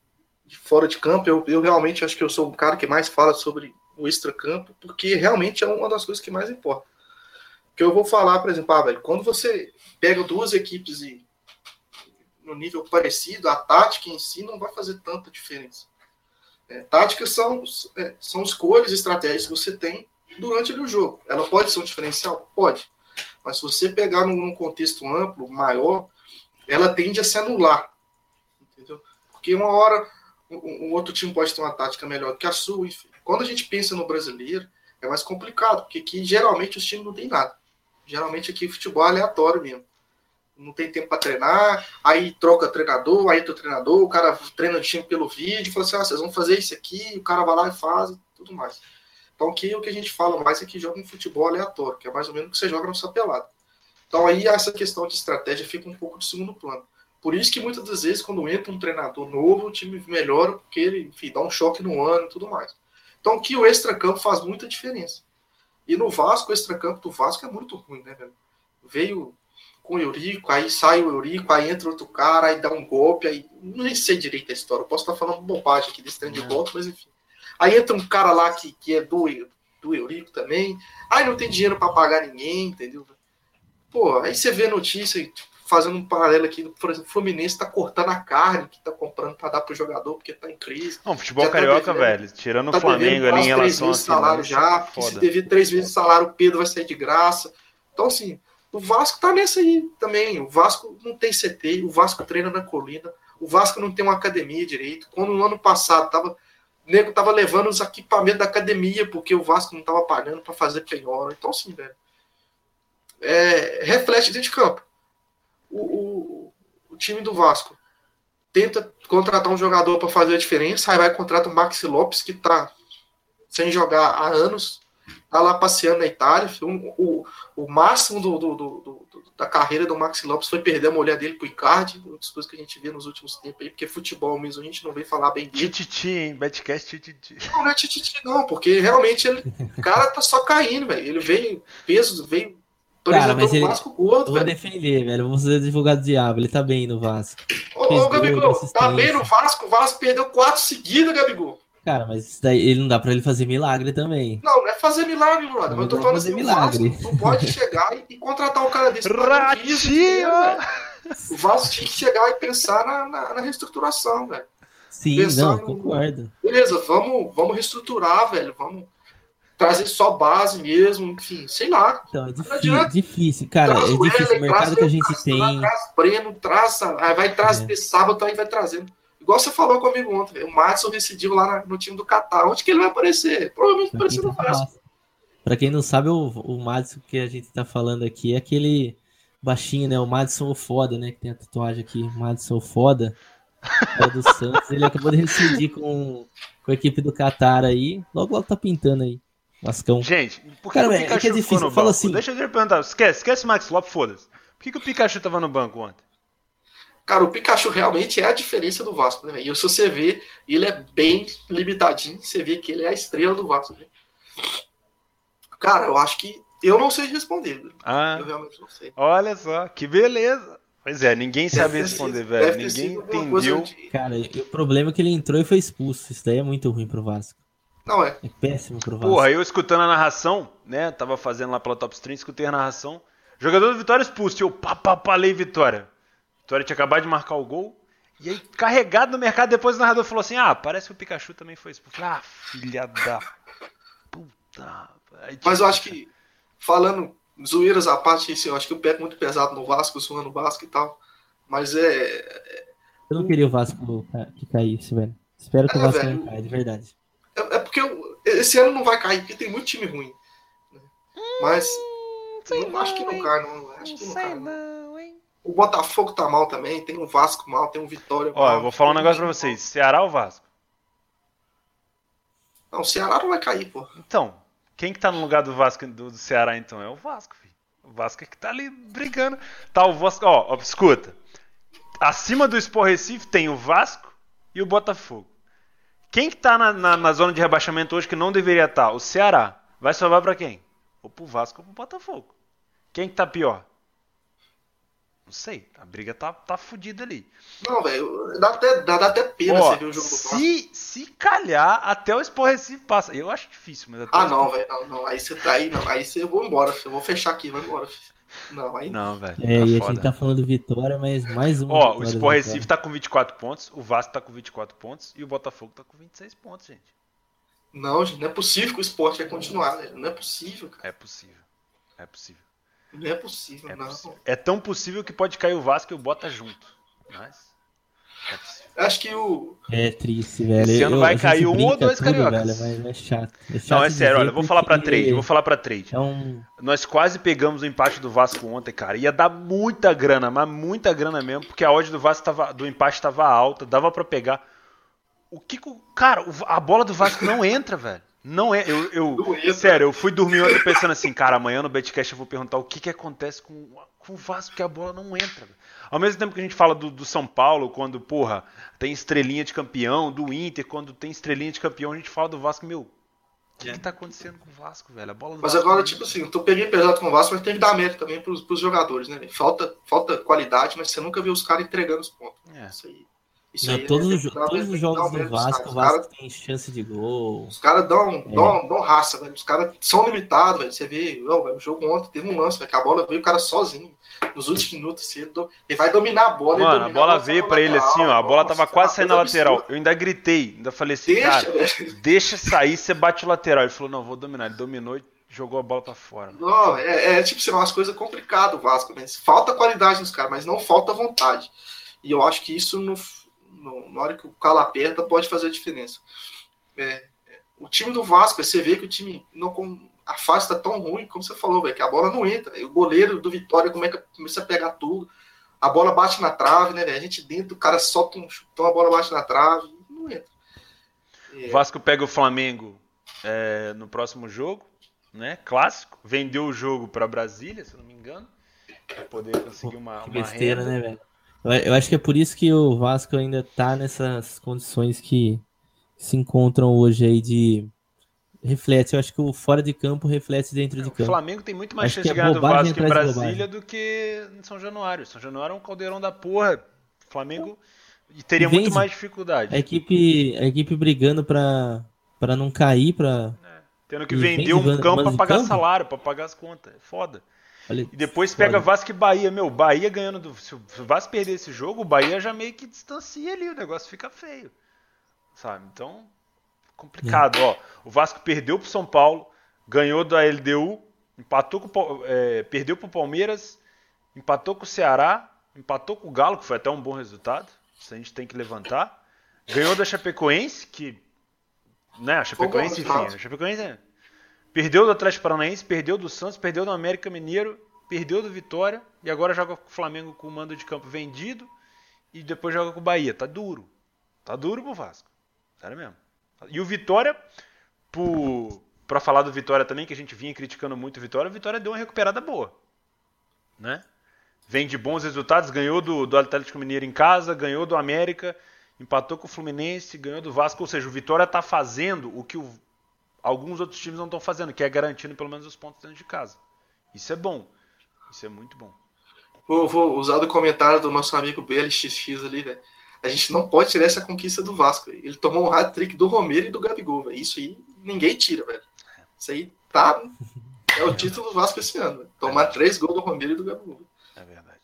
de, fora de campo, eu, eu realmente acho que eu sou o cara que mais fala sobre o extra-campo, porque realmente é uma das coisas que mais importa. Que eu vou falar, por exemplo, ah, velho, quando você pega duas equipes e no nível parecido, a tática em si não vai fazer tanta diferença. É, táticas são, é, são escolhas, estratégias que você tem durante o jogo. Ela pode ser um diferencial? Pode. Mas se você pegar num, num contexto amplo, maior, ela tende a se anular. Entendeu? Porque uma hora um, outro time pode ter uma tática melhor que a sua, enfim. Quando a gente pensa no brasileiro, é mais complicado, porque aqui geralmente os times não têm nada. Geralmente aqui futebol é aleatório mesmo não tem tempo para treinar, aí troca treinador, aí entra o treinador, o cara treina o time pelo vídeo, fala assim, ah, vocês vão fazer isso aqui, o cara vai lá e faz tudo mais. Então aqui o que a gente fala mais é que joga um futebol aleatório, que é mais ou menos o que você joga no seu pelado. Então aí essa questão de estratégia fica um pouco de segundo plano. Por isso que muitas das vezes quando entra um treinador novo, o time melhora, porque ele, enfim, dá um choque no ano e tudo mais. Então aqui o extracampo faz muita diferença. E no Vasco, o extracampo do Vasco é muito ruim, né, velho? Veio com o Eurico, aí sai o Eurico, aí entra outro cara, aí dá um golpe, aí nem sei direito a história, eu posso estar falando bobagem aqui desse trem de golpe, mas enfim. Aí entra um cara lá que, que é do, do Eurico também, aí não tem dinheiro para pagar ninguém, entendeu? Pô, aí você vê notícia, fazendo um paralelo aqui, por exemplo, o Fluminense tá cortando a carne que tá comprando para dar pro jogador porque tá em crise. Não, futebol já tá carioca, tá devendo, velho, tirando tá o Flamengo ali em relação a salário já, se dever três vezes o salário, o Pedro vai sair de graça. Então, assim, o Vasco tá nessa aí também. O Vasco não tem CT, o Vasco treina na colina, o Vasco não tem uma academia direito. Quando no ano passado tava, o nego tava levando os equipamentos da academia porque o Vasco não tava pagando para fazer penhora. Então, assim, velho. É, reflete dentro de campo. O, o, o, time do Vasco tenta contratar um jogador para fazer a diferença, aí vai contratar o Maxi Lopes, que tá sem jogar há anos tá lá passeando na Itália. O, o, o máximo do, do, do, da carreira do Maxi Lopes foi perder a mulher dele pro Icardi, outras coisas que a gente vê nos últimos tempos aí, porque futebol mesmo a gente não vem falar bem dele. Tititi, hein? Betcast tititi. Não, não é tititi, não, porque realmente ele, o cara tá só caindo, velho. Ele veio, peso, veio. Cara, mas ele, Vasco eu vou velho. defender, velho. Vamos ser advogado do diabo. Ele tá bem no Vasco. Ô, ô Gabigol, tá bem no Vasco. O Vasco perdeu quatro seguidas, Gabigol. Cara, mas isso daí ele não dá pra ele fazer milagre também. Não, não é fazer milagre, brother. Não eu tô falando assim, milagre. Vasco, tu pode chegar e, e, contratar um cara desse. Ratinho! O Vasco tinha que chegar e pensar na, na, na reestruturação, velho. Sim, pensar não, no... concordo. Beleza, vamos, vamos reestruturar, velho. Vamos trazer só base mesmo, enfim, sei lá. Então, é difícil, difícil cara. Traz é difícil. O mercado que a gente tem. Traz Breno, traz, vai trazer é. sábado, aí vai trazendo. Igual você falou comigo ontem, o Madison decidiu lá no time do Catar. Onde que ele vai aparecer? Provavelmente vai aparecer no Vasco. Pra quem não sabe, o, o Madison que a gente tá falando aqui é aquele baixinho, né? O Madison o foda, né? Que tem a tatuagem aqui, Madison o foda. É do Santos. Ele acabou de decidir com, com a equipe do Qatar aí. Logo, logo tá pintando aí. Gente, por que, Cara, que o Pikachu é, que é difícil. Fala assim. Deixa eu te perguntar. Esquece, esquece o Max Lopes, foda-se. Por que, que o Pikachu tava no banco ontem? Cara, o Pikachu realmente é a diferença do Vasco, né? E se você vê, ele é bem limitadinho, você vê que ele é a estrela do Vasco. Né? Cara, eu acho que eu não sei responder. Ah, eu realmente não sei. Olha só, que beleza. Pois é, ninguém sabe responder, velho. Ninguém entendeu. De... Cara, o problema é que ele entrou e foi expulso. Isso daí é muito ruim pro Vasco. Não é. É péssimo pro Vasco. Porra, eu escutando a narração, né? Tava fazendo lá pela Top Stream, escutei a narração. Jogador do Vitória expulso. Eu pá, pá, pá, lei Vitória. Vitória tinha acabado de marcar o gol. E aí, carregado no mercado, depois o narrador falou assim: Ah, parece que o Pikachu também foi expulso. Ah, filha da puta. Aí, tipo, Mas eu acho que, falando zoeiras à parte, assim, eu acho que o pé é muito pesado no Vasco, suando no Vasco e tal. Mas é. Eu não queria o Vasco que caísse, velho. Espero que é, o Vasco velho, não caia, de verdade. Porque eu, esse ano não vai cair, porque tem muito time ruim. Né? Mas. Hum, não, acho que não cai, não. Acho que não, cai, não. O Botafogo tá mal também, tem um Vasco mal, tem um Vitória Ó, mal, eu vou falar um negócio pra vocês. Ceará ou Vasco? Não, o Ceará não vai cair, pô. Então, quem que tá no lugar do Vasco do, do Ceará então? É o Vasco, filho. O Vasco é que tá ali brigando. Tá o Vasco, ó, ó escuta. Acima do Sport Recife tem o Vasco e o Botafogo. Quem que tá na, na, na zona de rebaixamento hoje que não deveria estar? Tá? O Ceará. Vai salvar para quem? Ou pro Vasco ou pro Botafogo. Quem que tá pior? Não sei, a briga tá, tá fodida ali. Não, velho, dá até, dá, dá até pena Ó, você ver o jogo do se, se calhar, até o Sport Recife passa. Eu acho difícil, mas Ah, não, velho, não, não, aí você tá aí, não, aí você, eu vou embora, filho. eu vou fechar aqui, vai embora, filho. Não, aí não, velho. É, tá e a gente tá falando Vitória, mas mais um. Ó, o Sport Recife tá com 24 pontos, o Vasco tá com 24 pontos e o Botafogo tá com 26 pontos, gente. Não, gente, não é possível que o esporte vai continuar, velho. Não é possível, cara. É possível. É possível. Não é possível, é não. Possível. É tão possível que pode cair o Vasco e o Bota junto. Mas. Acho que o. É triste, velho. Esse ano eu, vai cair um ou dois tudo, cariocas. Velho, mas é chato. é chato. não, é sério, olha, vou falar pra trade, vou falar pra trade. É um... Nós quase pegamos o empate do Vasco ontem, cara. Ia dar muita grana, mas muita grana mesmo, porque a odd do Vasco tava, do empate estava alta, dava para pegar. O que. Cara, a bola do Vasco não entra, velho. Não é, eu, eu sério, eu fui dormir ontem pensando assim, cara, amanhã no Betcast eu vou perguntar o que, que acontece com, com o Vasco que a bola não entra. Ao mesmo tempo que a gente fala do, do, São Paulo, quando, porra, tem estrelinha de campeão, do Inter, quando tem estrelinha de campeão, a gente fala do Vasco, meu, o que, é. que tá acontecendo com o Vasco, velho? A bola mas Vasco agora, tipo assim, eu peguei pesado com o Vasco, mas tem que dar mérito também pros, pros jogadores, né? Falta, falta qualidade, mas você nunca viu os caras entregando os pontos. É. Isso aí. Isso não, todos, os, todos os jogos do Vasco, o Vasco cara, tem chance de gol. Os caras dão, é. dão, dão raça, velho. Os caras são limitados, velho. Você vê, não, velho, o jogo ontem teve um lance, velho, que a bola veio o cara sozinho. Nos últimos minutos, assim, ele, do... ele vai dominar a bola. Mano, a bola veio pra ele assim, ó. A bola tava quase saindo na lateral. Eu ainda gritei, ainda falei assim, deixa, cara, velho. deixa sair, você bate o lateral. Ele falou, não, vou dominar. Ele dominou e jogou a bola pra fora. Não, é, é tipo, assim, umas coisas complicadas o Vasco, né? Falta qualidade nos caras, mas não falta vontade. E eu acho que isso não no, na hora que o calo aperta, pode fazer a diferença. É, o time do Vasco, você vê que o time não a fase está tão ruim, como você falou, véio, que a bola não entra. O goleiro do Vitória como é que começa a pegar tudo. A bola bate na trave, né? Véio? A gente dentro, o cara solta um chutão, a bola bate na trave, não entra. É. O Vasco pega o Flamengo é, no próximo jogo, né? Clássico. Vendeu o jogo para Brasília, se não me engano, para poder conseguir uma, uma besteira, renda. né, velho? Eu acho que é por isso que o Vasco ainda tá nessas condições que se encontram hoje aí de reflete. Eu acho que o fora de campo reflete dentro de campo. O Flamengo tem muito mais acho chance de é ganhar do Vasco em Brasília do que em São Januário. São Januário é um caldeirão da porra. O Flamengo teria muito mais dificuldade. A equipe, a equipe brigando para para não cair, para é, tendo que vender um campo para pagar campo? salário, para pagar as contas. É foda. Olha, e depois pega foda. Vasco e Bahia. Meu, Bahia ganhando. Do, se o Vasco perder esse jogo, o Bahia já meio que distancia ali. O negócio fica feio. Sabe? Então, complicado. É. Ó, o Vasco perdeu pro São Paulo, ganhou da LDU, empatou com, é, perdeu pro Palmeiras, empatou com o Ceará, empatou com o Galo, que foi até um bom resultado. Isso a gente tem que levantar. Ganhou da Chapecoense, que. Né, a Chapecoense, enfim. A Chapecoense é Perdeu do Atlético Paranaense, perdeu do Santos, perdeu do América Mineiro, perdeu do Vitória e agora joga com o Flamengo com o mando de campo vendido e depois joga com o Bahia. Tá duro. Tá duro pro Vasco. Sério mesmo. E o Vitória, por para falar do Vitória também, que a gente vinha criticando muito o Vitória, o Vitória deu uma recuperada boa. Né? vem de bons resultados, ganhou do, do Atlético Mineiro em casa, ganhou do América, empatou com o Fluminense, ganhou do Vasco, ou seja, o Vitória está fazendo o que o, alguns outros times não estão fazendo, que é garantindo pelo menos os pontos dentro de casa. Isso é bom, isso é muito bom. Vou, vou usar o comentário do nosso amigo BLXX ali, velho. A gente não pode tirar essa conquista do Vasco. Ele tomou um hat-trick do Romero e do Gabigol, velho. Isso aí ninguém tira, velho. Isso aí tá. É o título do Vasco esse ano. Véio. Tomar é. três gols do Romero e do Gabigol. É verdade.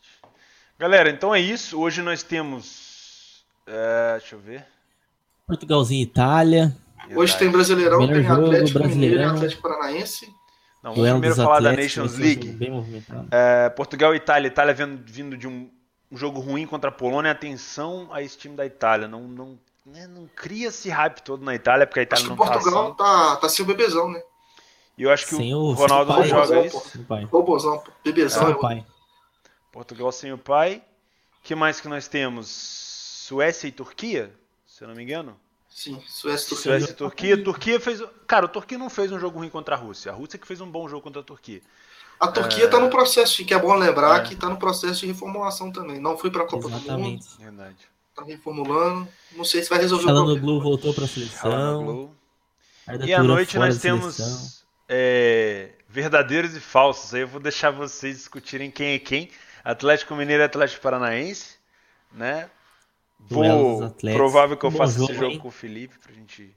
Galera, então é isso. Hoje nós temos. É, deixa eu ver. Portugalzinho e Itália. Hoje tem Brasileirão, Melhor tem Atlético Mineiro e Atlético Paranaense. Não, vamos primeiro falar da Nations League. É, Portugal e Itália. Itália vindo, vindo de um, um, jogo ruim contra a Polônia. Atenção a esse time da Itália. Não, não, né, não cria esse hype todo na Itália, porque a Itália Acho não que o Portugal tá, assim. tá, tá sem o bebezão, né? E eu acho que sem o Ronaldo não joga isso. Robozão, bebezão. É. pai. Portugal sem o pai. que mais que nós temos? Suécia e Turquia, se eu não me engano. Sim, Suécia, Turquia. Suécia e Turquia. Turquia fez. Cara, o Turquia não fez um jogo ruim contra a Rússia. A Rússia que fez um bom jogo contra a Turquia. A Turquia está é... no processo, que é bom lembrar é. que está no processo de reformulação também. Não foi para a Copa Exatamente. do Mundo. Verdade. Está reformulando. Não sei se vai resolver Falando o problema. Blue voltou para a seleção. E à noite nós temos é, verdadeiros e falsos. Aí eu vou deixar vocês discutirem quem é quem. Atlético Mineiro e Atlético Paranaense, né? Vou, provável que eu faça esse jogo hein? com o Felipe pra gente,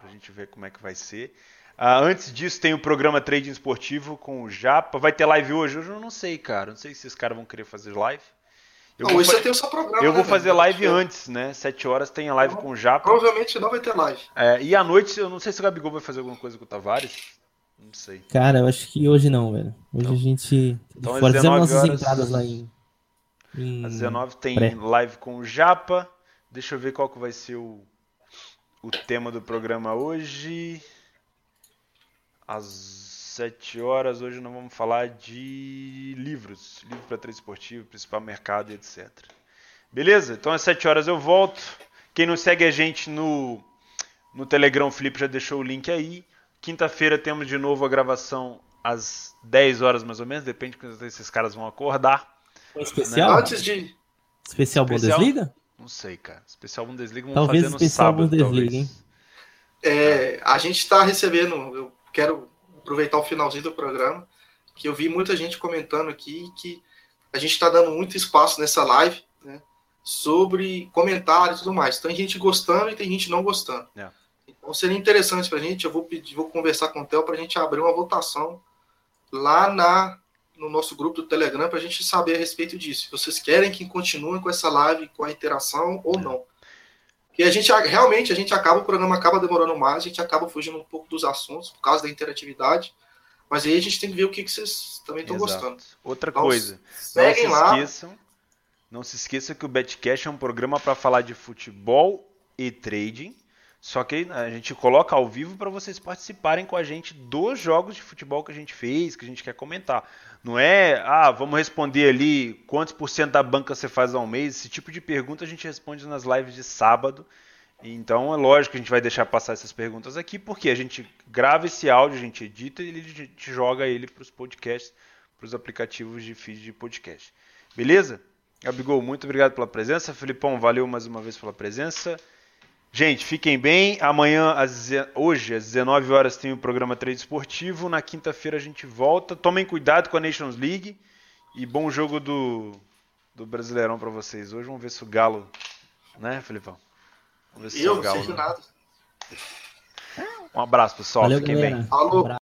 pra gente ver como é que vai ser. Uh, antes disso, tem o programa Trading Esportivo com o Japa. Vai ter live hoje? Hoje eu não sei, cara. Não sei se esses caras vão querer fazer live. Eu não, hoje você tem o seu programa. Eu né, vou fazer live antes, né? Sete horas tem a live não, com o Japa. Provavelmente não vai ter live. É, e à noite, eu não sei se o Gabigol vai fazer alguma coisa com o Tavares. Não sei. Cara, eu acho que hoje não, velho. Hoje então, a gente. Então, fora nossas horas... entradas lá em Às 19 tem pré. live com o Japa. Deixa eu ver qual que vai ser o, o tema do programa hoje. Às 7 horas, hoje nós vamos falar de livros. Livro para trade esportivo, principal mercado e etc. Beleza? Então às 7 horas eu volto. Quem não segue a gente no, no Telegram, o Felipe já deixou o link aí. Quinta-feira temos de novo a gravação às 10 horas mais ou menos, depende de quando esses caras vão acordar. Especial? Né? Antes de. Especial, especial Bundesliga? Não sei, cara. Especial Bundesliga vamos talvez fazer no especial sábado, Bundesliga, talvez. Hein? É, a gente está recebendo, eu quero aproveitar o finalzinho do programa, que eu vi muita gente comentando aqui que a gente está dando muito espaço nessa live, né, sobre comentários e tudo mais. Tem gente gostando e tem gente não gostando. É. Então seria interessante para a gente, eu vou pedir, vou conversar com o Theo para a gente abrir uma votação lá na no nosso grupo do Telegram para a gente saber a respeito disso. Vocês querem que continue com essa live, com a interação ou não. E a gente realmente a gente acaba, o programa acaba demorando mais, a gente acaba fugindo um pouco dos assuntos por causa da interatividade. Mas aí a gente tem que ver o que, que vocês também estão gostando. Outra então, coisa, não se lá. esqueçam, não se esqueçam que o Betcash é um programa para falar de futebol e trading só que a gente coloca ao vivo para vocês participarem com a gente dos jogos de futebol que a gente fez, que a gente quer comentar. Não é, ah, vamos responder ali quantos por cento da banca você faz ao mês. Esse tipo de pergunta a gente responde nas lives de sábado. Então é lógico que a gente vai deixar passar essas perguntas aqui, porque a gente grava esse áudio, a gente edita e a gente joga ele para os podcasts, para os aplicativos de feed de podcast. Beleza? Gabigol, muito obrigado pela presença. Felipão, valeu mais uma vez pela presença. Gente, fiquem bem. Amanhã, às, hoje, às 19 horas, tem o programa Trade Esportivo. Na quinta-feira a gente volta. Tomem cuidado com a Nations League. E bom jogo do, do Brasileirão para vocês. Hoje vamos ver se o Galo. Né, Felipão? Vamos ver se Eu, é o Galo. Né? Um abraço, pessoal. Valeu, fiquem galera. bem. Falou.